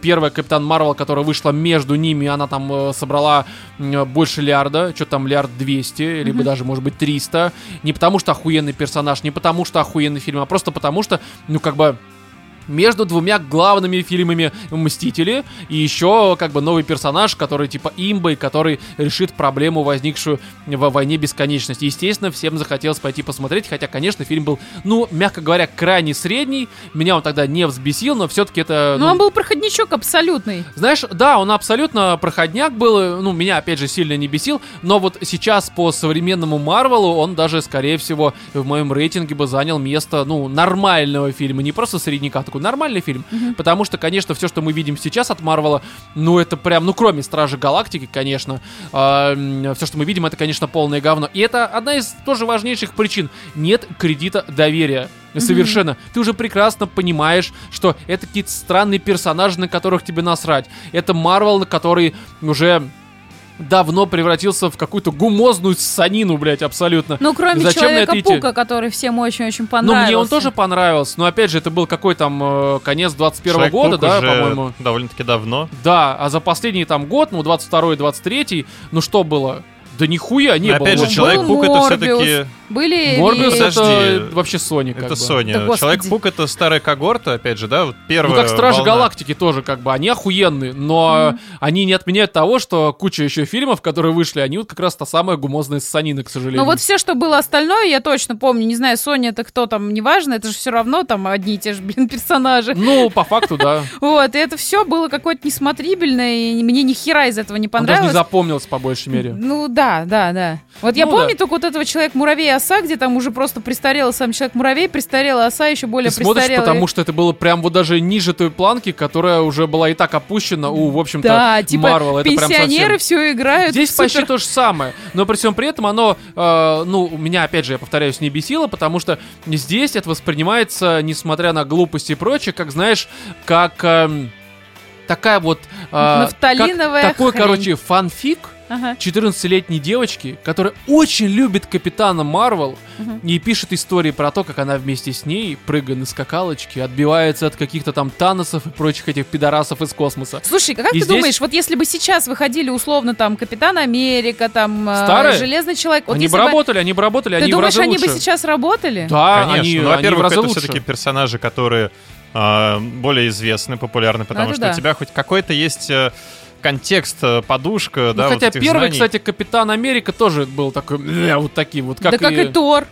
первая Капитан Марвел, которая вышла между ними, она там э, собрала больше лярда, что там лярд 200, либо даже, может быть, 300. Не потому что охуенный персонаж, не потому что охуенный фильм, а просто потому что, ну, как бы между двумя главными фильмами Мстители и еще как бы новый персонаж, который типа имба и который решит проблему, возникшую во войне бесконечности. Естественно, всем захотелось пойти посмотреть, хотя, конечно, фильм был, ну, мягко говоря, крайне средний. Меня он тогда не взбесил, но все-таки это... Ну, ну, он был проходничок абсолютный. знаешь, да, он абсолютно проходняк был, ну, меня, опять же, сильно не бесил, но вот сейчас по современному Марвелу он даже, скорее всего, в моем рейтинге бы занял место, ну, нормального фильма, не просто средняка, такой нормальный фильм, потому что, конечно, все, что мы видим сейчас от Марвела, ну, это прям, ну, кроме Стражи Галактики, конечно, все, что мы видим, это, конечно, полное говно, и это одна из тоже важнейших причин, нет кредита доверия. Совершенно. Ты уже прекрасно понимаешь, что это какие-то странные персонажи, на которых тебе насрать. Это Марвел, на который уже давно превратился в какую-то гумозную ссанину, блядь, абсолютно. Ну, кроме Зачем идти? Человека-паука, который всем очень-очень Ну, понравился. мне он тоже понравился, но опять же, это был какой там э, конец 21 Человек-паук года, да, по-моему. довольно-таки давно. Да, а за последний там год, ну, 22-23, ну что было? Да нихуя не Но было. опять же, вообще. Человек-паук это все-таки... Были... Морбиус и- Подожди. это вообще Sony, как Это бы. Sony. Да. Человек-паук это старая когорта, опять же, да? Вот Ну, первая как Стражи волна. Галактики тоже, как бы, они охуенные, но они не отменяют того, что куча еще фильмов, которые вышли, они вот как раз та самая гумозная ссанина, к сожалению. Но вот все, что было остальное, я точно помню. Не знаю, Соня это кто там, неважно, это же все равно там одни и те же, блин, персонажи. Ну, по факту, да. Вот, и это все было какое-то несмотрибельное, и мне ни хера из этого не Он даже не понравилось. запомнился, по большей мере. Ну да, да, да. Вот я Ну помню да. только вот этого человек-муравей оса, где там уже просто престарелый сам человек-муравей, престарелая оса, еще более Ты смотришь, престарелый. потому что это было прям вот даже ниже той планки, которая уже была и так опущена у, в общем-то, Да, типа Marvel. Это пенсионеры совсем... все играют. Здесь супер. почти то же самое. Но при всем при этом оно, э, ну, меня, опять же, я повторяюсь, не бесило, потому что здесь это воспринимается, несмотря на глупости и прочее, как, знаешь, как... эм, такая вот... э, Нафталиновая как- Такой, хрень. короче, фанфик, Ага. 14-летней девочки, которая очень любит Капитана Марвел и пишет истории про то, как она вместе с ней, прыгая на скакалочке, отбивается от каких-то там Таносов и прочих этих пидорасов из космоса. Слушай, как И ты здесь- думаешь, вот если бы сейчас выходили условно там Капитан Америка, там э, Старые? Железный человек, вот они бы работали, они бы работали, Ты они думаешь, разы они бы лучше. сейчас работали? Да, Конечно. они, ну, во-первых, это все-таки персонажи, которые а, более известны, популярны, потому это что да. у тебя хоть какой-то есть э, контекст, э, подушка, Ну, да, вот хотя этих первый, знаний. кстати, Капитан Америка тоже был такой, вот таким вот, как да как и Тор.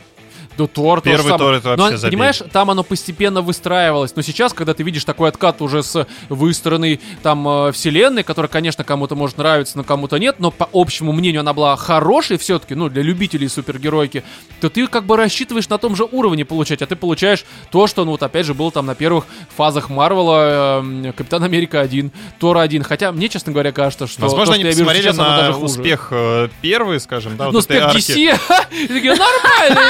Да, Тор, Первый самое. Тор это Но, вообще забей. понимаешь, там оно постепенно выстраивалось. Но сейчас, когда ты видишь такой откат уже с выстроенной там э, вселенной, которая, конечно, кому-то может нравиться, но кому-то нет, но по общему мнению она была хорошей все-таки, ну, для любителей супергеройки, то ты как бы рассчитываешь на том же уровне получать, а ты получаешь то, что, ну, вот опять же, было там на первых фазах Марвела, э, Капитан Америка 1, Тор 1. Хотя мне, честно говоря, кажется, что Возможно, то, они вижу посмотрели сейчас, на даже успех э, первый, скажем, да, Ну, вот успех. DC. Такие, нормально.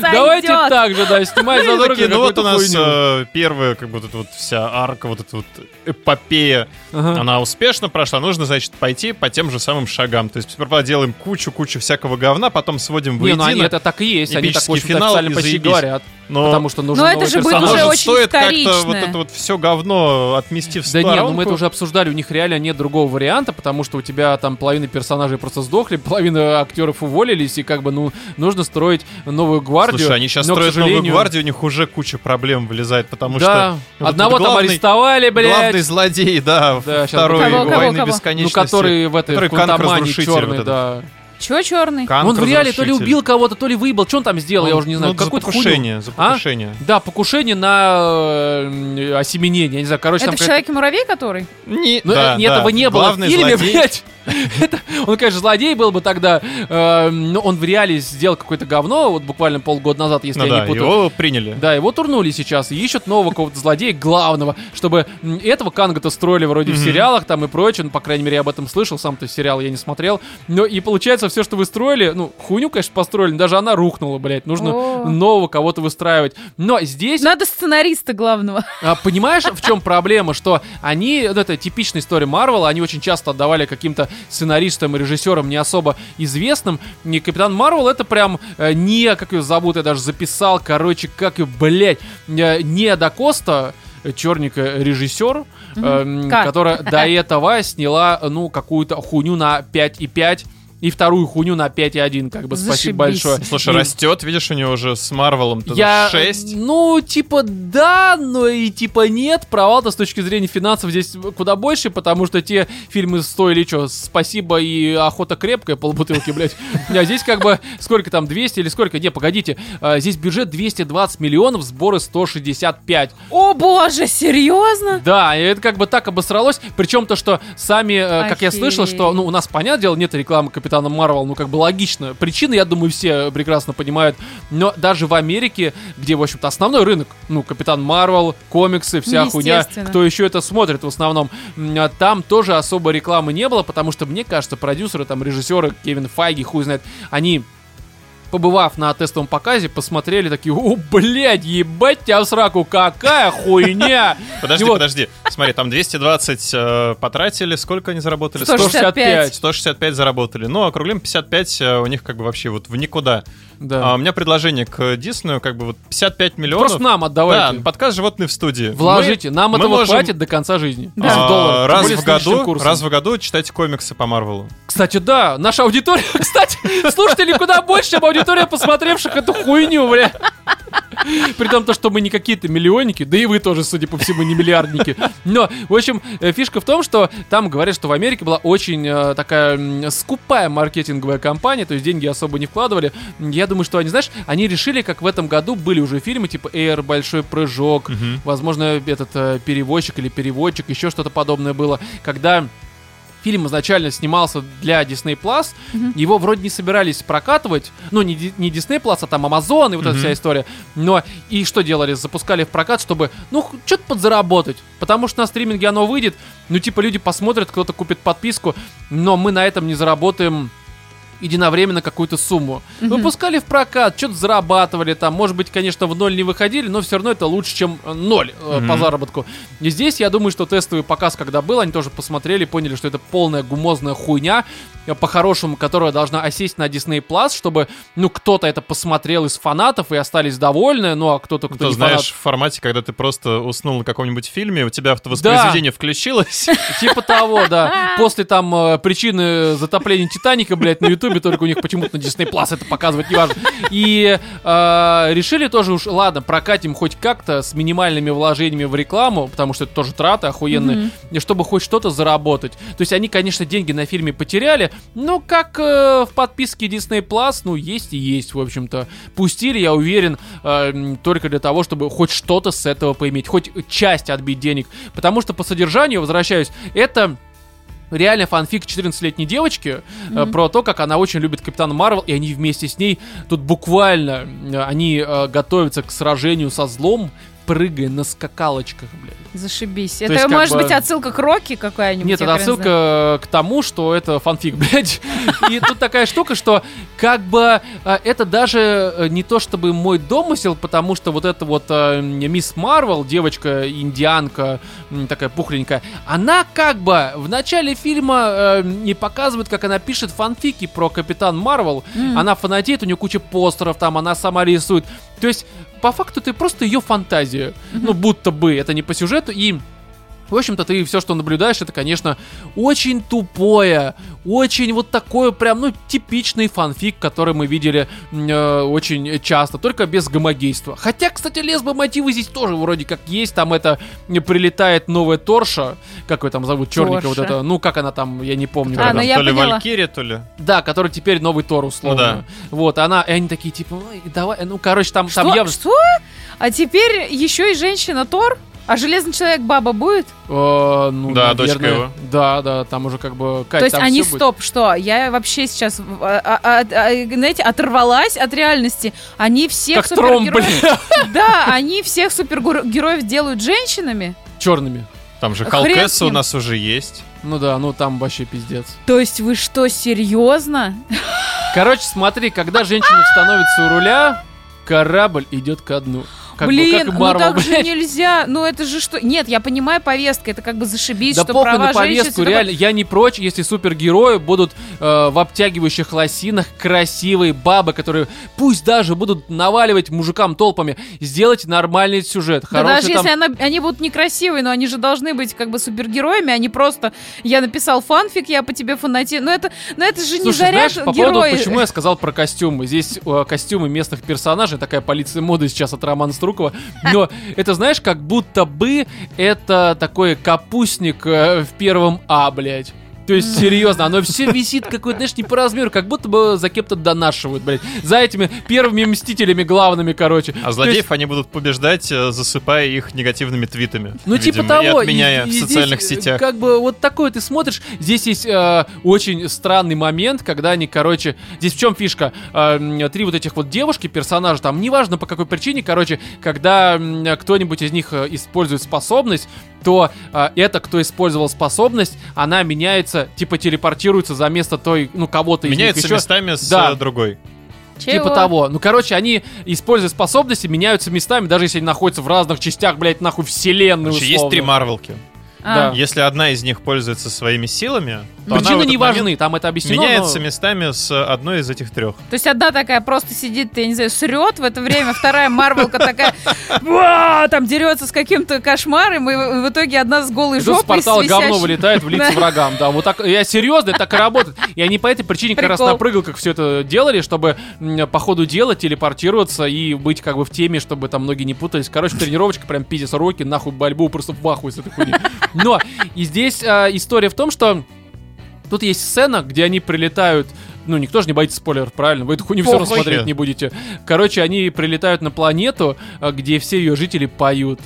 Давайте так же, да, снимай Ну, задорого такие, ну вот у нас э, первая, как бы вот эта вот вся арка, вот эта вот эпопея, Ага. она успешно прошла. Нужно, значит, пойти по тем же самым шагам. То есть сперва делаем кучу-кучу всякого говна, потом сводим Не, воедино. ну они это так и есть, они так, в общем-то, финал официально и почти заебись. говорят. Но потому что нужен Но это новый же будет уже очень стоит как-то вот это вот все говно отмести в Да сторонку? нет, ну мы это уже обсуждали, у них реально нет другого варианта, потому что у тебя там половина персонажей просто сдохли, половина актеров уволились, и как бы, ну, нужно строить новую гвардию. Слушай, они сейчас но, строят новую сожалению- гвардию, у них уже куча проблем вылезает, потому да, что... вот одного этот там главный- арестовали, блядь. Главный злодей, да, Да, второй Кого, кого, войны кого? Ну, бесконечности. который в этой который черный, вот этот. да. Чё черный? Канк Он в реале то ли убил кого-то, то ли выебал. Что он там сделал, я уже не знаю. Ну, за Какую-то хуйню. покушение, за А? покушение. Да, покушение на э, осеменение. Я не знаю, короче, Это там Человеке-муравей, который? Не, Ну, да, э, этого да. не было Главный в фильме, злодей. блядь. Он, конечно, злодей был бы тогда, э, но он в реале сделал какое-то говно, вот буквально полгода назад, если Ну я не путаю. его приняли. Да, его турнули сейчас и ищут нового какого-то злодея главного, чтобы этого Канга-то строили вроде в сериалах там и прочее, ну, по крайней мере, я об этом слышал, сам-то сериал я не смотрел. Но и получается, все, что вы строили, ну, хуйню, конечно, построили, даже она рухнула, блядь, нужно нового кого-то выстраивать. Но здесь Надо сценариста главного. а, понимаешь, в чем проблема? Что они, ну, это типичная история Марвела, они очень часто отдавали каким-то сценаристам и режиссерам не особо известным. И Капитан Марвел это прям э, не, как ее зовут, я даже записал, короче, как ее, блядь, э, не До Коста, э, черненькая режиссер, эм, Как? которая до этого сняла, ну, какую-то хуйню на 5,5 и вторую хуйню на 5,1, как бы, спасибо Зашибись. большое. Слушай, И- растет, видишь, у него уже с Марвелом я, 6. ну, типа, да, но и типа нет. Провал-то с точки зрения финансов здесь куда больше, потому что те фильмы стоили что, спасибо и охота крепкая, полбутылки, блядь. А здесь как бы, сколько там, 200 или сколько? Не, погодите, а, здесь бюджет 220 миллионов, сборы 165. О боже, серьезно? Да, и это как бы так обосралось. Причем то, что сами, э, как я слышал, что, ну, у нас, понятное дело, нет рекламы Капитана Марвел, ну, как бы логично. Причины, я думаю, все прекрасно понимают. Но даже в Америке, где, в общем-то, основной рынок, ну, Капитан Марвел, комиксы, вся хуйня, Естественно. кто еще это смотрит в основном, а там тоже особо рекламы не было, потому что, мне кажется, продюсеры, там, режиссеры, Кевин Файги, хуй знает, они побывав на тестовом показе, посмотрели такие, о, блядь, ебать тебя в сраку, какая хуйня! Подожди, вот- подожди. Смотри, там 220 э, потратили. Сколько они заработали? 165. 165 заработали. Ну, округлим 55 э, у них как бы вообще вот в никуда. Да. А у меня предложение к Диснею, как бы вот 55 миллионов. Просто нам Да, отдавайте. подкаст «Животные в студии». Вложите, нам мы этого можем- хватит до конца жизни. Да. А, раз в году, курсом. раз в году читайте комиксы по Марвелу. Кстати, да, наша аудитория, кстати, слушателей куда больше, чем аудитория посмотревших эту хуйню, бля. При том, то, что мы не какие-то миллионники, да и вы тоже, судя по всему, не миллиардники. Но, в общем, э, фишка в том, что там говорят, что в Америке была очень э, такая скупая маркетинговая компания, то есть деньги особо не вкладывали. Я думаю, что они, знаешь, они решили, как в этом году были уже фильмы типа Air, Большой прыжок, возможно, этот э, перевозчик или переводчик, еще что-то подобное было, когда фильм изначально снимался для Disney Plus, его вроде не собирались прокатывать, ну не, не Disney Plus, а там Amazon и вот эта Мгм. вся история, но и что делали, запускали в прокат, чтобы, ну, что-то подзаработать, потому что на стриминге оно выйдет, ну, типа, люди посмотрят, кто-то купит подписку, но мы на этом не заработаем единовременно какую-то сумму. Выпускали в прокат, что-то зарабатывали там, может быть, конечно, в ноль не выходили, но все равно это лучше, чем э, ноль э, по заработку. И здесь, я думаю, что тестовый показ, когда был, они тоже посмотрели, поняли, что это полная гумозная хуйня, э, по-хорошему, которая должна осесть на Disney Plus, чтобы, ну, кто-то это посмотрел из фанатов и остались довольны, ну, а кто-то, кто Ты не знаешь, в формате, когда ты просто уснул на каком-нибудь фильме, у тебя автовоспроизведение включилось. фанат. Типа того, да. После там причины затопления Титаника, блядь, на Ютубе, только у них почему-то на Disney Plus это показывать неважно. И э, решили тоже уж, ладно, прокатим хоть как-то с минимальными вложениями в рекламу, потому что это тоже траты охуенные, и чтобы хоть что-то заработать. То есть они, конечно, деньги на фильме потеряли, но как э, в подписке Disney Plus, ну, есть и есть, в общем-то. Пустили, я уверен, э, только для того, чтобы хоть что-то с этого поиметь, хоть часть отбить денег. Потому что по содержанию, возвращаюсь, это реально фанфик 14-летней девочки э, про то, как она очень любит Капитана Марвел, и они вместе с ней тут буквально э, они э, готовятся к сражению со злом, прыгая на скакалочках, блядь. Зашибись. есть, Это как может бы- быть отсылка к Рокки какая-нибудь? Нет, это отсылка к тому, что это фанфик, блядь. И тут такая штука, что как бы э, это даже э, не то чтобы мой домысел, потому что вот эта вот э, мисс Марвел, девочка индианка, такая пухленькая, она как бы в начале фильма э, не показывает, как она пишет фанфики про Капитан Марвел. Она фанатеет, у нее куча постеров там, она сама рисует. То есть по факту ты просто ее фантазия. Ну, будто бы это не по сюжету. И в общем-то, ты все, что наблюдаешь, это, конечно, очень тупое, очень вот такое прям, ну, типичный фанфик, который мы видели э, очень часто, только без гомогейства. Хотя, кстати, лесбо-мотивы здесь тоже вроде как есть, там это прилетает новая Торша, как ее там зовут, черненькая вот это, ну, как она там, я не помню. А, Там ну я то ли поняла. Валькирия, то ли... Да, который теперь новый Тор, условно. Ну да. Вот, она, и они такие, типа, «Ой, давай, ну, короче, там, там Что? явно... Что? А теперь еще и женщина Тор? А Железный Человек баба будет? Э, ну, Да, наверное, дочка его. Да, да, там уже как бы... Кать, То есть они, всё будет. стоп, что? Я вообще сейчас, а, а, а, а, знаете, оторвалась от реальности. Они всех Как Тром, супергероев... блин, Да, они всех супергероев делают женщинами. черными. Там же Халкесса у нас уже есть. Ну да, ну там вообще пиздец. То есть вы что, серьезно? Короче, смотри, когда женщина становится у руля, корабль идет ко дну. Как бы, Блин, как ну Марвел, так же блядь. нельзя. Ну это же что? Нет, я понимаю повестка, это как бы зашибись, Да что похуй права на женщин, повестку, всё такое. реально. Я не прочь, если супергерои будут э, в обтягивающих лосинах, красивые бабы, которые пусть даже будут наваливать мужикам толпами, сделать нормальный сюжет. Да Хороший даже там... если она- они будут некрасивые, но они же должны быть как бы супергероями, а не просто я написал фанфик, я по тебе фанатею. Но это, но это же не Слушай, заряд знаешь, по поводу, почему я сказал про костюмы. Здесь э, костюмы местных персонажей, такая полиция моды сейчас от Романа Струкова. Но это, знаешь, как будто бы это такой капустник э, в первом А, блядь. То есть, серьезно, оно все висит какой-то, знаешь, не по размеру, как будто бы за кем-то донашивают, блядь. За этими первыми мстителями главными, короче. А злодеев они будут побеждать, э, засыпая их негативными твитами. Ну, типа видимо, того. И отменяя И- в социальных здесь, э, сетях. Как бы вот такой ты смотришь. Здесь есть э, очень странный момент, когда они, короче, здесь в чем фишка? Э, три вот этих вот девушки, персонажа, там, неважно по какой причине, короче, когда кто-нибудь из них э, использует способность, то э, это, кто использовал способность, она меняется, типа телепортируется за место той, ну, кого-то из них Меняется еще. местами с Да. э, другой. Чего? Типа того. Ну, короче, они, используя способности, меняются местами, даже если они находятся в разных частях, блядь, нахуй вселенной, Короче, есть условно. три Марвелки. А, да. Если одна из них пользуется своими силами, то Причины не важны, там это объяснено. Меняется но- местами с одной из этих трех. То есть одна такая просто сидит, я не знаю, срет в это время, вторая Марвелка такая, «Ва!» там дерется с каким-то кошмаром, и в итоге одна с голой тут с жопой, портала говно вылетает в лица врагам. Да, вот так. Я серьезно, это так и работает. И они по этой причине как раз Прикол. на прыгалках все это делали, чтобы по ходу дела телепортироваться и быть как бы в теме, чтобы там многие не путались. Короче, тренировочка прям пиздец уроки, нахуй бальбу просто в ахуе с этой хуйни. Но и здесь а, история в том, что Тут есть сцена, где они прилетают. Ну, никто же не боится спойлеров, правильно? Вы эту хуйню все равно смотреть не будете. Короче, они прилетают на планету, а, где все ее жители поют.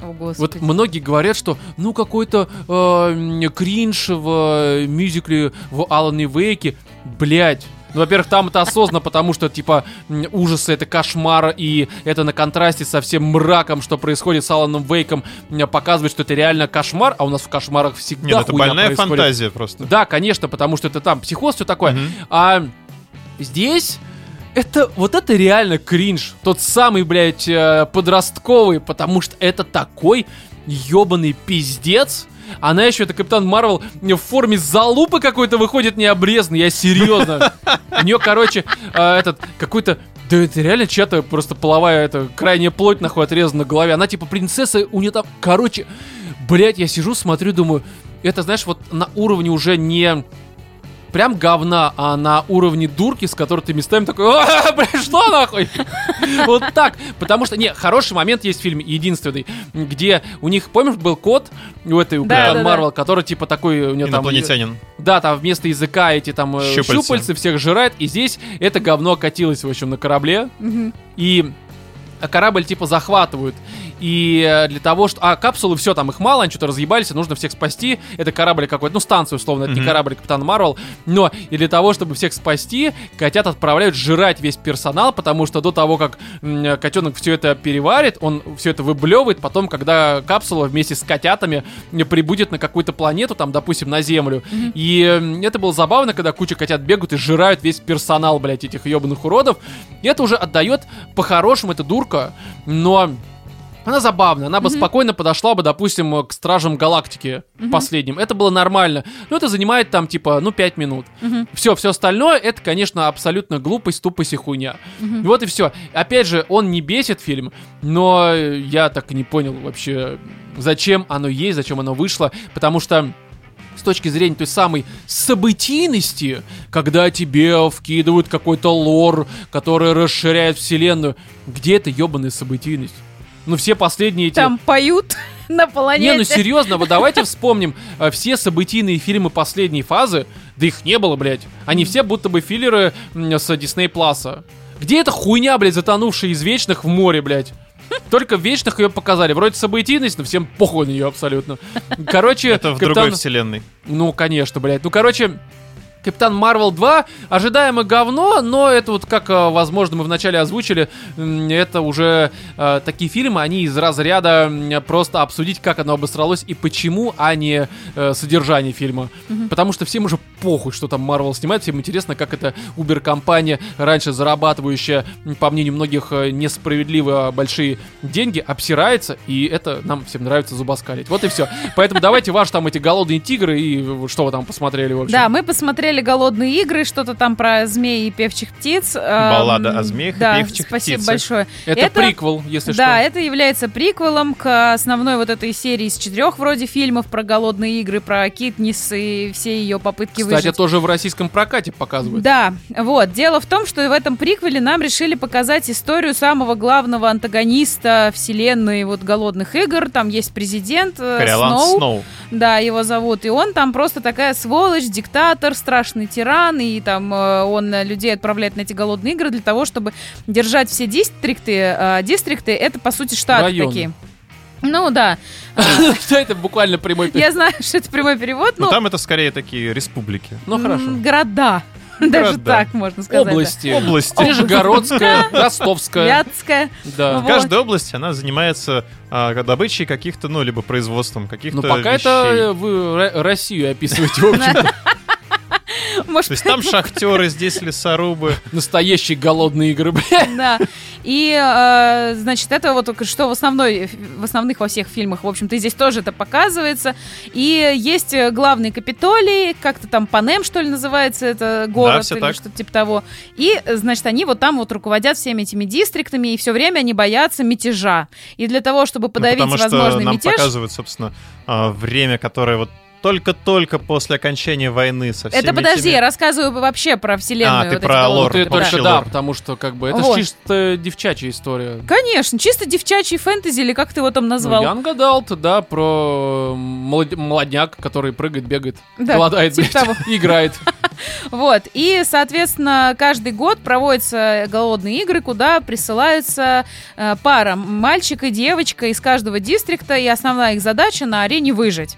О, Господи. Вот многие говорят, что ну какой-то э, кринж в э, мюзикле в Алане Вейке. Блять. Ну, во-первых, там это осознанно, потому что, типа, ужасы, это кошмар, и это на контрасте со всем мраком, что происходит с Аланом Вейком, показывает, что это реально кошмар, а у нас в кошмарах всегда Нет, это хуйня больная происходит. фантазия просто. Да, конечно, потому что это там психоз, все такое. Мгм. А здесь это вот это реально кринж. Тот самый, блядь, э, подростковый, потому что это такой ебаный пиздец. Она еще, это Капитан Марвел, в форме залупы какой-то выходит необрезанный, я серьезно. У нее, короче, э, этот какой-то да это реально чья-то просто половая, это крайняя плоть нахуй отрезана на голове. Она типа принцесса, у нее там, короче, блять, я сижу, смотрю, думаю, это, знаешь, вот на уровне уже не прям говна, а на уровне дурки, с которой ты местами такой, «А, блин, что нахуй? Вот так. Потому что, не, хороший момент есть в фильме, единственный, где у них, помнишь, был кот у этой, у Капитана. Марвел, который типа такой, у него там... Инопланетянин. Да, там вместо языка эти там э, щупальцы всех жирает, и здесь это говно катилось, в общем, на корабле, и корабль типа захватывают. И э, для того, что... А капсулы, все, там их мало, они что-то разъебались, и нужно всех спасти. Это корабль какой-то, ну, станция, условно, это не Мгм. корабль Капитан Марвел. Но и для того, чтобы всех спасти, котят отправляют жрать весь персонал, потому что до того, как м, котенок все это переварит, он все это выблевывает, потом, когда капсула вместе с котятами прибудет на какую-то планету, там, допустим, на Землю. И м, это было забавно, когда куча котят бегают и жирают весь персонал, блядь, этих ебаных уродов. И это уже отдает по-хорошему, это дурка, но Она забавная, она бы Мгм. спокойно подошла бы, допустим, к Стражам Галактики Мгм. последним. Это было нормально. Но это занимает там, типа, ну, 5 минут. Мгм. Все, все остальное, это, конечно, абсолютно глупость, тупость и хуйня. Мгм. Вот и все. Опять же, он не бесит фильм, но я так и не понял вообще, зачем оно есть, зачем оно вышло, потому что с точки зрения той самой событийности, когда тебе вкидывают какой-то лор, который расширяет вселенную, где эта ебаная событийность? Ну, все последние эти... Там поют на Не, планете. ну серьезно, вот давайте вспомним э, все событийные фильмы последней фазы, да их не было, блядь. Они все будто бы филлеры с Disney Plus. Где эта хуйня, блядь, затонувшая из вечных в море, блядь? Только в вечных ее показали. Вроде событийность, но всем похуй на нее абсолютно. Короче, Это в Капитан- другой вселенной. Ну, конечно, блядь. Ну, короче, Капитан Марвел 2 ожидаемо говно, но это вот как, э, возможно, мы вначале озвучили, это уже э, такие фильмы, они из разряда просто обсудить, как оно обосралось и почему, а не э, содержание фильма. Потому что всем уже похуй, что там Марвел снимает, всем интересно, как эта Uber-компания, раньше зарабатывающая, по мнению многих, э, несправедливо большие деньги, обсирается, и это нам всем нравится зубоскалить. Вот и все. Поэтому давайте ваши там эти голодные тигры и э, что вы там посмотрели в общем. Да, мы посмотрели «Голодные игры», что-то там про змей и певчих птиц. Эм, Баллада о змеях и да, певчих спасибо птицах. большое. Это, Это- приквел, если да, что. это является приквелом к основной вот этой серии из четырех вроде фильмов про голодные игры, про Китнис и все ее попытки Кстати, выжить. тоже в российском прокате показывают. Да, вот. Дело в том, что в этом приквеле нам решили показать историю самого главного антагониста вселенной вот голодных игр. Там есть президент э, Кориолан Сноу. Сноу. Да, его зовут. И он там просто такая сволочь, диктатор, страшный тиран. И там э, он э, людей отправляет на эти голодные игры для того, чтобы держать все дистрикты. А дистрикты это, по сути, штаты Районы. такие. Ну да, Что это буквально прямой перевод? я знаю, что это прямой перевод, Но ну, там это скорее такие республики. Ну хорошо. города. Даже так можно сказать. Области. Области. Нижегородская, Ростовская. Вятская. Да. Вот. Каждая область, она занимается а, добычей каких-то, ну, либо производством каких-то Ну пока вещей. это э, вы Ро- Россию описываете, в общем Может, То есть там шахтеры, здесь лесорубы. Настоящие голодные игры, блядь. Да. И, э, значит, это вот только что в основной, в основных во всех фильмах, в общем-то, здесь тоже это показывается. И есть э, главный Капитолий, как-то там Панем, что ли, называется, это город всё или так. что-то типа того. И, значит, они вот там вот руководят всеми этими дистриктами, и все время они боятся мятежа. И для того, чтобы Ну, подавить потому что возможный нам мятеж... показывают, собственно, а, время, которое вот только-только после окончания войны со всеми Это подожди, этими- я рассказываю вообще про вселенную. А, ты вот эти про лор, Ты про да. только да, лор. потому что как бы это Вот. чисто девчачья история. Конечно, чисто девчачий фэнтези, или как ты его там назвал? Ну, Young Adult, да, про молод- молодняк, который прыгает, бегает, Да, голодает, типа блядь, играет. Вот, и, соответственно, каждый год проводятся голодные игры, куда присылаются э, пара, мальчик и девочка из каждого дистрикта, и основная их задача на арене выжить.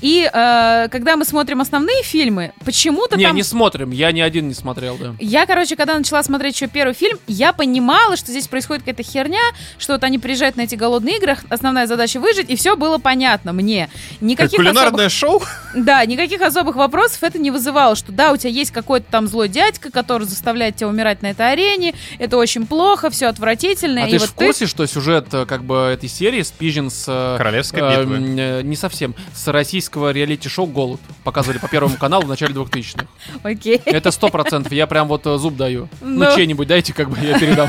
И э, когда мы смотрим основные фильмы, почему-то Не, там... не смотрим, я ни один не смотрел, да. Я, короче, когда начала смотреть еще первый фильм, я понимала, что здесь происходит какая-то херня, что вот они приезжают на эти голодные игры, основная задача выжить, и все было понятно мне. Как Никаких кулинарное особых- шоу? да, никаких особых вопросов это не вызывало, что да, у тебя есть какой-то там злой дядька, который заставляет тебя умирать на этой арене, это очень плохо, все отвратительно, А и ты вот в курсе, что сюжет э, как бы этой серии спижен с... э, Королевской э, битвы. э, не совсем. С российского реалити-шоу «Голод». Показывали по Первому каналу в начале 2000-х. Окей. Это сто процентов. Я прям вот э, зуб даю. Ну, Ну. чей-нибудь дайте, как бы я передам.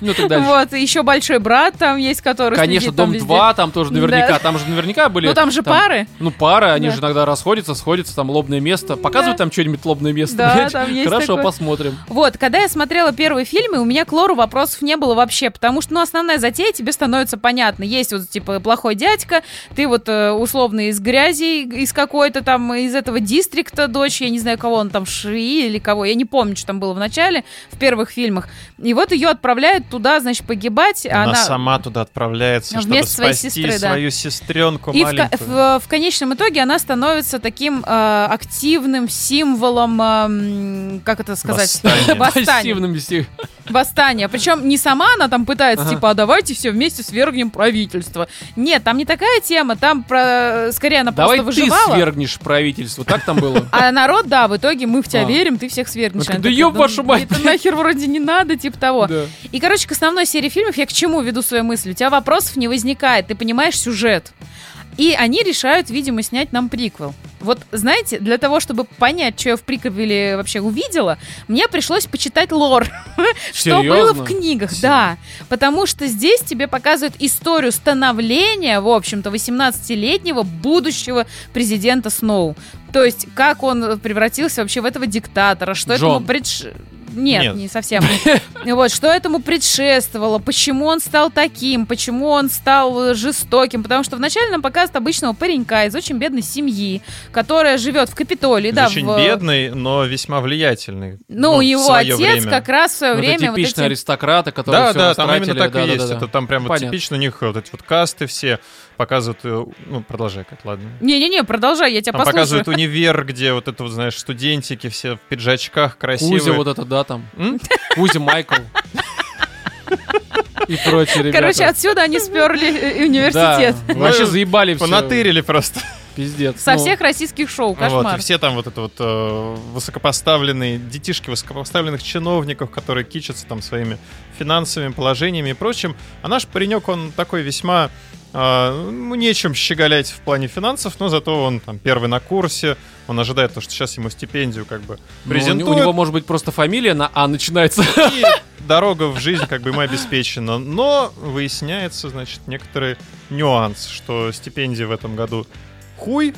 Ну, так дальше. Вот, еще большой брат там есть, который Конечно, Дом везде. 2, там тоже наверняка. Там же наверняка были... Ну там же пары. Ну, пары, они же иногда расходятся, сходятся, там лобное место. Показывают там что-нибудь лобное место, Да, там есть Хорошо, посмотрим. Вот, когда я смотрела первые фильмы, у меня к лору вопросов не было вообще, потому что, ну, основная затея тебе становится понятна. Есть вот, типа, плохой дядька, ты вот, э, условно, из грязи, из какой-то там, из этого дистрикта дочь, я не знаю, кого он там, Шии или кого, я не помню, что там было в начале, в первых фильмах. И вот ее отправляют туда, значит, погибать. а Она, она сама туда отправляется, чтобы Вместо своей спасти сестры, да. свою сестренку И в, маленькую. в- в конечном итоге она становится таким э, активным символом, эм, как это сказать, Восстания. Восстания. Причем не сама она там пытается, Ага. типа, а давайте все вместе свергнем правительство. Нет, там не такая тема, там про... скорее она Давай просто ты выживала. свергнешь правительство. Так там было? А народ, да, в итоге мы в тебя А. верим, ты всех свергнешь. Ну, да ёб вашу мать, Это нахер вроде не надо, типа того. И, короче, к основной серии фильмов я к чему веду свою мысль? У тебя вопросов не возникает, ты понимаешь сюжет. И они решают, видимо, снять нам приквел. Вот, знаете, для того, чтобы понять, что я в приквеле вообще увидела, мне пришлось почитать лор. Что было в книгах, да. Потому что здесь тебе показывают историю становления, в общем-то, 18-летнего будущего президента Сноу. То есть, как он превратился вообще в этого диктатора, что Джон. этому предш... Нет, Нет. не совсем. Вот, что этому предшествовало, почему он стал таким, почему он стал э, жестоким. Потому что вначале нам показывают обычного паренька из очень бедной семьи, которая живет в Капитолии, да, Очень в... бедный, но весьма влиятельный. Ну, в его отец время. как раз в свое Ну, время Это вот типичные эти- аристократы, которые Да, да, там именно так и Да-да-да. есть. Это там прям вот Понятно. типично у них вот эти вот касты все показывают. э, Ну, продолжай, как ладно. Не-не-не, продолжай, я тебя Там послушаю. показывают универ, где вот это вот, знаешь, студентики все в пиджачках красивые. Кузя вот это, да, там. М? Кузя Майкл. И прочие ребята. Короче, отсюда они сперли э, Да, университет. вообще Ну, заебали все. Понатырили просто. Пиздец. Со Ну, всех российских шоу, Вот, кошмар. и все там вот это вот э, высокопоставленные детишки высокопоставленных чиновников, которые кичатся там своими финансовыми положениями и прочим. А наш паренек, он такой весьма... э, ну, нечем щеголять в плане финансов, но зато он там первый на курсе, он ожидает, то, что сейчас ему стипендию как бы ну, у, презентуют. у него может быть просто фамилия на А начинается. И дорога в жизнь как бы ему обеспечена. Но выясняется, значит, некоторый нюанс, что стипендия в этом году хуй.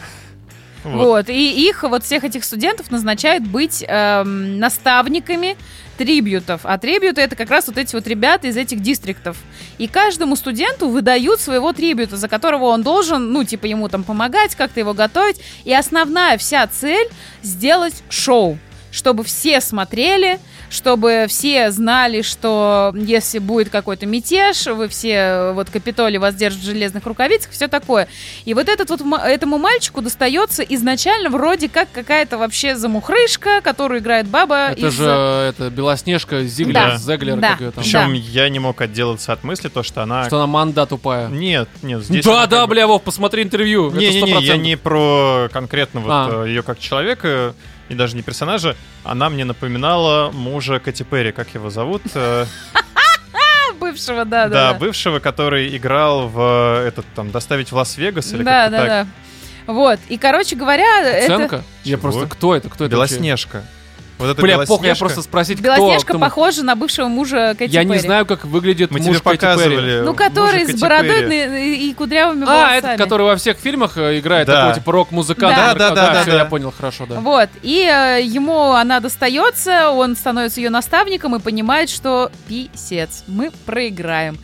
Вот. Вот, и их, вот всех этих студентов назначают быть эм, наставниками трибьютов. А трибьюты это как раз вот эти вот ребята из этих дистриктов. И каждому студенту выдают своего трибьюта, за которого он должен, ну, типа, ему там помогать, как-то его готовить. И основная вся цель сделать шоу чтобы все смотрели, чтобы все знали, что если будет какой-то мятеж, вы все, э, вот Капитолий вас держит в железных рукавицах, все такое. И вот этот вот этому мальчику достается изначально вроде как какая-то вообще замухрышка, которую играет баба Это из... же это Белоснежка, Зиглер, Да, Зеглер, да. как ее там. Причем Да. я не мог отделаться от мысли, то, что она... Что она манда тупая. Нет, нет, здесь... Да, да, как бы- бля, Вов, посмотри интервью. это Не-не-не, я 100%. не про конкретно вот А. ее как человека и даже не персонажа. Она мне напоминала мужа Кэти Перри, как его зовут? Э, бывшего, да, Да, да. бывшего, который играл в э, этот там «Доставить в Лас-Вегас» или Да, как-то да, так. да. Вот, и, короче говоря, это... Оценка? Я Чего? просто, кто это, кто это вообще? Белоснежка. Вот это Бля, похуй, я Белоснежка. просто спросить, кто. Белоснежка кто- похожа на бывшего мужа Кэти Я не знаю, как выглядит Мы муж тебе Кэти Перри. Ну, который с бородой и кудрявыми А, волосами. этот, который во всех фильмах э, играет, Да. такой типа рок-музыкант. Да. Да, да, да, всё, да. я понял, хорошо, да. Вот, и э, ему она достается, он становится ее наставником и понимает, что писец, мы проиграем.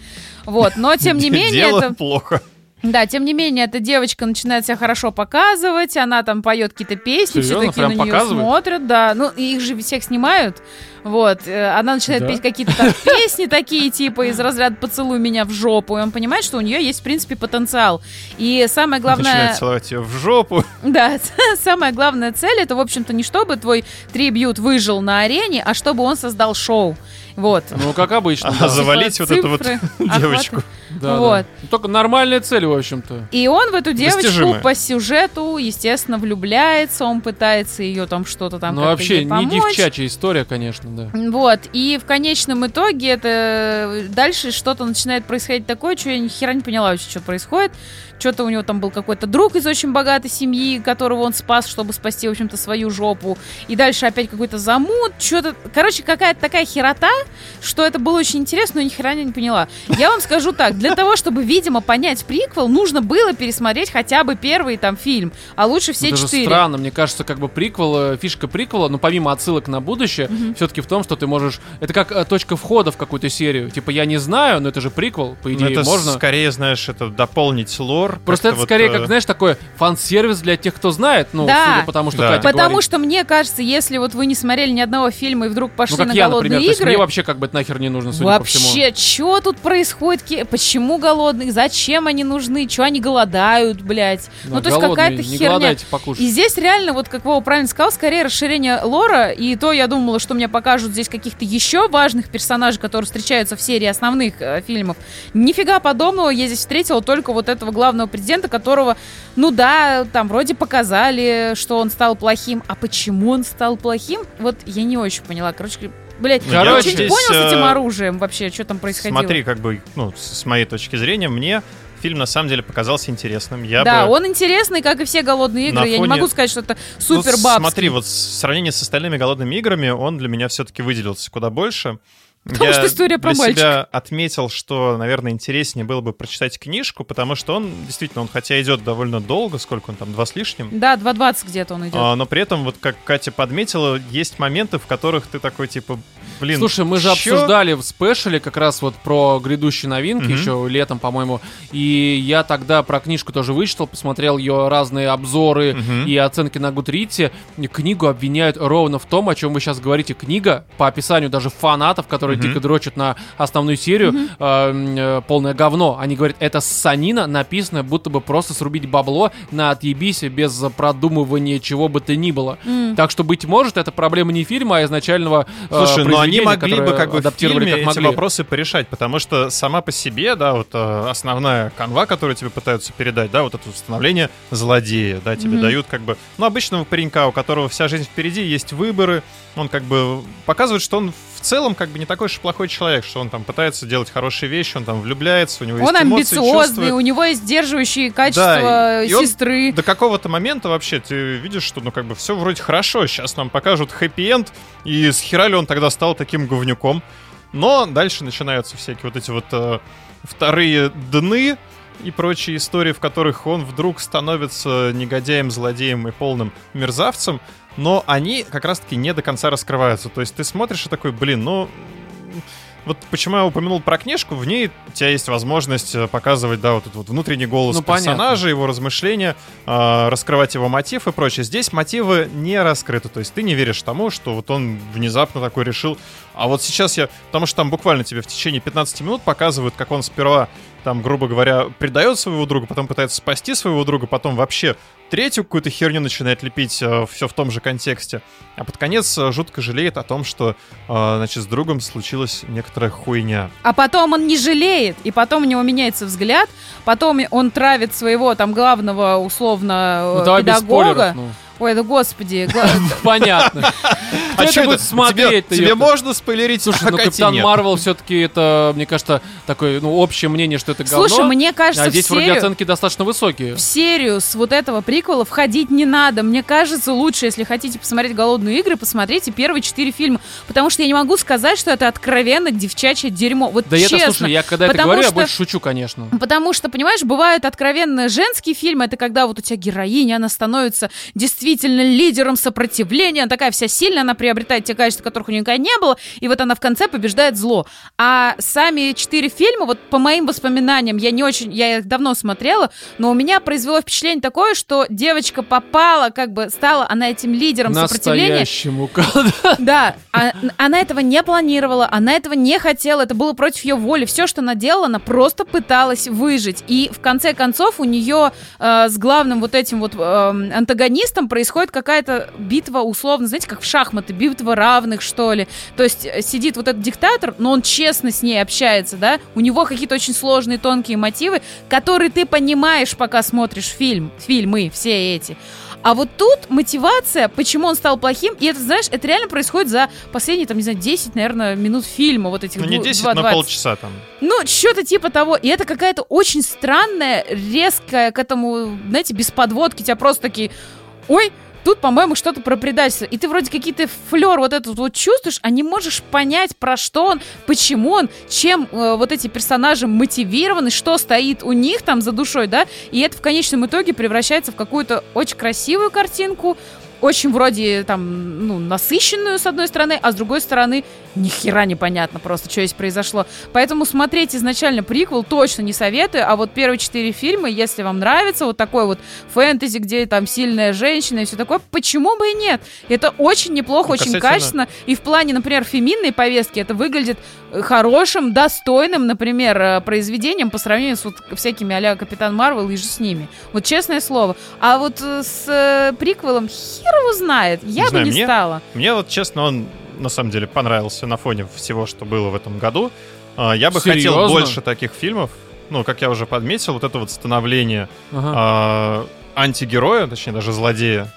Вот, но тем не менее, Дело это, плохо. Да, тем не менее, эта девочка начинает себя хорошо показывать, она там поет какие-то песни, все Серьезно? такие на Прям нее показывает? смотрят, да, ну их же всех снимают, вот, э, она начинает Да? петь какие-то там песни такие, типа из разряда «Поцелуй меня в жопу», и он понимает, что у нее есть, в принципе, потенциал. И самое главное... Начинает целовать ее в жопу. Да, самая главная цель это, в общем-то, не чтобы твой трибьют выжил на арене, а чтобы он создал шоу. Вот. Ну, как обычно. А да. завалить вот эту вот девочку. Да, да. вот. Ну, Только нормальная цель, в общем-то. И он в эту девочку Достижимая. по сюжету, естественно, влюбляется, он пытается ее там что-то там Ну, вообще, не девчачья история, конечно, да. Вот, и в конечном итоге это дальше что-то начинает происходить такое, что я ни хера не поняла вообще, что происходит. Что-то у него там был какой-то друг из очень богатой семьи, которого он спас, чтобы спасти, в общем-то, свою жопу. И дальше опять какой-то замут, что-то... Короче, какая-то такая херота, что это было очень интересно, но ни хера не поняла. Я вам скажу так, для того, чтобы, видимо, понять приквел, нужно было пересмотреть хотя бы первый там фильм, а лучше все это же четыре. странно, мне кажется, как бы приквел, э, фишка приквела, ну помимо отсылок на будущее, все-таки в том, что ты можешь... Это как э, точка входа в какую-то серию. Типа, я не знаю, но это же приквел, по Ну, идее, это можно... скорее, знаешь, это дополнить лор. Просто это вот, скорее, э, как, знаешь, такой фан-сервис для тех, кто знает, ну, Да. судя по тому, что Да. Катя Потому говорит. что мне кажется, если вот вы не смотрели ни одного фильма и вдруг пошли Ну, как на я, голодные например. То есть игры, мне вообще как бы это нахер не нужно, судя по всему. вообще, что тут происходит? Почему голодные, зачем они нужны, что они голодают, блядь. Да, ну, то есть какая-то херня. голодайте, покушайте. И здесь реально, вот как Вова правильно сказал, скорее расширение лора, и то я думала, что мне покажут здесь каких-то еще важных персонажей, которые встречаются в серии основных э, фильмов. Нифига подобного, я здесь встретила только вот этого главного президента, которого, ну да, там вроде показали, что он стал плохим, а почему он стал плохим, вот я не очень поняла. Короче, блядь, я Короче, вообще не здесь, понял с этим э, оружием вообще, что там происходило. Смотри, как бы, ну, с моей точки зрения, мне фильм на самом деле показался интересным. Я да, бы... он интересный, как и все голодные игры. На Я не фоне- могу сказать, что это Ну, супер бабский. Смотри, вот в сравнении с остальными голодными играми, он для меня все-таки выделился куда больше. Потому Я что история про для мальчика. себя отметил, что, наверное, интереснее было бы прочитать книжку, потому что он, действительно, он хотя идет довольно долго, сколько он там, два с лишним, Да, 2.20 где-то он идет. а, но при этом, вот как Катя подметила, есть моменты, в которых ты такой, типа, блин, Слушай, мы же чё? обсуждали в спешле как раз вот про грядущие новинки Мгм. еще летом, по-моему. И я тогда про книжку тоже вычитал, посмотрел ее разные обзоры Мгм. и оценки на Гудрите. Книгу обвиняют ровно в том, о чем вы сейчас говорите. Книга, по описанию даже фанатов, которые Мгм. дико дрочат на основную серию, м, э, полное говно. Они говорят, это санина, написанная, будто бы просто срубить бабло на отъебись без продумывания чего бы то ни было. Так что, быть может, это проблема не фильма, а изначального э, Слушай, но они произведения, могли бы как бы в адаптировали фильме как эти могли. вопросы порешать, потому что сама по себе, да, вот э, основная канва, которую тебе пытаются передать, да, вот это установление злодея, да, тебе дают как бы, ну, обычного паренька, у которого вся жизнь впереди, есть выборы, он как бы показывает, что он в целом как бы не такой и плохой человек, что он там пытается делать хорошие вещи, он там влюбляется, у него Он есть эмоции, амбициозный, чувства. у него есть сдерживающие качества и он сестры. До какого-то момента вообще ты видишь, что ну как бы все вроде хорошо. Сейчас нам покажут хэппи-энд, и с хера ли он тогда стал таким говнюком. Но дальше начинаются всякие вот эти вот э, вторые дны и прочие истории, в которых он вдруг становится негодяем, злодеем и полным мерзавцем. Но они как раз-таки не до конца раскрываются. То есть ты смотришь и такой, блин, ну... Вот почему я упомянул про книжку, в ней у тебя есть возможность э, показывать, да, вот этот вот внутренний голос Ну, понятно. персонажа, его размышления, э, раскрывать его мотив и прочее. Здесь мотивы не раскрыты, то есть ты не веришь тому, что вот он внезапно такой решил. А вот сейчас я, потому что там буквально тебе в течение 15 минут показывают, как он сперва там, грубо говоря, предает своего друга, потом пытается спасти своего друга, потом вообще третью какую-то херню начинает лепить, все в том же контексте. А под конец э, жутко жалеет о том, что, э, значит, с другом случилась некоторая хуйня. А потом он не жалеет, и потом у него меняется взгляд, потом он травит своего там главного условно Ну, э, давай без педагога. спойлеров, ну. Ой, да господи. Понятно. Кто это чё будет смотреть? Тебе, тебе можно спойлерить? Слушай, а ну Капитан. Марвел все-таки это, мне кажется, такое, ну, общее мнение, что это говно. Слушай, мне кажется, а здесь вроде серию, оценки достаточно высокие. в серию с вот этого прикола входить не надо. Мне кажется, лучше, если хотите посмотреть «Голодные игры», посмотрите первые четыре фильма. Потому что я не могу сказать, что это откровенно девчачье дерьмо. Вот Да честно. это, слушай, я когда это говорю, я что- больше шучу, конечно. Потому что, понимаешь, бывают откровенно женские фильмы, это когда вот у тебя героиня, она становится действительно лидером сопротивления, она такая вся сильная, она приобретает те качества, которых у нее никогда не было, и вот она в конце побеждает зло. А сами четыре фильма, вот по моим воспоминаниям, я не очень, я их давно смотрела, но у меня произвело впечатление такое, что девочка попала, как бы стала она этим лидером сопротивления, да, а- она этого не планировала, она этого не хотела, это было против ее воли. Все, что она делала, она просто пыталась выжить. И в конце концов у нее э, с главным вот этим вот э, антагонистом происходит какая-то битва, условно, знаете, как в шахматы, битва равных, что ли. То есть э, сидит вот этот диктатор, но он честно с ней общается, да, у него какие-то очень сложные, тонкие мотивы, которые ты понимаешь, пока смотришь фильм, фильмы все эти. А вот тут мотивация, почему он стал плохим, и это, знаешь, это реально происходит за последние, там, не знаю, 10, наверное, минут фильма вот этих Ну не дву- 10, два- но 20. полчаса там. Ну, что-то типа того. И это какая-то очень странная, резкая к этому, знаете, без подводки. Тебя просто такие, ой, тут, по-моему, что-то про предательство. И ты вроде какие-то флер вот этот вот чувствуешь, а не можешь понять, про что он, почему он, чем э, вот эти персонажи мотивированы, что стоит у них там за душой, да. И это в конечном итоге превращается в какую-то очень красивую картинку, очень вроде там, ну, насыщенную, с одной стороны, а с другой стороны, ни хера непонятно просто, что здесь произошло. Поэтому смотреть изначально приквел точно не советую, а вот первые четыре фильма, если вам нравится вот такой вот фэнтези, где там сильная женщина и все такое, почему бы и нет? Это очень неплохо, Ну, очень качественно, и в плане, например, феминной повестки это выглядит э, хорошим, достойным, например, э, произведением по сравнению с вот всякими а Капитан Марвел и же с ними. Вот честное слово. А вот э, с приквелом хер его знает. Я Не бы знаю, не мне- стала. Мне вот, честно, он на самом деле понравился на фоне всего, что было в этом году. А, Я бы хотел Серьезно? больше таких фильмов. Ну, как я уже подметил, вот это вот становление Ага. а, антигероя, точнее даже злодея.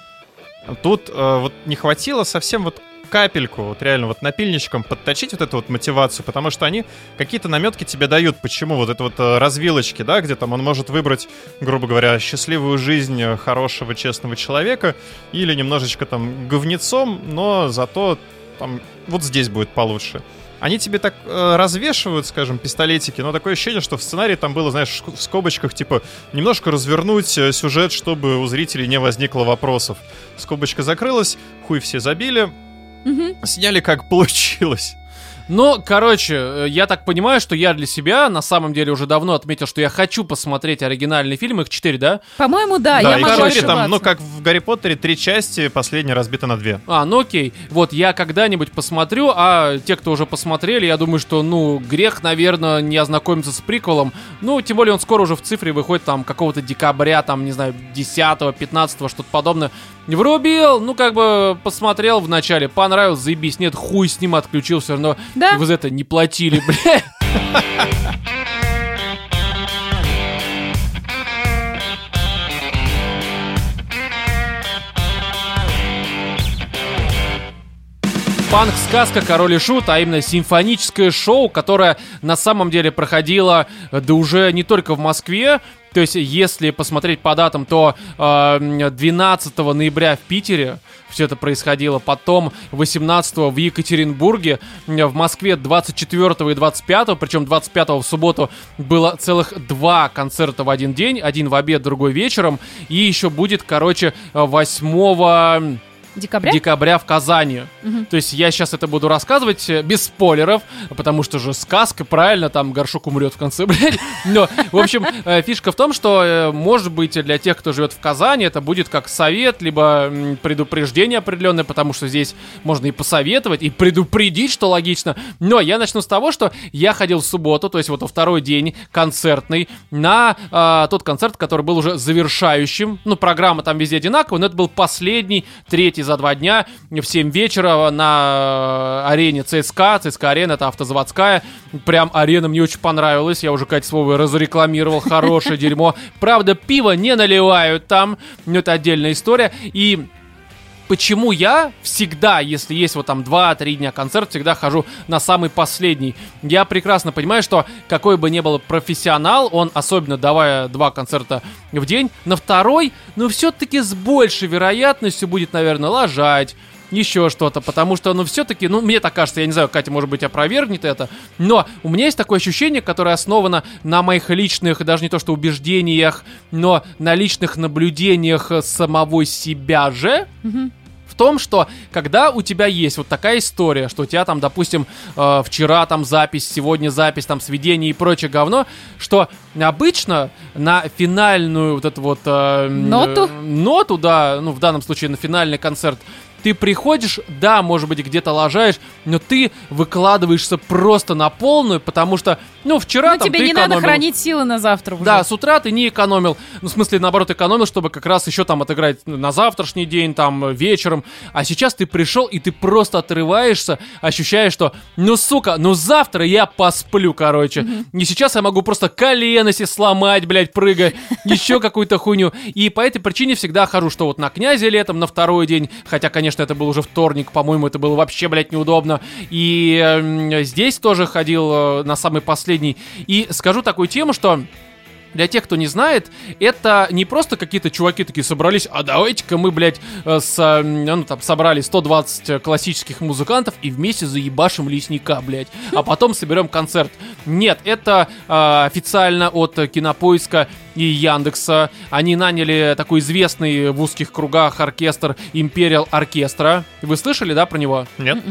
Тут а, вот не хватило совсем вот капельку, вот реально вот напильничком подточить вот эту вот мотивацию, потому что они какие-то наметки тебе дают, почему вот это вот э, развилочки, да, где там он может выбрать, грубо говоря, счастливую жизнь э, хорошего, честного человека или немножечко там говнецом, но зато там вот здесь будет получше. Они тебе так э, развешивают, скажем, пистолетики, но такое ощущение, что в сценарии там было, знаешь, в скобочках, типа, немножко развернуть э, сюжет, чтобы у зрителей не возникло вопросов. Скобочка закрылась, хуй все забили, Мгм. сняли как получилось. Ну, короче, э, я так понимаю, что я для себя на самом деле уже давно отметил, что я хочу посмотреть оригинальный фильм, их четыре, да? По-моему, да, да, я и могу короче, ошибаться. там, ну, как в Гарри Поттере, три части, последняя разбита на две. А, ну окей. Вот, я когда-нибудь посмотрю, а те, кто уже посмотрели, я думаю, что, ну, грех, наверное, не ознакомиться с приквелом. Ну, тем более он скоро уже в цифре выходит, там, какого-то декабря, там, не знаю, 10 15 что-то подобное. Врубил, ну, как бы, посмотрел вначале, понравилось, заебись, нет, хуй с ним отключил, все равно Да. вы за это не платили, бля. Панк-сказка «Король и Шут», а именно симфоническое шоу, которое на самом деле проходило, э, да уже не только в Москве, то есть, если посмотреть по датам, то э, 12 ноября в Питере все это происходило, потом 18 в Екатеринбурге, э, в Москве 24 и 25, причем 25 в субботу было целых два концерта в один день, один в обед, другой вечером, и еще будет, короче, 8 Декабря? декабря в Казани. Мгм. То есть я сейчас это буду рассказывать э, без спойлеров, потому что же сказка, правильно, там горшок умрет в конце, блядь. Но, в общем, э, фишка в том, что, э, может быть, для тех, кто живет в Казани, это будет как совет, либо предупреждение определенное, потому что здесь можно и посоветовать, и предупредить, что логично. Но я начну с того, что я ходил в субботу, то есть вот во второй день концертный, на а, тот концерт, который был уже завершающим. Ну, программа там везде одинаковая, но это был последний, третий за два дня, в 7 вечера на э, арене ЦСКА. ЦСКА арена, это автозаводская. Прям арена мне очень понравилась. Я уже Катя Словой разрекламировал. Хорошее дерьмо. Правда, пиво не наливают там. Но это отдельная история. И почему я всегда, если есть вот там 2-3 дня концерт, всегда хожу на самый последний. Я прекрасно понимаю, что какой бы ни был профессионал, он, особенно давая два концерта в день, на второй, ну, все-таки с большей вероятностью будет, наверное, лажать, еще что-то, потому что, ну, все-таки, ну, мне так кажется, я не знаю, Катя, может быть, опровергнет это, но у меня есть такое ощущение, которое основано на моих личных, даже не то что убеждениях, но на личных наблюдениях самого себя же, Мгм. в том, что когда у тебя есть вот такая история, что у тебя там, допустим, э, вчера там запись, сегодня запись, там сведение и прочее говно, что обычно на финальную вот эту вот... э, Ноту? э, ноту, да, ну в данном случае на финальный концерт, ты приходишь, да, может быть, где-то лажаешь, но ты выкладываешься просто на полную, потому что, ну, вчера Ну, там тебе ты не надо экономил. хранить силы на завтра уже. Да, с утра ты не экономил. Ну, в смысле, наоборот, экономил, чтобы как раз еще там отыграть на завтрашний день, там, вечером. А сейчас ты пришел, и ты просто отрываешься, ощущаешь, что, ну, сука, ну, завтра я посплю, короче. Не сейчас я могу просто колено себе сломать, блядь, прыгая, еще какую-то хуйню. И по этой причине всегда хожу, что вот на князе летом, на второй день, хотя, конечно, это был уже вторник, по-моему, это было вообще, блядь, неудобно. И эм, здесь тоже ходил э, на самый последний. И скажу такую тему, что Для тех, кто не знает, это не просто какие-то чуваки такие собрались, а давайте-ка мы, блядь, э, с, э, ну, там, собрали 120 классических музыкантов и вместе заебашим лесника, блядь, а потом соберем концерт. Нет, это э, официально от Кинопоиска и Яндекса. Они наняли такой известный в узких кругах оркестр Imperial Оркестра. Вы слышали, да, про него? Нет?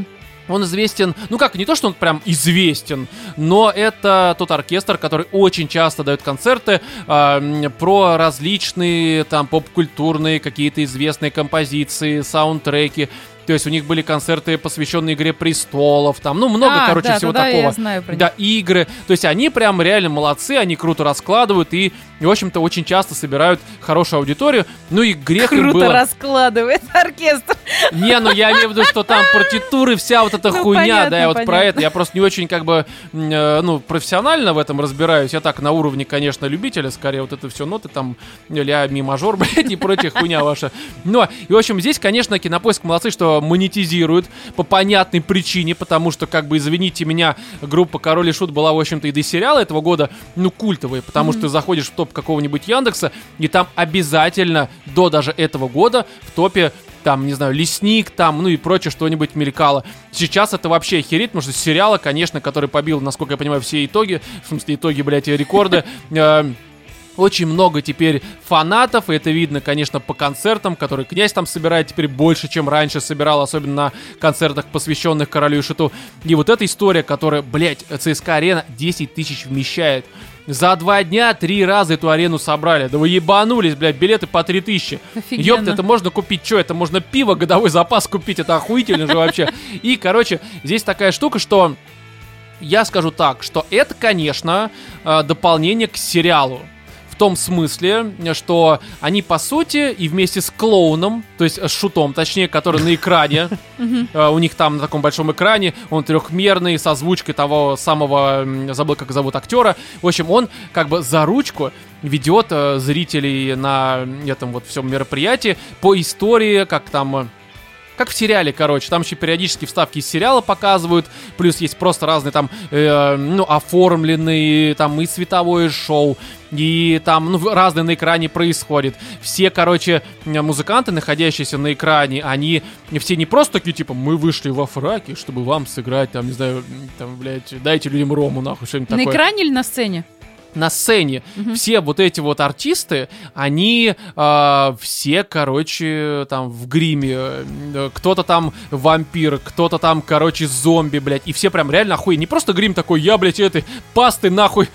Он известен, ну как, не то, что он прям известен, но это тот оркестр, который очень часто дает концерты э, про различные там поп-культурные какие-то известные композиции, саундтреки. То есть у них были концерты, посвященные Игре престолов, там, ну, много, А, короче, да, всего такого. я знаю про них. Да, игры. То есть они прям реально молодцы, они круто раскладывают и, в общем-то, очень часто собирают хорошую аудиторию. Ну и грех им Круто было... раскладывает оркестр. Не, ну я имею в виду, что там партитуры, вся вот эта Ну, хуйня, понятно, да, я вот про понятно. это. Я просто не очень, как бы, э, ну, профессионально в этом разбираюсь. Я так на уровне, конечно, любителя, скорее, вот это все ноты там, ля, ми мажор, блядь, и прочая хуйня ваша. Но, и, в общем, здесь, конечно, кинопоиск молодцы, что монетизируют по понятной причине, потому что, как бы, извините меня, группа Король и Шут была, в общем-то, и до сериала этого года, ну, культовой, потому что ты заходишь в топ какого-нибудь Яндекса, и там обязательно до даже этого года в топе там, не знаю, лесник, там, ну и прочее что-нибудь мелькало. Сейчас это вообще охереть, потому что сериала, конечно, который побил, насколько я понимаю, все итоги, в смысле итоги, блядь, рекорды, э, очень много теперь фанатов, и это видно, конечно, по концертам, которые князь там собирает теперь больше, чем раньше собирал, особенно на концертах, посвященных королю и шиту. И вот эта история, которая, блядь, ЦСКА арена 10 тысяч вмещает. За два дня три раза эту арену собрали. Да вы ебанулись, блядь, билеты по 3000. Офигенно. Ёпта, это можно купить что? Это можно пиво, годовой запас купить, это охуительно же вообще. И, короче, здесь такая штука, что я скажу так, что это, конечно, э, дополнение к сериалу. В том смысле, что они, по сути, и вместе с клоуном, то есть с шутом, точнее, который на экране, э, у них там на таком большом экране, он трехмерный, с озвучкой того самого, забыл, как зовут актера. В общем, он как бы за ручку ведет э, зрителей на этом вот всем мероприятии по истории, как там... как в сериале, короче, там еще периодически вставки из сериала показывают, плюс есть просто разные там, э, ну, оформленные, там и световое шоу, и там, ну, разное на экране происходит. Все, короче, музыканты, находящиеся на экране, они все не просто такие, типа, мы вышли во фраке, чтобы вам сыграть, там, не знаю, там, блядь, дайте людям рому, нахуй, что-нибудь На такое экране или на сцене? На сцене все вот эти вот артисты, они а, все, короче, там в гриме. Э, Кто-то там вампир, кто-то там, короче, зомби, блядь. И все прям реально охуенно. Не просто грим такой, я, блядь, этой пасты нахуй.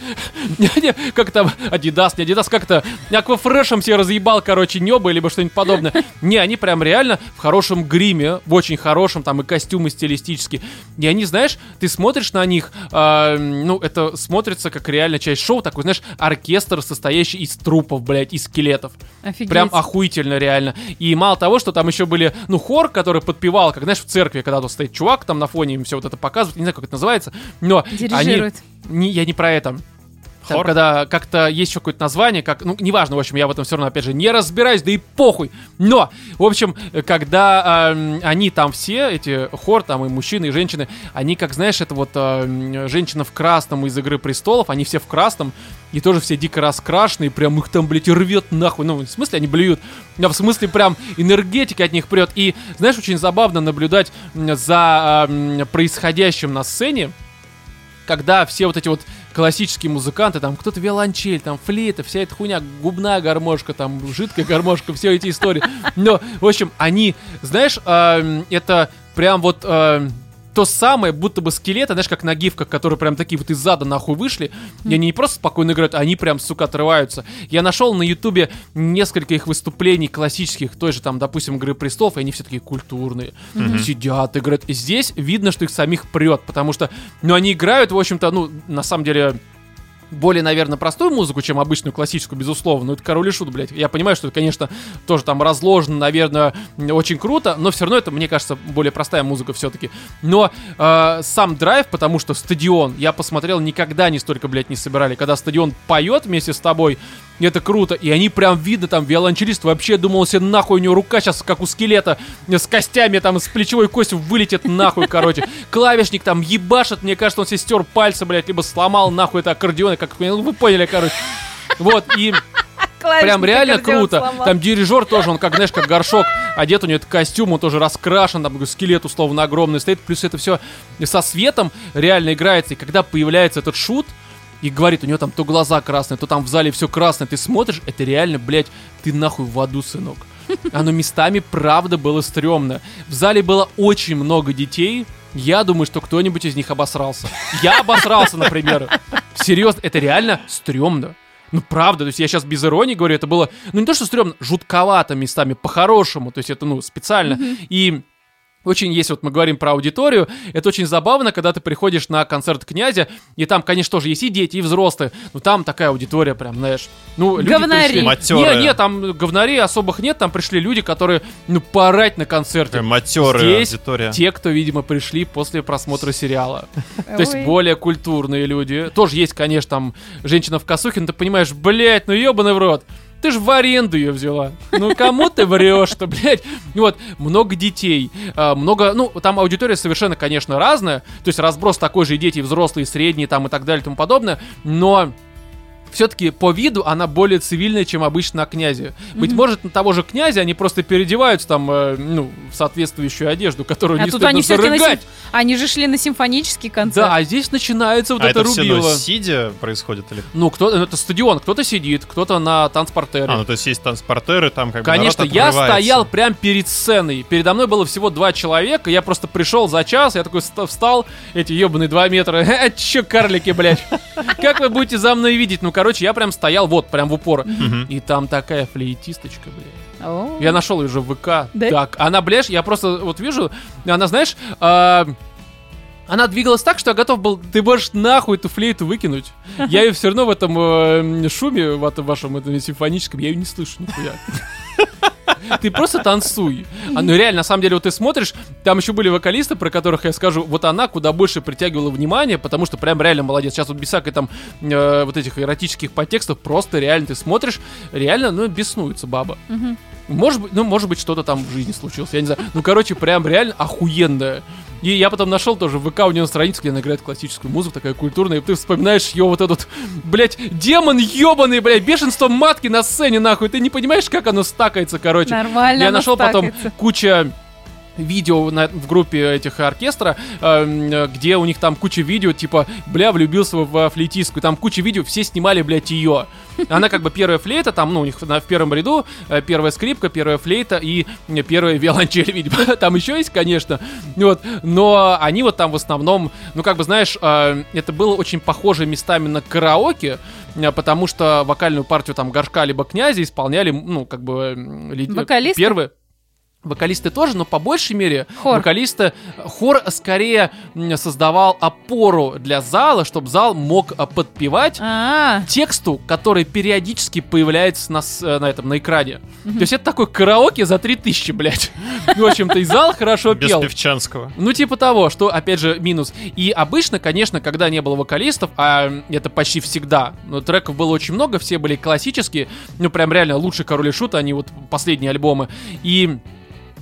Как там, Адидас, не Адидас, как-то аквафрешем все разъебал, короче, небо, либо что-нибудь подобное. Не, они прям реально в хорошем гриме, в очень хорошем, там и костюмы стилистические. И они, знаешь, ты смотришь на них, а, ну, это смотрится как реально часть шоу, такой, знаешь, оркестр, состоящий из трупов, блядь, из скелетов. Офигеть. Прям охуительно, реально. И мало того, что там еще были, ну, хор, который подпевал, как, знаешь, в церкви, когда тут стоит чувак, там на фоне им все вот это показывает, не знаю, как это называется, но они... Дирижирует. Не, я не про это. Там, Хор? когда как-то есть еще какое-то название, как, ну, неважно, в общем, я в этом все равно, опять же, не разбираюсь, да и похуй. Но, в общем, когда эм, они там все, эти хор, там и мужчины, и женщины, они, как знаешь, это вот эм, женщина в красном из «Игры престолов», они все в красном, и тоже все дико раскрашенные, прям их там, блядь, рвет нахуй. Ну, в смысле они блюют, а в смысле прям энергетика от них прет. И, знаешь, очень забавно наблюдать за эм, происходящим на сцене, когда все вот эти вот классические музыканты, там кто-то виолончель, там флейта, вся эта хуйня, губная гармошка, там жидкая гармошка, все эти истории. Но, в общем, они, знаешь, эм, это прям вот эм, то самое, будто бы скелеты, знаешь, как на гифках, которые прям такие вот из зада нахуй вышли, и они не просто спокойно играют, а они прям, сука, отрываются. Я нашел на ютубе несколько их выступлений классических, той же там, допустим, Игры престолов, и они все такие культурные, сидят, играют. И здесь видно, что их самих прет, потому что, ну, они играют, в общем-то, ну, на самом деле, более, наверное, простую музыку, чем обычную классическую, безусловно. Ну, это король и шут, блядь. Я понимаю, что это, конечно, тоже там разложено, наверное, очень круто, но все равно это, мне кажется, более простая музыка все-таки. Но э, сам драйв, потому что стадион, я посмотрел, никогда не столько, блядь, не собирали. Когда стадион поет вместе с тобой, это круто. И они прям видно, там, виолончелист вообще думал себе, нахуй, у него рука сейчас как у скелета, с костями, там, с плечевой костью вылетит нахуй, короче. Клавишник там ебашит, мне кажется, он себе стер пальцы, блядь, либо сломал нахуй это аккордеон, как, ну, вы поняли, короче. Вот, и прям реально круто. сломал. Там дирижер тоже, он как, знаешь, как горшок одет, у него этот костюм, он тоже раскрашен, там скелет условно огромный стоит, плюс это все со светом реально играется, и когда появляется этот шут, и говорит, у него там то глаза красные, то там в зале все красное, ты смотришь, это реально, блядь, ты нахуй в аду, сынок. Оно местами, правда, было стрёмно. В зале было очень много детей, я думаю, что кто-нибудь из них обосрался. Я обосрался, например. Серьезно, это реально стрёмно. Ну, правда, то есть я сейчас без иронии говорю, это было, ну, не то, что стрёмно, жутковато местами, по-хорошему, то есть это, ну, специально. И очень, если вот мы говорим про аудиторию, это очень забавно, когда ты приходишь на концерт князя, и там, конечно, тоже есть и дети, и взрослые, но там такая аудитория прям, знаешь, ну, люди Говнари. пришли... Матерые. Не, не, там говнарей особых нет, там пришли люди, которые, ну, порать на концерте. Матерая Здесь аудитория. те, кто, видимо, пришли после просмотра сериала. То есть более культурные люди. Тоже есть, конечно, там женщина в косухе, но ты понимаешь, блядь, ну ебаный в рот. Ты же в аренду ее взяла. Ну кому ты врешь-то, блядь? Вот, много детей, а, много, ну, там аудитория совершенно, конечно, разная. То есть разброс такой же и дети, и взрослые, и средние там и так далее и тому подобное. Но все-таки по виду она более цивильная, чем обычно на князе. Быть может, на того же князя они просто переодеваются там, э, ну, в соответствующую одежду, которую А не тут они зарыгать. сим- Они же шли на симфонический концерт. Да, а здесь начинается вот а это это все, ну, рубило. сидя происходит или... Ну, кто, это стадион, кто-то сидит, кто-то на танцпортере. А, ну то есть есть транспортеры, там как бы Конечно, я стоял прям перед сценой. Передо мной было всего два человека. Я просто пришел за час, я такой ст- встал, эти ебаные два метра. «Э, Че, карлики, блядь? Как вы будете за мной видеть? Ну, короче, я прям стоял вот, прям в упор. И там такая флейтисточка, блядь. О. Я нашел ее уже в ВК. Да? Так, она, блядь, я просто вот вижу, она, знаешь, а, она двигалась так, что я готов был, ты можешь нахуй эту флейту выкинуть. Я ее все равно в этом э, шуме, в этом вашем этом симфоническом, я ее не слышу нихуя. Ты просто танцуй. А, ну реально, на самом деле, вот ты смотришь, там еще были вокалисты, про которых я скажу, вот она куда больше притягивала внимание, потому что прям реально молодец. Сейчас вот без всякой там э, вот этих эротических подтекстов, просто реально ты смотришь, реально, ну, беснуется баба. Может быть, ну, может быть, что-то там в жизни случилось, я не знаю. Ну, короче, прям реально охуенная. И я потом нашел тоже в ВК у нее на странице, где она играет классическую музыку, такая культурная, и ты вспоминаешь ее вот этот, блядь, демон ебаный, блядь, бешенство матки на сцене, нахуй. Ты не понимаешь, как оно стакается, короче. Нормально. Я нашел потом куча видео на- в группе этих оркестра, э, где у них там куча видео, типа, бля, влюбился в э, флейтистку, там куча видео, все снимали, блядь, ее. Она как бы первая флейта, там, ну, у них на, в первом ряду э, первая скрипка, первая флейта и э, первая виолончель, видимо. Там еще есть, конечно. Вот. Но они вот там в основном, ну, как бы, знаешь, э, это было очень похоже местами на караоке, э, потому что вокальную партию там горшка либо князя исполняли, ну, как бы... м, лид- Вокалисты? Первые. Вокалисты тоже, но по большей мере Хор. вокалисты хор скорее создавал опору для зала, чтобы зал мог а, подпевать А, тексту, который периодически появляется на, э, на этом на экране. То есть это такой караоке за 3000, блядь. В общем-то, и зал хорошо Без пел. Певчанского. Ну, типа того, что, опять же, минус. И обычно, конечно, когда не было вокалистов, а это почти всегда, но треков было очень много, все были классические, ну, прям реально лучший Король и Шут, они вот последние альбомы. И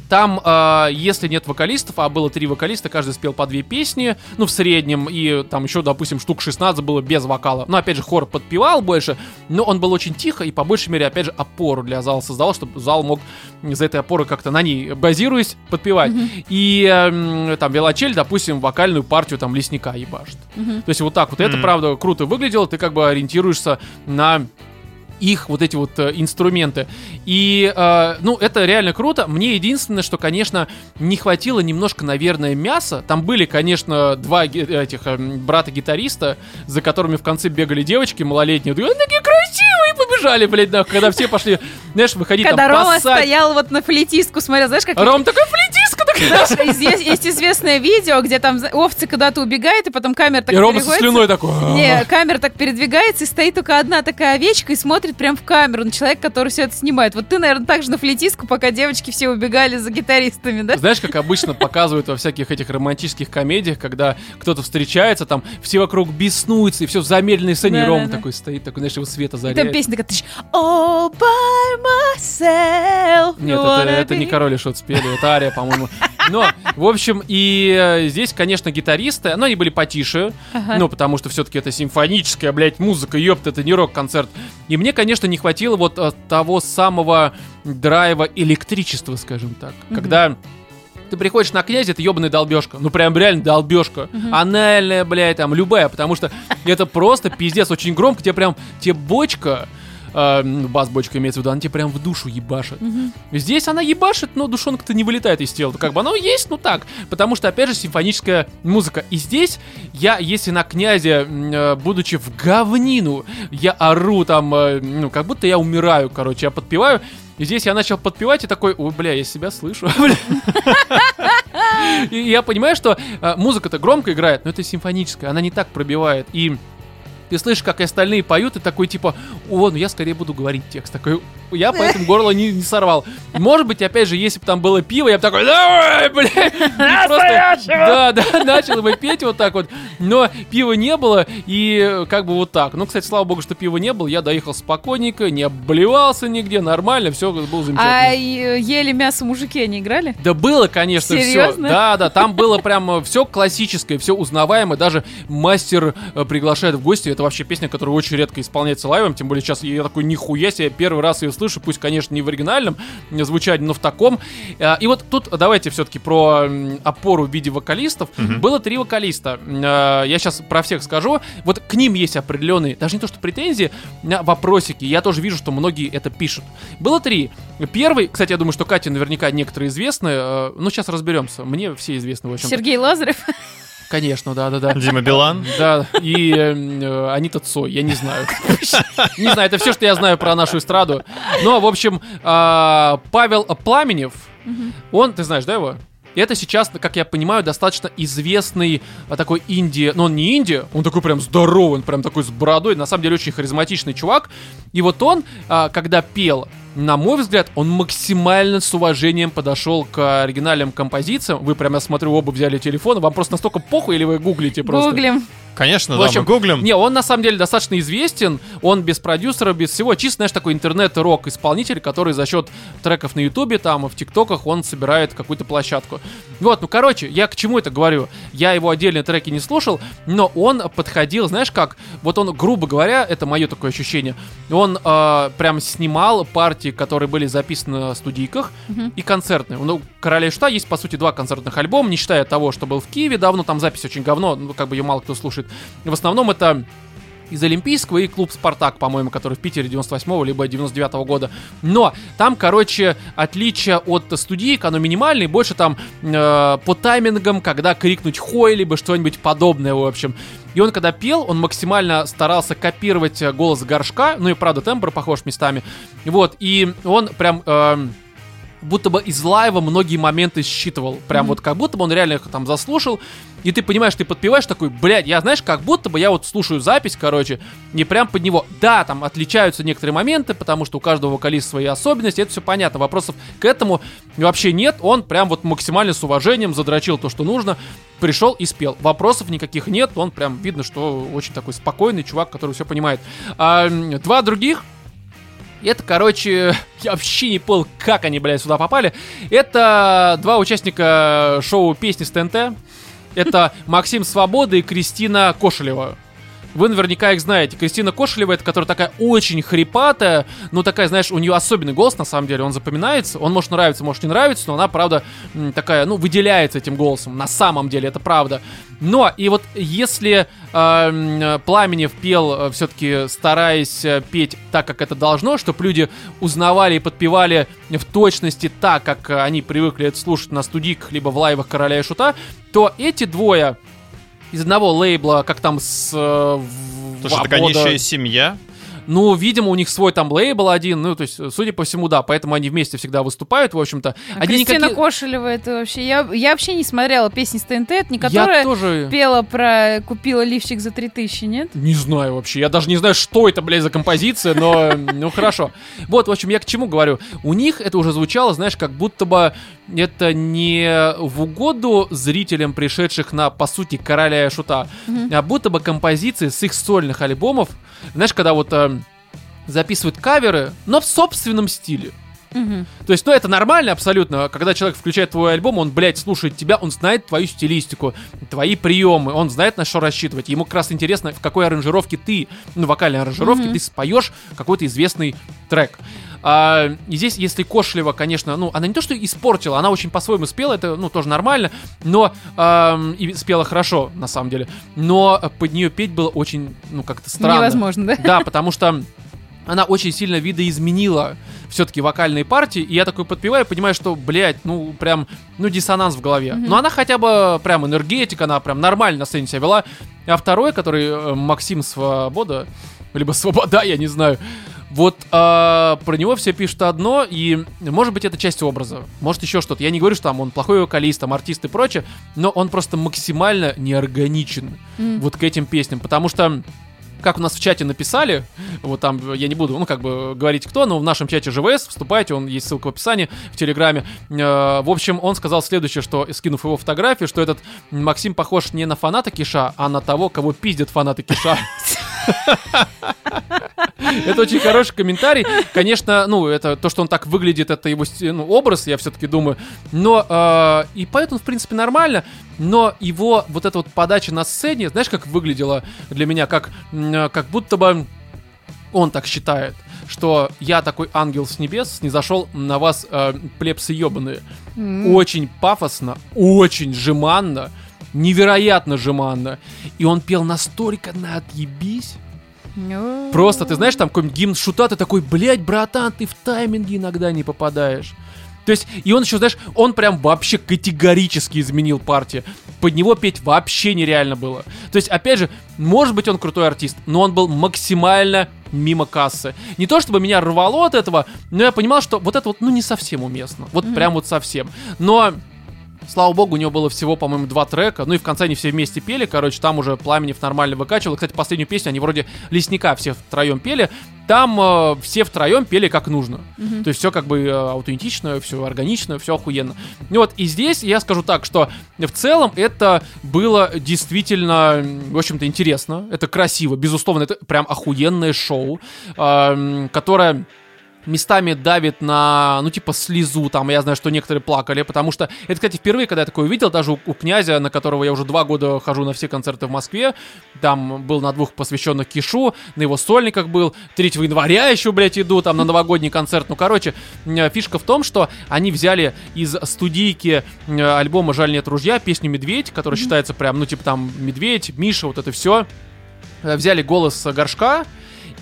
там, э, если нет вокалистов, а было три вокалиста, каждый спел по две песни, ну, в среднем, и там еще, допустим, штук 16 было без вокала. Ну, опять же, хор подпевал больше, но он был очень тихо, и по большей мере, опять же, опору для зала создавал, чтобы зал мог за этой опоры как-то на ней, базируясь, подпевать. И эм, там Велочель, допустим, вокальную партию там лесника ебашит. Мгм. То есть вот так вот. Это, Мгм. правда, круто выглядело, ты как бы ориентируешься на их вот эти вот э, инструменты. И, э, ну, это реально круто. Мне единственное, что, конечно, не хватило немножко, наверное, мяса. Там были, конечно, два этих эм, брата-гитариста, за которыми в конце бегали девочки малолетние. Они такие красивые, побежали, блядь, нахуй, когда все пошли, знаешь, выходить когда там Рома поссать. стоял вот на флейтистку, смотрел, знаешь, как... Ром такой, такая. Знаешь, есть, есть известное видео, где там овцы куда-то убегают, и потом камера так И Рома со слюной такой. Не, камера так передвигается, и стоит только одна такая овечка и смотрит прям в камеру на человека, который все это снимает. Вот ты, наверное, так же на флейтистку, пока девочки все убегали за гитаристами, да? Знаешь, как обычно показывают во всяких этих романтических комедиях, когда кто-то встречается, там все вокруг беснуются, и все в замедленной сцене, и Рома Да-да-да. такой стоит, такой, знаешь, его света И там заряет. песня такая, all by myself. Нет, это, это не be». король и шут спели, это Ария, по-моему. Но, в общем, и э, здесь, конечно, гитаристы, но они были потише, Ага. ну, потому что все-таки это симфоническая, блядь, музыка, ёпт, это не рок-концерт. И мне, конечно, не хватило вот э, того самого драйва электричества, скажем так. Когда ты приходишь на князя, это ебаная долбежка. Ну, прям реально долбежка. Анальная, блядь, там, любая, потому что это просто пиздец, очень громко, тебе прям, тебе бочка, э, ну, бас-бочка имеется в виду, она тебе прям в душу ебашит. Здесь она ебашит, но душонка-то не вылетает из тела. Как бы оно есть, ну так. Потому что, опять же, симфоническая музыка. И здесь я, если на князя, м, э, будучи в говнину, я ору там, э, ну, как будто я умираю, короче, я подпеваю. И здесь я начал подпевать и такой, ой, бля, я себя слышу. бля». И я понимаю, что э, музыка-то громко играет, но это симфоническая, она не так пробивает. И ты слышишь, как и остальные поют, и такой типа, о, ну я скорее буду говорить текст. Такой, я поэтому горло не, не сорвал. Может быть, опять же, если бы там было пиво, я бы такой, давай, блядь. Просто- Да, да, начал бы петь вот так вот. Но пива не было, и э, как бы вот так. Ну, кстати, слава богу, что пива не было, я доехал спокойненько, не обливался нигде, нормально, все было замечательно. А э, ели мясо мужики они играли? Да было, конечно, все. Серьезно? Да, да, там было прям все классическое, все узнаваемое. Даже мастер э, приглашает в гости. Это вообще песня, которая очень редко исполняется лайвом. Тем более сейчас я такой, нихуя себе, первый раз ее слышу. Пусть, конечно, не в оригинальном звучании, но в таком. Э, И вот тут давайте все-таки про опору в виде вокалистов. Было три вокалиста. Э, Я сейчас про всех скажу. Вот к ним есть определенные, даже не то что претензии, а вопросики. Я тоже вижу, что многие это пишут. Было три. Первый, кстати, я думаю, что Кате наверняка некоторые известны. Ну, сейчас разберемся. Мне все известны, в общем Сергей Лазарев? Конечно, да-да-да. Дима Билан. Да, и э, э, Анита Цой, я не знаю. Не знаю, это все, что я знаю про нашу эстраду. Но, в общем, а, Павел Пламенев, он, ты знаешь, да, его? Это сейчас, как я понимаю, достаточно известный а, такой инди... Ну, он не инди, он такой прям здоровый, он прям такой с бородой. На самом деле, очень харизматичный чувак. И вот он, а, когда пел, на мой взгляд, он максимально с уважением подошел к оригинальным композициям. Вы прям, я смотрю, оба взяли телефон. Вам просто настолько похуй, или вы гуглите просто? Гуглим. Конечно, В да, общем, мы гуглим. Не, он на самом деле достаточно известен. Он без продюсера, без всего. Чисто, знаешь, такой интернет-рок исполнитель, который за счет треков на Ютубе, там, и в ТикТоках он собирает какую-то площадку. Вот, ну, короче, я к чему это говорю? Я его отдельные треки не слушал, но он подходил, знаешь как? Вот он, грубо говоря, это мое такое ощущение, он э, прям снимал партии, которые были записаны на студийках, и концертные. Ну, Короля и Шута есть, по сути, два концертных альбома, не считая того, что был в Киеве давно, там запись очень говно, ну, как бы ее мало кто слушает. В основном это из Олимпийского и клуб «Спартак», по-моему, который в Питере 98-го либо 99-го года. Но там, короче, отличие от студийок, оно минимальное, больше там э, по таймингам, когда крикнуть «хой», либо что-нибудь подобное, в общем. И он, когда пел, он максимально старался копировать э, голос горшка, ну и, правда, тембр похож местами. Вот, и он прям... эм, будто бы из лайва многие моменты считывал. Прям вот как будто бы он реально их там заслушал. И ты понимаешь, ты подпеваешь такой, блядь, я знаешь, как будто бы я вот слушаю запись, короче, не прям под него. Да, там отличаются некоторые моменты, потому что у каждого вокалиста свои особенности, это все понятно. Вопросов к этому вообще нет. Он прям вот максимально с уважением задрочил то, что нужно. Пришел и спел. Вопросов никаких нет. Он прям видно, что очень такой спокойный чувак, который все понимает. А, два других это, короче, я вообще не понял, как они, блядь, сюда попали. Это два участника шоу «Песни с ТНТ». Это Максим Свобода и Кристина Кошелева. Вы наверняка их знаете. Кристина Кошелева, это которая такая очень хрипатая, ну такая, знаешь, у нее особенный голос, на самом деле, он запоминается. Он может нравиться, может не нравиться, но она, правда, такая, ну, выделяется этим голосом. На самом деле, это правда. Но, и вот если э, Пламенев пел, все-таки стараясь э, петь так, как это должно, чтобы люди узнавали и подпевали в точности так, как э, они привыкли это слушать на студийках, либо в лайвах Короля и Шута, то эти двое из одного лейбла, как там с... э, Слушай, Вабода- нищая семья. Ну, видимо, у них свой там лейбл один, ну, то есть, судя по всему, да, поэтому они вместе всегда выступают, в общем-то. А Они Кристина никакие- Кошелева, это вообще... Я, я вообще не смотрела песни с ТНТ, это не Я которая тоже... пела про «Купила лифчик за 3000», нет? Не знаю вообще, я даже не знаю, что это, блядь, за композиция, но, ну, хорошо. Вот, в общем, я к чему говорю. У них это уже звучало, знаешь, как будто бы это не в угоду зрителям, пришедших на, по сути, Короля и Шута, а будто бы композиции с их сольных альбомов, знаешь, когда вот э, записывают каверы, но в собственном стиле. Мгм. То есть, ну, это нормально абсолютно. Когда человек включает твой альбом, он, блядь, слушает тебя, он знает твою стилистику, твои приемы, он знает, на что рассчитывать. Ему как раз интересно, в какой аранжировке ты, ну, вокальной аранжировке, Мгм. ты споешь какой-то известный трек. А, и здесь, если Кошлева, конечно, ну, она не то, что испортила, она очень по-своему спела, это, ну, тоже нормально, но ам, и спела хорошо, на самом деле. Но под нее петь было очень, ну, как-то странно. Невозможно, да? Да, потому что она очень сильно видоизменила все-таки вокальные партии, и я такой подпеваю, понимаю, что, блядь, ну, прям, ну, диссонанс в голове. Мгм. Но она хотя бы прям энергетика, она прям нормально на сцене себя вела. А второй, который э, Максим Свобода, либо Свобода, я не знаю, вот а, про него все пишут одно, и может быть это часть образа, может еще что-то. Я не говорю, что там он плохой вокалист, там артист и прочее, но он просто максимально неорганичен М. вот к этим песням, потому что как у нас в чате написали, вот там я не буду, ну, как бы говорить кто, но в нашем чате ЖВС, вступайте, он есть ссылка в описании, в Телеграме. Э, в общем, он сказал следующее, что, скинув его фотографию, что этот Максим похож не на фаната Киша, а на того, кого пиздят фанаты Киша. Это очень хороший комментарий. Конечно, ну, это то, что он так выглядит, это его ну, образ, я все-таки думаю. Но э, и поэтому, в принципе, нормально. Но его вот эта вот подача на сцене, знаешь, как выглядела для меня, как, как будто бы он так считает, что я такой ангел с небес, не зашел на вас, э, плебсы ебаные. М. Очень пафосно, очень жеманно, невероятно жеманно. И он пел настолько на отъебись. Ну. Просто, ты знаешь, там какой-нибудь гимн шута, ты такой, блядь, братан, ты в тайминги иногда не попадаешь. То есть, и он еще, знаешь, он прям вообще категорически изменил партию. Под него петь вообще нереально было. То есть, опять же, может быть, он крутой артист, но он был максимально мимо кассы. Не то, чтобы меня рвало от этого, но я понимал, что вот это вот, ну, не совсем уместно. Вот Мгм. прям вот совсем. Но Слава богу, у него было всего, по-моему, два трека. Ну и в конце они все вместе пели. Короче, там уже Пламенев нормально выкачивал. И, Кстати, последнюю песню они вроде лесника все втроем пели. Там э, все втроем пели как нужно. Мгм. То есть все как бы э, аутентично, все органично, все охуенно. И вот и здесь я скажу так, что в целом это было действительно, в общем-то, интересно. Это красиво, безусловно, это прям охуенное шоу, эм, которое местами давит на, ну, типа, слезу, там, я знаю, что некоторые плакали, потому что, это, кстати, впервые, когда я такое увидел, даже у, у князя, на которого я уже два года хожу на все концерты в Москве, там был на двух посвященных Кишу, на его сольниках был, 3 января еще, блядь, иду, там, на новогодний концерт, ну, короче, э, фишка в том, что они взяли из студийки э, альбома «Жаль нет ружья» песню «Медведь», которая считается прям, ну, типа, там, «Медведь», «Миша», вот это все, взяли голос горшка,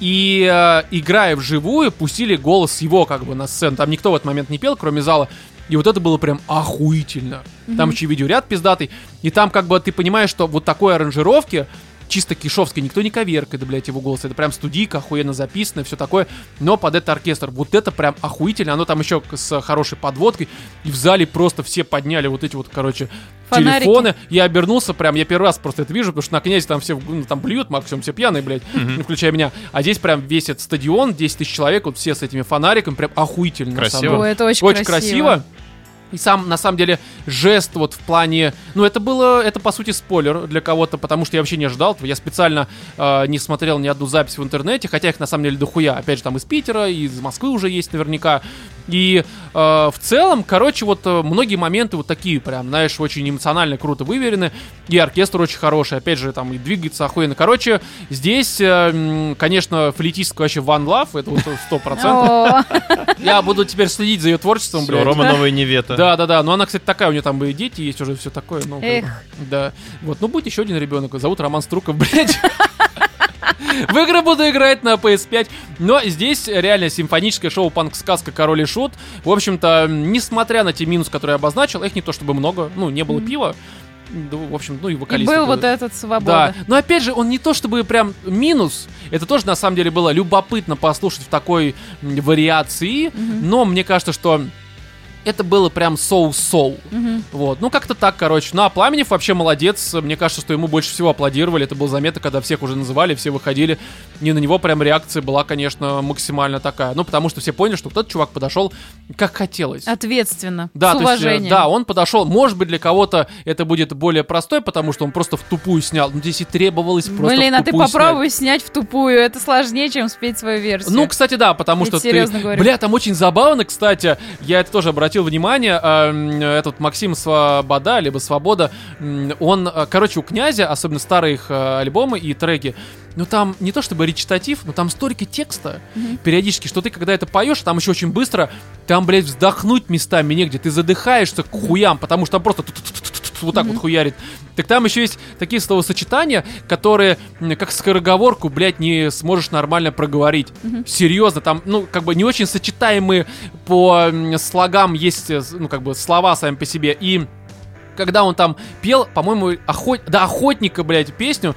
и э, играя вживую, пустили голос его как бы на сцену. Там никто в этот момент не пел, кроме зала. И вот это было прям охуительно. Там еще видеоряд пиздатый. И там как бы ты понимаешь, что вот такой аранжировки чисто кишовской, никто не коверкает, блядь, его голос. Это прям студийка, охуенно записано, все такое. Но под это оркестр. Вот это прям охуительно. Оно там еще с хорошей подводкой. И в зале просто все подняли вот эти вот, короче, Фонарики. телефоны. Я обернулся прям, я первый раз просто это вижу, потому что на князе там все ну, там плюют, максимум все пьяные, блядь, Мгм. включая меня. А здесь прям весь этот стадион, 10 тысяч человек, вот все с этими фонариками, прям охуительно. Красиво. Ой, это очень, Очень красиво. И сам, на самом деле, жест вот в плане... Ну, это было, это, по сути, спойлер для кого-то, потому что я вообще не ожидал этого. Я специально э, не смотрел ни одну запись в интернете, хотя их, на самом деле, дохуя. Опять же, там из Питера, из Москвы уже есть наверняка. И э, в целом, короче, вот э, многие моменты вот такие прям, знаешь, очень эмоционально круто выверены. И оркестр очень хороший, опять же, там и двигается охуенно. Короче, здесь, э, конечно, флейтистка вообще One Love, это вот сто процентов. О, Я буду теперь следить за ее творчеством, блядь. Рома новая невета. Да, да, да. Но она, кстати, такая, у нее там и дети есть уже все такое. Ну, Эх. Да. Вот, ну будет еще один ребенок. Зовут Роман Струков, блядь. В игры буду играть на PS5. Но здесь реально симфоническое шоу «Панк-сказка. Король и Шут». В общем-то, несмотря на те минусы, которые я обозначил, их не то чтобы много. Ну, не было пива. Ну, в общем, ну и И вокалист. был такой. вот этот Да, свобода. но опять же, он не то чтобы прям минус. Это тоже на самом деле было любопытно послушать в такой вариации. Мгм. Но мне кажется, что это было прям соу-соу. Мгм. Вот, ну как-то так, короче. Ну а Пламенев вообще молодец. Мне кажется, что ему больше всего аплодировали. Это было заметно, когда всех уже называли, все выходили. И на него прям реакция была, конечно, максимально такая. Ну потому что все поняли, что тот чувак подошел как хотелось. Ответственно. Да, с есть, э, уважением. да, он подошел. Может быть, для кого-то это будет более простой, потому что он просто в тупую снял. Ну, здесь и требовалось просто Блин, а ты тупую снять. попробуй снять в тупую. Это сложнее, чем спеть свою версию. Ну, кстати, да, потому Я что ты... говорю. Бля, там очень забавно, кстати. Я это тоже обратил внимание. эм, Этот Максим Свобода, либо Свобода, он, э, короче, у князя, особенно старые их э, альбомы и треки, ну там не то чтобы речитатив, но там столько текста Мгм. периодически, что ты когда это поешь, там еще очень быстро, там, блядь, вздохнуть местами негде, ты задыхаешься к хуям, потому что там просто вот так вот хуярит. Так там еще есть такие словосочетания, которые, как скороговорку, блядь, не сможешь нормально проговорить. Серьезно, там, ну, как бы не очень сочетаемые по слогам есть, э, ну, как бы слова сами по себе. И когда он там пел, по-моему, охот... да, охотника, блядь, песню,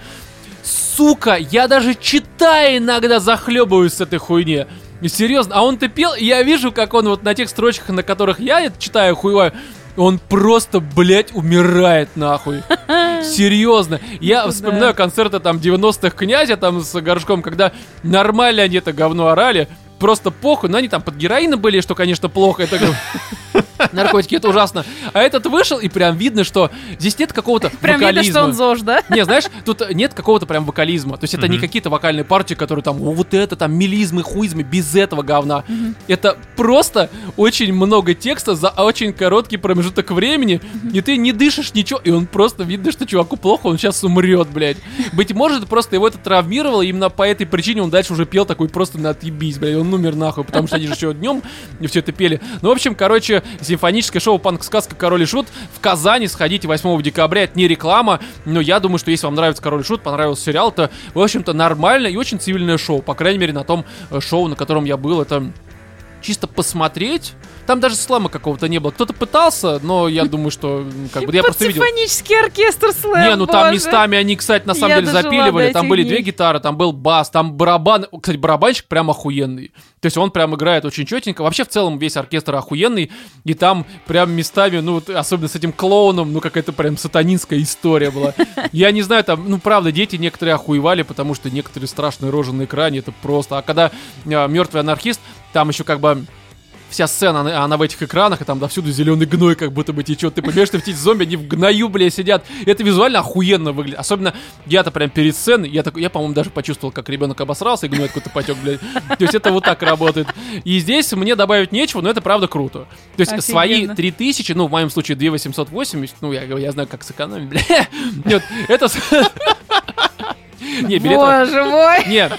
сука, я даже читая иногда захлебываюсь с этой хуйни. Серьезно, а он-то пел, и я вижу, как он вот на тех строчках, на которых я это читаю, хуеваю, он просто, блядь, умирает нахуй. Серьезно. Я Ну вспоминаю концерты там 90-х князя там с горшком, когда нормально они это говно орали. Просто похуй, но они там под героином были, что, конечно, плохо. Это наркотики, это ужасно. А этот вышел, и прям видно, что здесь нет какого-то Прям видно, что он вокализма. ЗОЖ, да? Не, знаешь, тут нет какого-то прям вокализма. То есть это не какие-то вокальные партии, которые там, «О, вот это там мелизмы, хуизмы, без этого говна. Это просто очень много текста за очень короткий промежуток времени, и ты не дышишь ничего, и он просто видно, что чуваку плохо, он сейчас умрет, блядь. Быть может, просто его это травмировало, и именно по этой причине он дальше уже пел такой просто на отъебись, блядь, он умер нахуй, потому что они же еще днем все это пели. Ну, в общем, короче, симфоническое шоу «Панк-сказка. Король и Шут» в Казани. Сходите 8 декабря, это не реклама, но я думаю, что если вам нравится «Король и Шут», понравился сериал, то, в общем-то, нормальное и очень цивильное шоу. По крайней мере, на том э, шоу, на котором я был, это чисто посмотреть. Там даже слэма какого-то не было. Кто-то пытался, но я думаю, что м, как бы я просто видел. симфонический оркестр слэм, Не, ну там боже. местами они, кстати, на самом Я деле запиливали. Там были дней. две гитары, там был бас, там барабан. Кстати, барабанщик прям охуенный. То есть он прям играет очень четенько. Вообще, в целом, весь оркестр охуенный. И там прям местами, ну, вот, особенно с этим клоуном, ну, какая-то прям сатанинская история была. Я не знаю, там, ну, правда, дети некоторые охуевали, потому что некоторые страшные рожи на экране, это просто. А когда мертвый анархист, там еще как бы вся сцена, она, она в этих экранах, и там довсюду зеленый гной как будто бы течет. Ты понимаешь, что эти зомби, они в гною, бля, сидят. И это визуально охуенно выглядит. Особенно я-то прям перед сценой, я, такой, я по-моему, даже почувствовал, как ребенок обосрался, и гной какой-то потек, блядь. То есть это вот так работает. И здесь мне добавить нечего, но это правда круто. То есть свои Офигенно. 3000, ну, в моем случае 2880, ну, я, я знаю, как сэкономить, бля. Нет, это... Не, билет... Боже мой. Нет.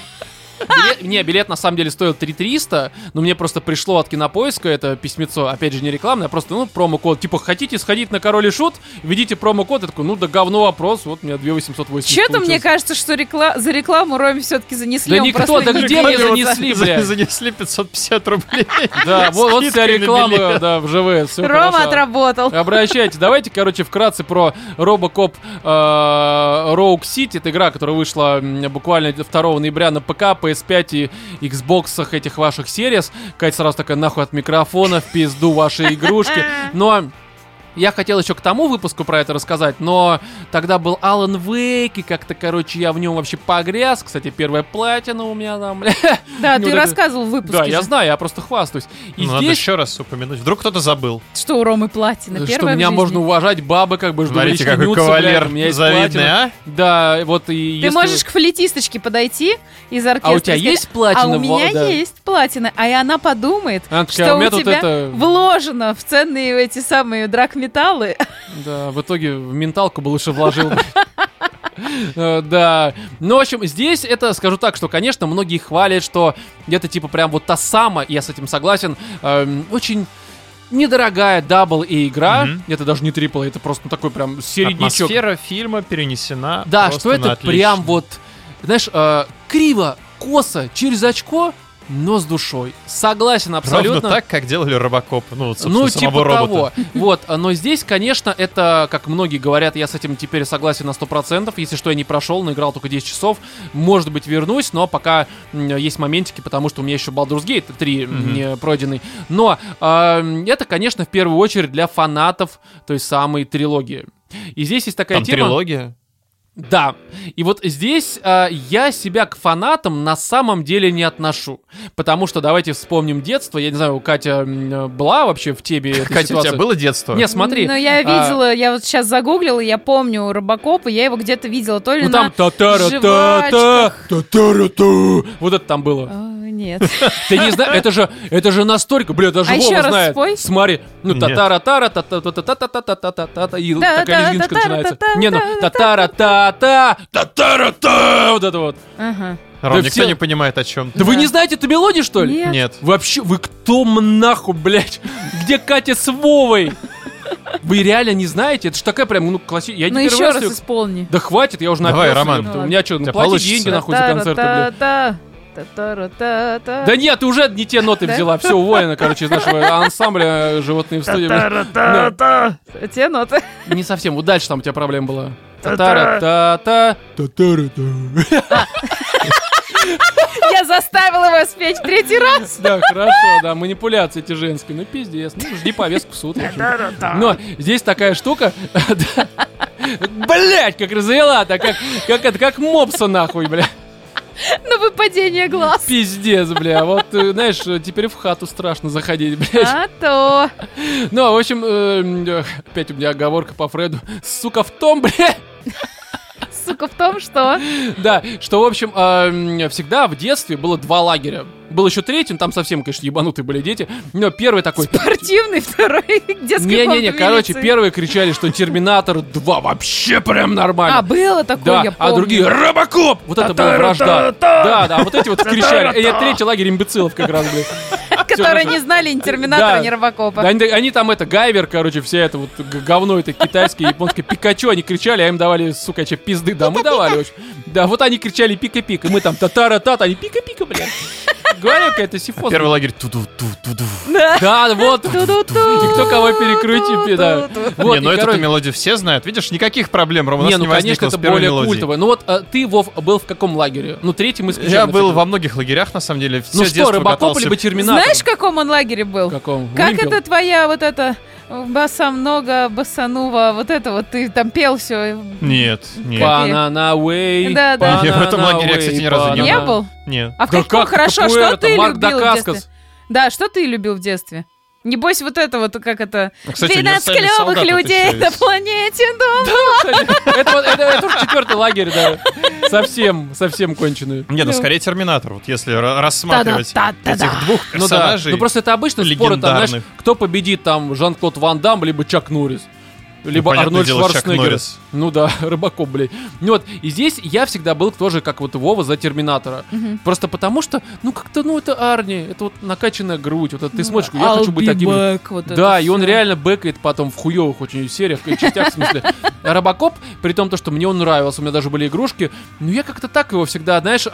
Билет, не, билет на самом деле стоил 3300, но мне просто пришло от кинопоиска это письмецо, опять же не рекламное, а просто, ну, промокод. Типа, хотите сходить на Король и Шут, введите промокод. Я такой, ну, да говно вопрос, вот у меня 2880 Что-то мне кажется, что рекла- за рекламу Роме все-таки занесли. Да никто, да где мне занесли, За- бля? Занесли 550 рублей. Да, вот, вся реклама, да, в ЖВ, все Рома отработал. Обращайтесь. Давайте, короче, вкратце про Робокоп Роук Сити. Это игра, которая вышла буквально 2 ноября на ПК, PS5 и Xbox этих ваших сериес. Катя сразу такая, нахуй от микрофона, в пизду ваши игрушки. Но я хотел еще к тому выпуску про это рассказать, но тогда был Алан Вейк, и как-то, короче, я в нем вообще погряз. Кстати, первая платина у меня там. Да, ты рассказывал в выпуске Да, я знаю, я просто хвастаюсь. И Ну, Надо еще раз упомянуть. Вдруг кто-то забыл. что у Ромы платина. что Первая в меня можно уважать, бабы как бы жду Смотрите, какой кавалер завидный, а? Да, вот и Ты можешь к флетисточке подойти из оркестра. А у тебя есть платина? А у меня есть платина, а и она подумает, что «У тебя вложено в ценные эти самые драгметаллы. Да, в итоге в менталку бы лучше вложил. Э, Да. Ну, в общем, здесь это, скажу так, что, конечно, многие хвалят, что это типа прям вот та самая, я с этим согласен, эм, очень недорогая double-A игра. Мгм. Это даже не triple, это просто ну, такой прям середнячок. Атмосфера фильма перенесена Да, что это прям вот, знаешь, э, криво, косо, через очко но с душой. Согласен абсолютно. Ровно так, как делали Робокоп. Ну, вот, собственно, Ну, типа робота. того. Вот, но здесь, конечно, это, как многие говорят, я с этим теперь согласен на 100%. Если что, я не прошел, но играл только 10 часов. Может быть, вернусь, но пока есть моментики, потому что у меня еще Baldur's Gate 3 Мгм. не пройденный. Но а, это, конечно, в первую очередь для фанатов той самой трилогии. И здесь есть такая Там тема... трилогия. Да. И вот здесь а, я себя к фанатам на самом деле не отношу. Потому что давайте вспомним детство. Я не знаю, у Катя м, была вообще в тебе эта Катя, у ситуация? тебя было детство? Не, смотри. Ну, я а, видела, я вот сейчас загуглила, я помню Робокопа, я его где-то видела, то ли Ну на та-та-ра-та. Вот это там было. А, Нет. Ты не знаешь, это же, это же настолько, бля, даже Вова знает. Смотри, ну Нет. та-та-ра-та-ра, та-та-та-та-та-та-та-та-та, и Да, такая лезгиночка начинается. Не, ну да, та-та-ра-та-та, та-та-ра-та, вот это вот. Ага. Ром, Да никто все- не понимает, о чем. Да вы не знаете эту мелодию, что ли? Нет. Нет. Вообще, вы кто нахуй, блядь? Где Катя с Вовой? Вы реально не знаете? Это ж такая прям, ну, классическая. Я Ну не первый еще раз раз исполни. Да хватит, я уже Давай, напился, Роман. ёпта. У меня что, У ну тебя плати получится. деньги нахуй за концерты, блядь. Да нет, ты уже не те ноты взяла. Все, уволена, короче, из нашего ансамбля «Животные в студии». блядь. Те ноты. Не совсем. Дальше там у тебя проблема была. Та-та-ра-та-та. Та-та-ра-та. Я заставила его спеть в третий раз. Да, хорошо, да, манипуляции эти женские. Ну, пиздец. Ну, жди повестку в суд. Но здесь такая штука... Блять, как развела, так как, как, это, как мопса нахуй, бля. На выпадение глаз. Пиздец, бля. Вот, э, знаешь, э, теперь в хату страшно заходить, блядь. А то. Ну, в общем, э, э, опять у меня оговорка по Фреду. Сука, в том, бля, Сука, в том, что... да, что, в общем, э, м, всегда в детстве было два лагеря. Был еще третий, ну, там совсем, конечно, ебанутые были дети. Но первый такой... Спортивный, второй детский Не-не-не, короче, первые кричали, что Терминатор 2 вообще прям А, нормально. было такое, да, я а помню. другие Робокоп! Вот это была вражда. Да, да, вот эти вот кричали. И это третий лагерь имбецилов как раз, блядь. Которые не знали ни Терминатора, ни Робокопа. Да, Они, там это, Гайвер, короче, вся это вот говно это китайское, японское, Пикачу, они кричали, а им давали, сука, че, пизды, да, мы давали очень. Да, вот они кричали пика-пика, и мы там татара-тат, они пика-пика, блядь. Говорю, какая-то сифоз. Первый лагерь туду ту ту Да, вот. И кто кого перекрутит, да. Не, ну эту мелодию все знают. Видишь, никаких проблем, Ром, у нас Не, не, ну, конечно, это более культовое. Ну вот а, ты, Вов, был в каком лагере? Ну, третий мы исключаем. Я был во многих лагерях, на самом деле. Все Ну что, Рыбакоп либо Терминатор? Знаешь, в каком он лагере был? В каком? Как Вымпел. это твоя вот эта баса много, басанува, вот это вот, ты там пел все. Нет, нет. Банана Way. Да, да. Я в этом лагере, кстати, ни разу не Не был. был? Нет. А в Да каком как хорошо, что ты любил в детстве? Да, что ты любил в детстве? Небось, вот это вот, как это... Кстати, 12 универсальный клевых людей на планете Дом. Это, вот- это, это уже четвертый лагерь, да. Совсем, совсем конченый. Не, ну Ну. скорее Терминатор, вот если ра- рассматривать этих двух Ну да, персонажей. ну просто это обычно споры там, знаешь, кто победит там Жан-Клод Ван Дам, либо Чак Норрис. Либо понятное Арнольд дело, Шварценеггер. Ну да, рыбаков, блядь. Ну вот, и здесь я всегда был тоже, как вот Вова, за Терминатора. Просто потому что, ну как-то, ну это Арни, это вот накачанная грудь, вот это ты смотришь, я хочу быть таким же. Да, и он реально бэкает потом в хуевых очень сериях, и частях, в смысле. Робокоп, при том, то, что мне он нравился, у меня даже были игрушки, ну я как-то так его всегда, знаешь,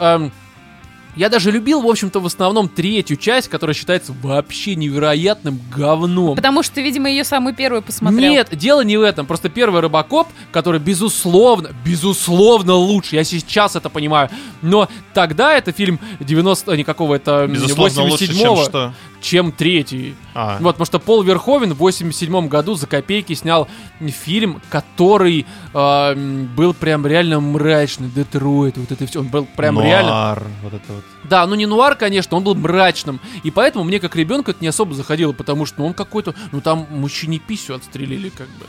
я даже любил, в общем-то, в основном третью часть, которая считается вообще невероятным говном. Потому что ты, видимо, ее самую первую посмотрел. Нет, дело не в этом. Просто первый Робокоп, который, безусловно, безусловно лучше. Я сейчас это понимаю. Но тогда это фильм 90... Никакого, это Безусловно, лучше, чем 87-го, что. чем третий. А, Вот, потому что Пол Верховен в 87 году за копейки снял фильм, который э, был прям реально мрачный. Детройт, вот это все. Он был прям реально... нуар, вот это вот. Да, ну не нуар, конечно, он был мрачным. И поэтому мне как ребенку это не особо заходило, потому что ну, он какой-то... Ну там мужчине писю отстрелили как бы.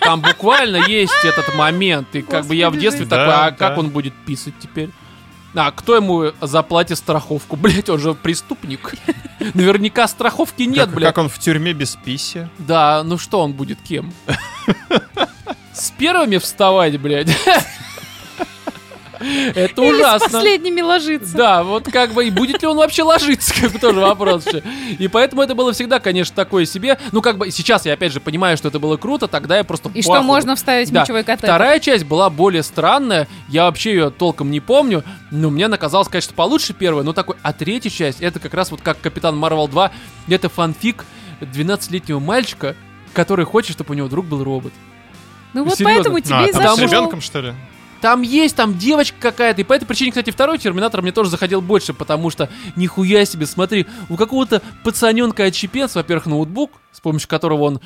Там буквально есть этот момент. И как бы я в детстве такой, а как он будет писать теперь? А кто ему заплатит страховку? Блять, он же преступник. Наверняка страховки нет, блядь. как он в тюрьме без писи. Да, ну что он будет кем? С первыми вставать, блядь. Это Или с ужасно. последними ложиться. Да, вот как бы, и будет ли он вообще ложиться, как бы тоже вопрос. И поэтому это было всегда, конечно, такое себе. Ну, как бы, сейчас я опять же понимаю, что это было круто, тогда я просто И что можно вставить Да. мочевой катетер. Вторая часть была более странная, я вообще ее толком не помню, но мне она казалась, конечно, получше первая, но такой, а третья часть, это как раз вот как Капитан Марвел 2, это фанфик 12-летнего мальчика, который хочет, чтобы у него друг был робот. Ну вот Серьезно. поэтому тебе а и там потому с ребенком, что ли? Там есть, там девочка какая-то. И по этой причине, кстати, второй Терминатор мне тоже заходил больше, потому что нихуя себе, смотри, у какого-то пацаненка отщепенца, во-первых, ноутбук, с помощью которого он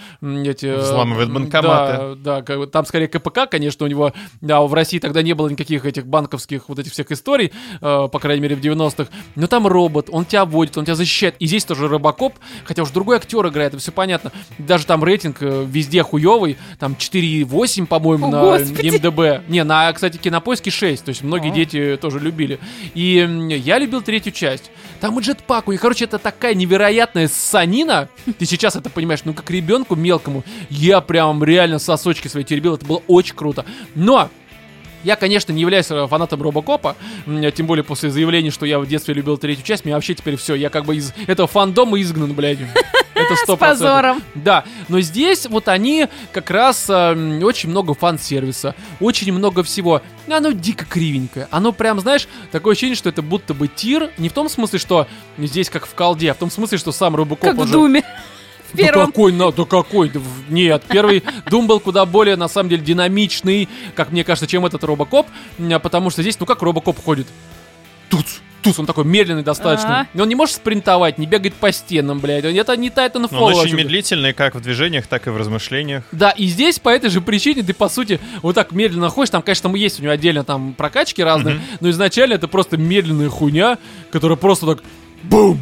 эти... э, Взламывает банкоматы. Да, да, как там скорее КПК, конечно, у него, да, в России тогда не было никаких этих банковских вот этих всех историй, э, по крайней мере, в 90-х. Но там робот, он тебя водит, он тебя защищает. И здесь тоже Робокоп, хотя уж другой актер играет, это все понятно. Даже там рейтинг э, везде хуёвый, там 4,8, по-моему, на Господи. МДБ. Не, на, кстати, кинопоиске 6, то есть многие А. дети тоже любили. И я любил третью часть. Там и джетпак, и, короче, это такая невероятная санина. Ты сейчас это понимаешь, ну как ребенку мелкому, я прям реально сосочки свои теребил, это было очень круто. Но я, конечно, не являюсь э, фанатом Робокопа, тем более после заявления, что я в детстве любил третью часть, мне вообще теперь все, я как бы из этого фандома изгнан, блядь. Это сто С позором. Да, но здесь вот они как раз э, очень много фан-сервиса, очень много всего. Оно дико кривенькое. Оно прям, знаешь, такое ощущение, что это будто бы тир. Не в том смысле, что здесь как в колде, а в том смысле, что сам Робокоп Как в. Думе. В Да первом. какой, на, да какой, да нет, первый Дум был куда более, на самом деле, динамичный, как мне кажется, чем этот Робокоп, потому что здесь, ну как Робокоп ходит? Туц, туц, он такой медленный достаточно. А. И Он не может спринтовать, не бегать по стенам, блядь, это не Titanfall. Но он очень блядь. медлительный как в движениях, так и в размышлениях. Да, и здесь по этой же причине ты, по сути, вот так медленно ходишь. Там, конечно, там есть у него отдельно там прокачки разные, но изначально это просто медленная хуйня, которая просто так бум,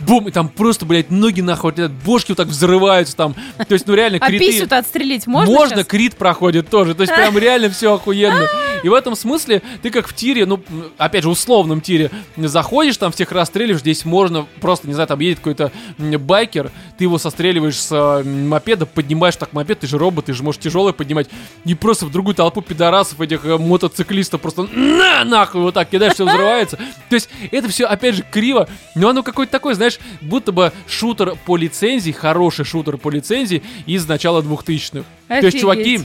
бум, и там просто, блядь, ноги нахуй, летят, бошки вот так взрываются там. То есть, ну реально, А криты... писю-то отстрелить можно Можно, щас? крит проходит тоже. То есть прям реально все охуенно. И в этом смысле ты как в тире, ну, опять же, условном тире, заходишь, там всех расстреливаешь, здесь можно просто, не знаю, там едет какой-то байкер, ты его состреливаешь с э, мопеда, поднимаешь так мопед, ты же робот, ты же можешь тяжелый поднимать, и просто в другую толпу пидорасов, этих э, мотоциклистов просто на, нахуй вот так кидаешь, все взрывается. То есть это все, опять же, криво, но оно какое-то такое, знаешь, будто бы шутер по лицензии, хороший шутер по лицензии из начала 2000-х. То есть, чуваки,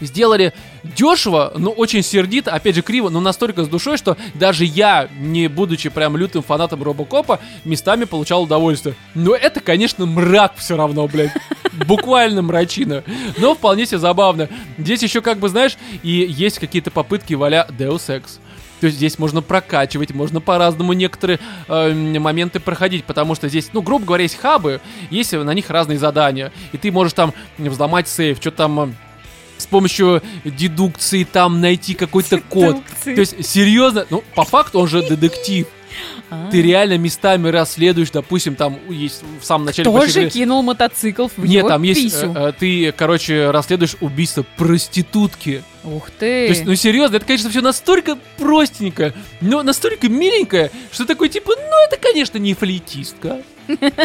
сделали дешево, но очень сердито, опять же криво, но настолько с душой, что даже я, не будучи прям лютым фанатом Робокопа, местами получал удовольствие. Но это, конечно, мрак все равно, блядь. Буквально мрачина. Но вполне себе забавно. Здесь еще, как бы, знаешь, и есть какие-то попытки валя Deus Ex. То есть здесь можно прокачивать, можно по-разному некоторые э, моменты проходить, потому что здесь, ну, грубо говоря, есть хабы, есть на них разные задания, и ты можешь там взломать сейф, что там э, с помощью дедукции там найти какой-то код. То есть, серьезно, ну, по факту он же детектив. А. Ты реально местами расследуешь, допустим, там есть в самом начале Кто большой же кинул мотоцикл в Нет, там есть, писю? э, э, ты, короче, расследуешь убийство проститутки. Ух То ты. есть, ну серьезно, это, конечно, все настолько простенько, но настолько миленькое, что такой типа, ну это, конечно, не флейтистка.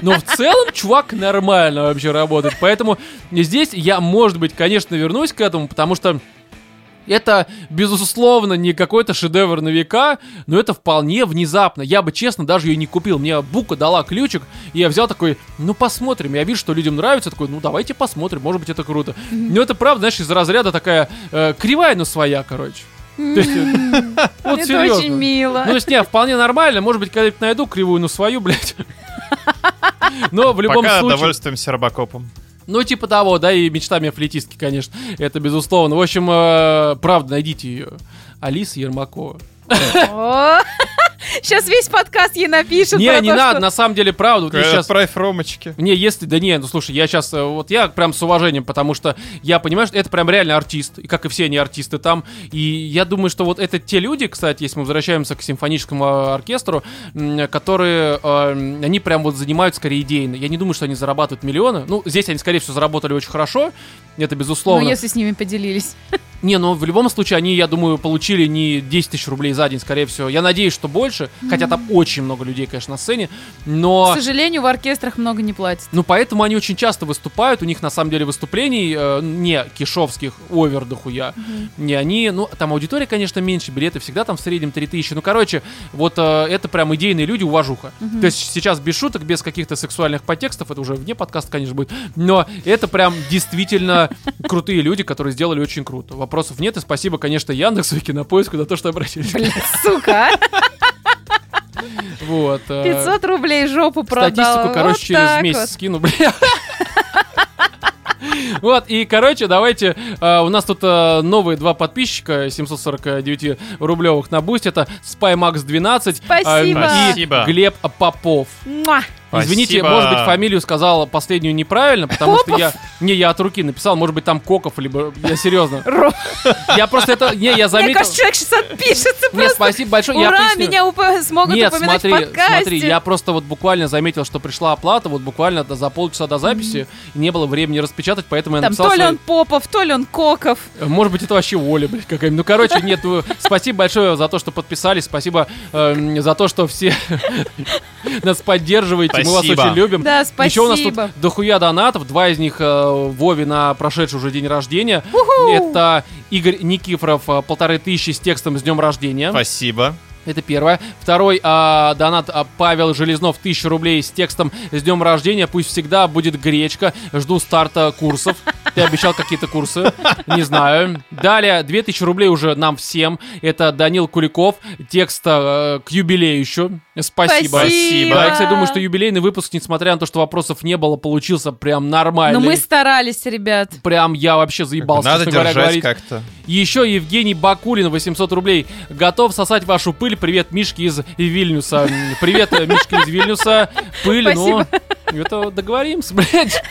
Но в целом чувак нормально вообще работает. Поэтому здесь я, может быть, конечно, вернусь к этому, потому что это, безусловно, не какой-то шедевр на века, но это вполне внезапно. Я бы, честно, даже ее не купил. Мне Бука дала ключик, и я взял такой, ну посмотрим. Я вижу, что людям нравится, такой, ну давайте посмотрим, может быть, это круто. Но это правда, знаешь, из разряда такая э, кривая, но своя, короче. Вот Это серьезно. очень мило. Ну, то есть, не, вполне нормально. Может быть, когда-нибудь найду кривую, но свою, блядь. Но в любом Пока случае... довольствуемся Робокопом. Ну, типа того, да, и мечтами флейтистки, конечно. Это безусловно. В общем, э, правда, найдите ее. Алиса Ермакова. Сейчас весь подкаст ей напишет. Не, не то, надо, что- на самом деле, правда. Вот я сейчас... Отправь Ромочки. Не, если, да не, ну слушай, я сейчас, вот я прям с уважением, потому что я понимаю, что это прям реально артист, и как и все они артисты там, и я думаю, что вот это те люди, кстати, если мы возвращаемся к симфоническому э, оркестру, которые, э, они прям вот занимаются скорее идейно, я не думаю, что они зарабатывают миллионы, ну, здесь они, скорее всего, заработали очень хорошо, это Ну, безусловно, если с ними поделились. Не, но в любом случае они, я думаю, получили не 10 тысяч рублей за день, скорее всего. Я надеюсь, что больше, хотя там очень много людей, конечно, на сцене, но... К сожалению, в оркестрах много не платят. Ну, поэтому они очень часто выступают. У них, на самом деле, выступлений э, не кишовских, овер дохуя. Не они, ну, там аудитория, конечно, меньше, билеты всегда там в среднем 3000. Ну, короче, вот э, это прям идейные люди, уважуха. То есть сейчас без шуток, без каких-то сексуальных подтекстов, это уже вне подкаста, конечно, будет, но это прям действительно крутые люди, которые сделали очень круто. Вопросов нет, и спасибо, конечно, Яндексу и Кинопоиску за то, что обратились. Блин, сука, а? Вот. э, 500 рублей жопу продала. Статистику, короче, Вот через месяц вот. скину, бля. Вот, и, короче, давайте, э, у нас тут э, новые два подписчика, 749 рублевых на Boosty, это SpyMax 12 э, Спасибо. и. Глеб Попов. Муа. Извините, Спасибо. может быть, фамилию сказал последнюю неправильно, потому что Попов? я... Не, я от руки написал, может быть, там Коков, либо... Я серьезно. Ро- Я просто это... Не, я Мне заметил... кажется, человек сейчас отпишется Нет, просто. спасибо большое. я Ура, поясню. меня уп- смогут Нет, упоминать смотри, в подкасте. смотри, я просто вот буквально заметил, что пришла оплата, вот буквально за полчаса до записи, и не было времени распечатать, поэтому я Там написал то ли свои- он Попов, то ли он Коков. Может быть, это вообще Оля, блядь, какая-нибудь. Ну, короче, нет, спасибо большое за то, что подписались, спасибо эм, за то, что все нас поддерживаете, мы вас очень любим. Да, спасибо. Еще у нас тут дохуя донатов, два из них э, Вове на прошедший уже день рождения. Это Игорь Никифоров, э, полторы тысячи с текстом «С днем рождения». Спасибо. Это первое. Второй а, донат а, Павел Железнов, 1000 рублей с текстом «С днем рождения, пусть всегда будет гречка, жду старта курсов». Ты обещал какие-то курсы, не знаю. Далее, 2000 рублей уже нам всем. Это Данил Куликов, текст э, к юбилею еще. Спасибо. Спасибо. Да, я, кстати, думаю, что юбилейный выпуск, несмотря на то, что вопросов не было, получился прям нормальный. Но мы старались, ребят. Прям я вообще заебался, Надо говоря, держать говорить. как-то. Еще Евгений Бакулин, 800 рублей. Готов сосать вашу пыль. Привет, Мишки из Вильнюса. Привет, Мишки из Вильнюса. Пыль, ну... Это договоримся, блядь.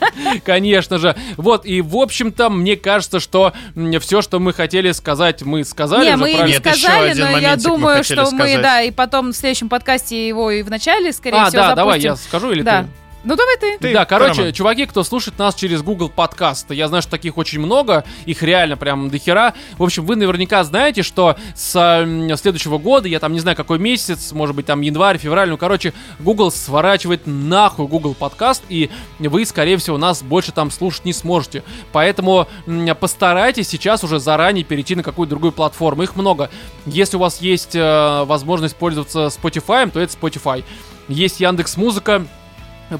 Конечно же. Вот, и в общем-то, мне кажется, что все, что мы хотели сказать, мы сказали не, уже, мы не сказали, но я думаю, что мы, да, и потом в следующем подкасте его и в начале, скорее А, всего, да, запустим. давай, я скажу или Да. ты? Ну давай ты. Ты, да, короче, Роман. чуваки, кто слушает нас через Google подкасты, я знаю, что таких очень много, их реально прям до хера. В общем, вы наверняка знаете, что с следующего года, я там не знаю какой месяц, может быть там январь, февраль, ну короче, Google сворачивает нахуй Google подкаст, и вы, скорее всего, нас больше там слушать не сможете. Поэтому постарайтесь сейчас уже заранее перейти на какую-то другую платформу. Их много. Если у вас есть э, возможность пользоваться Spotify, то это Spotify. Есть Яндекс Музыка,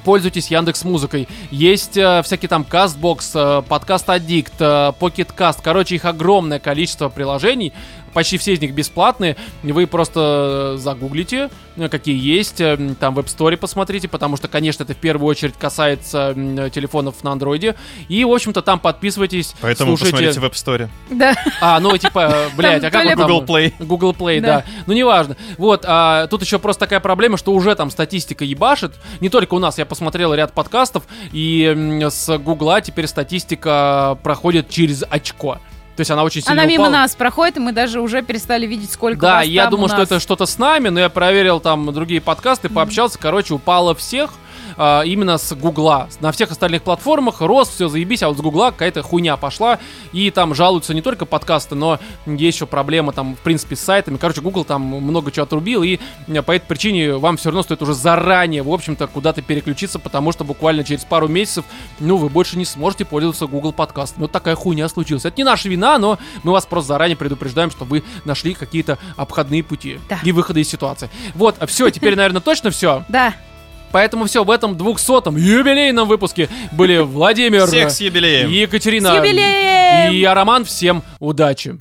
Пользуйтесь Яндекс Музыкой. Есть э, всякие там Castbox, э, Подкаст Addict, э, Pocket Cast. Короче, их огромное количество приложений. Почти все из них бесплатные. Вы просто э, загуглите, э, какие есть. э, Там в App Store посмотрите, потому что, конечно, это в первую очередь касается телефонов на андроиде. И, в общем-то, там подписывайтесь, Поэтому слушайте. посмотрите в App Store. Да. А, ну, типа, блядь, а как? Google Play. Google Play, Да. Ну, неважно. Вот, а, тут еще просто такая проблема, что уже там статистика ебашит. Не только у нас, я посмотрел ряд подкастов, и с Гугла теперь статистика проходит через очко. То есть она очень сильно Она мимо упала. нас проходит, и мы даже уже перестали видеть, сколько Да, я думал, что это что-то с нами, но я проверил там другие подкасты, пообщался, короче, упало всех. А, именно с Гугла. На всех остальных платформах рос, все заебись, а вот с Гугла какая-то хуйня пошла. И там жалуются не только подкасты, но есть еще проблема там, в принципе, с сайтами. Короче, Google там много чего отрубил, и э, по этой причине вам все равно стоит уже заранее, в общем-то, куда-то переключиться, потому что буквально через пару месяцев, ну, вы больше не сможете пользоваться Google подкастами. Вот такая хуйня случилась. Это не наша вина, но мы вас просто заранее предупреждаем, что вы нашли какие-то обходные пути Да. и выходы из ситуации. Вот, все, теперь, наверное, точно все. Да. Поэтому все, в этом 200-м юбилейном выпуске были Владимир, Всех с юбилеем. Екатерина С юбилеем! и я, Роман. Всем удачи!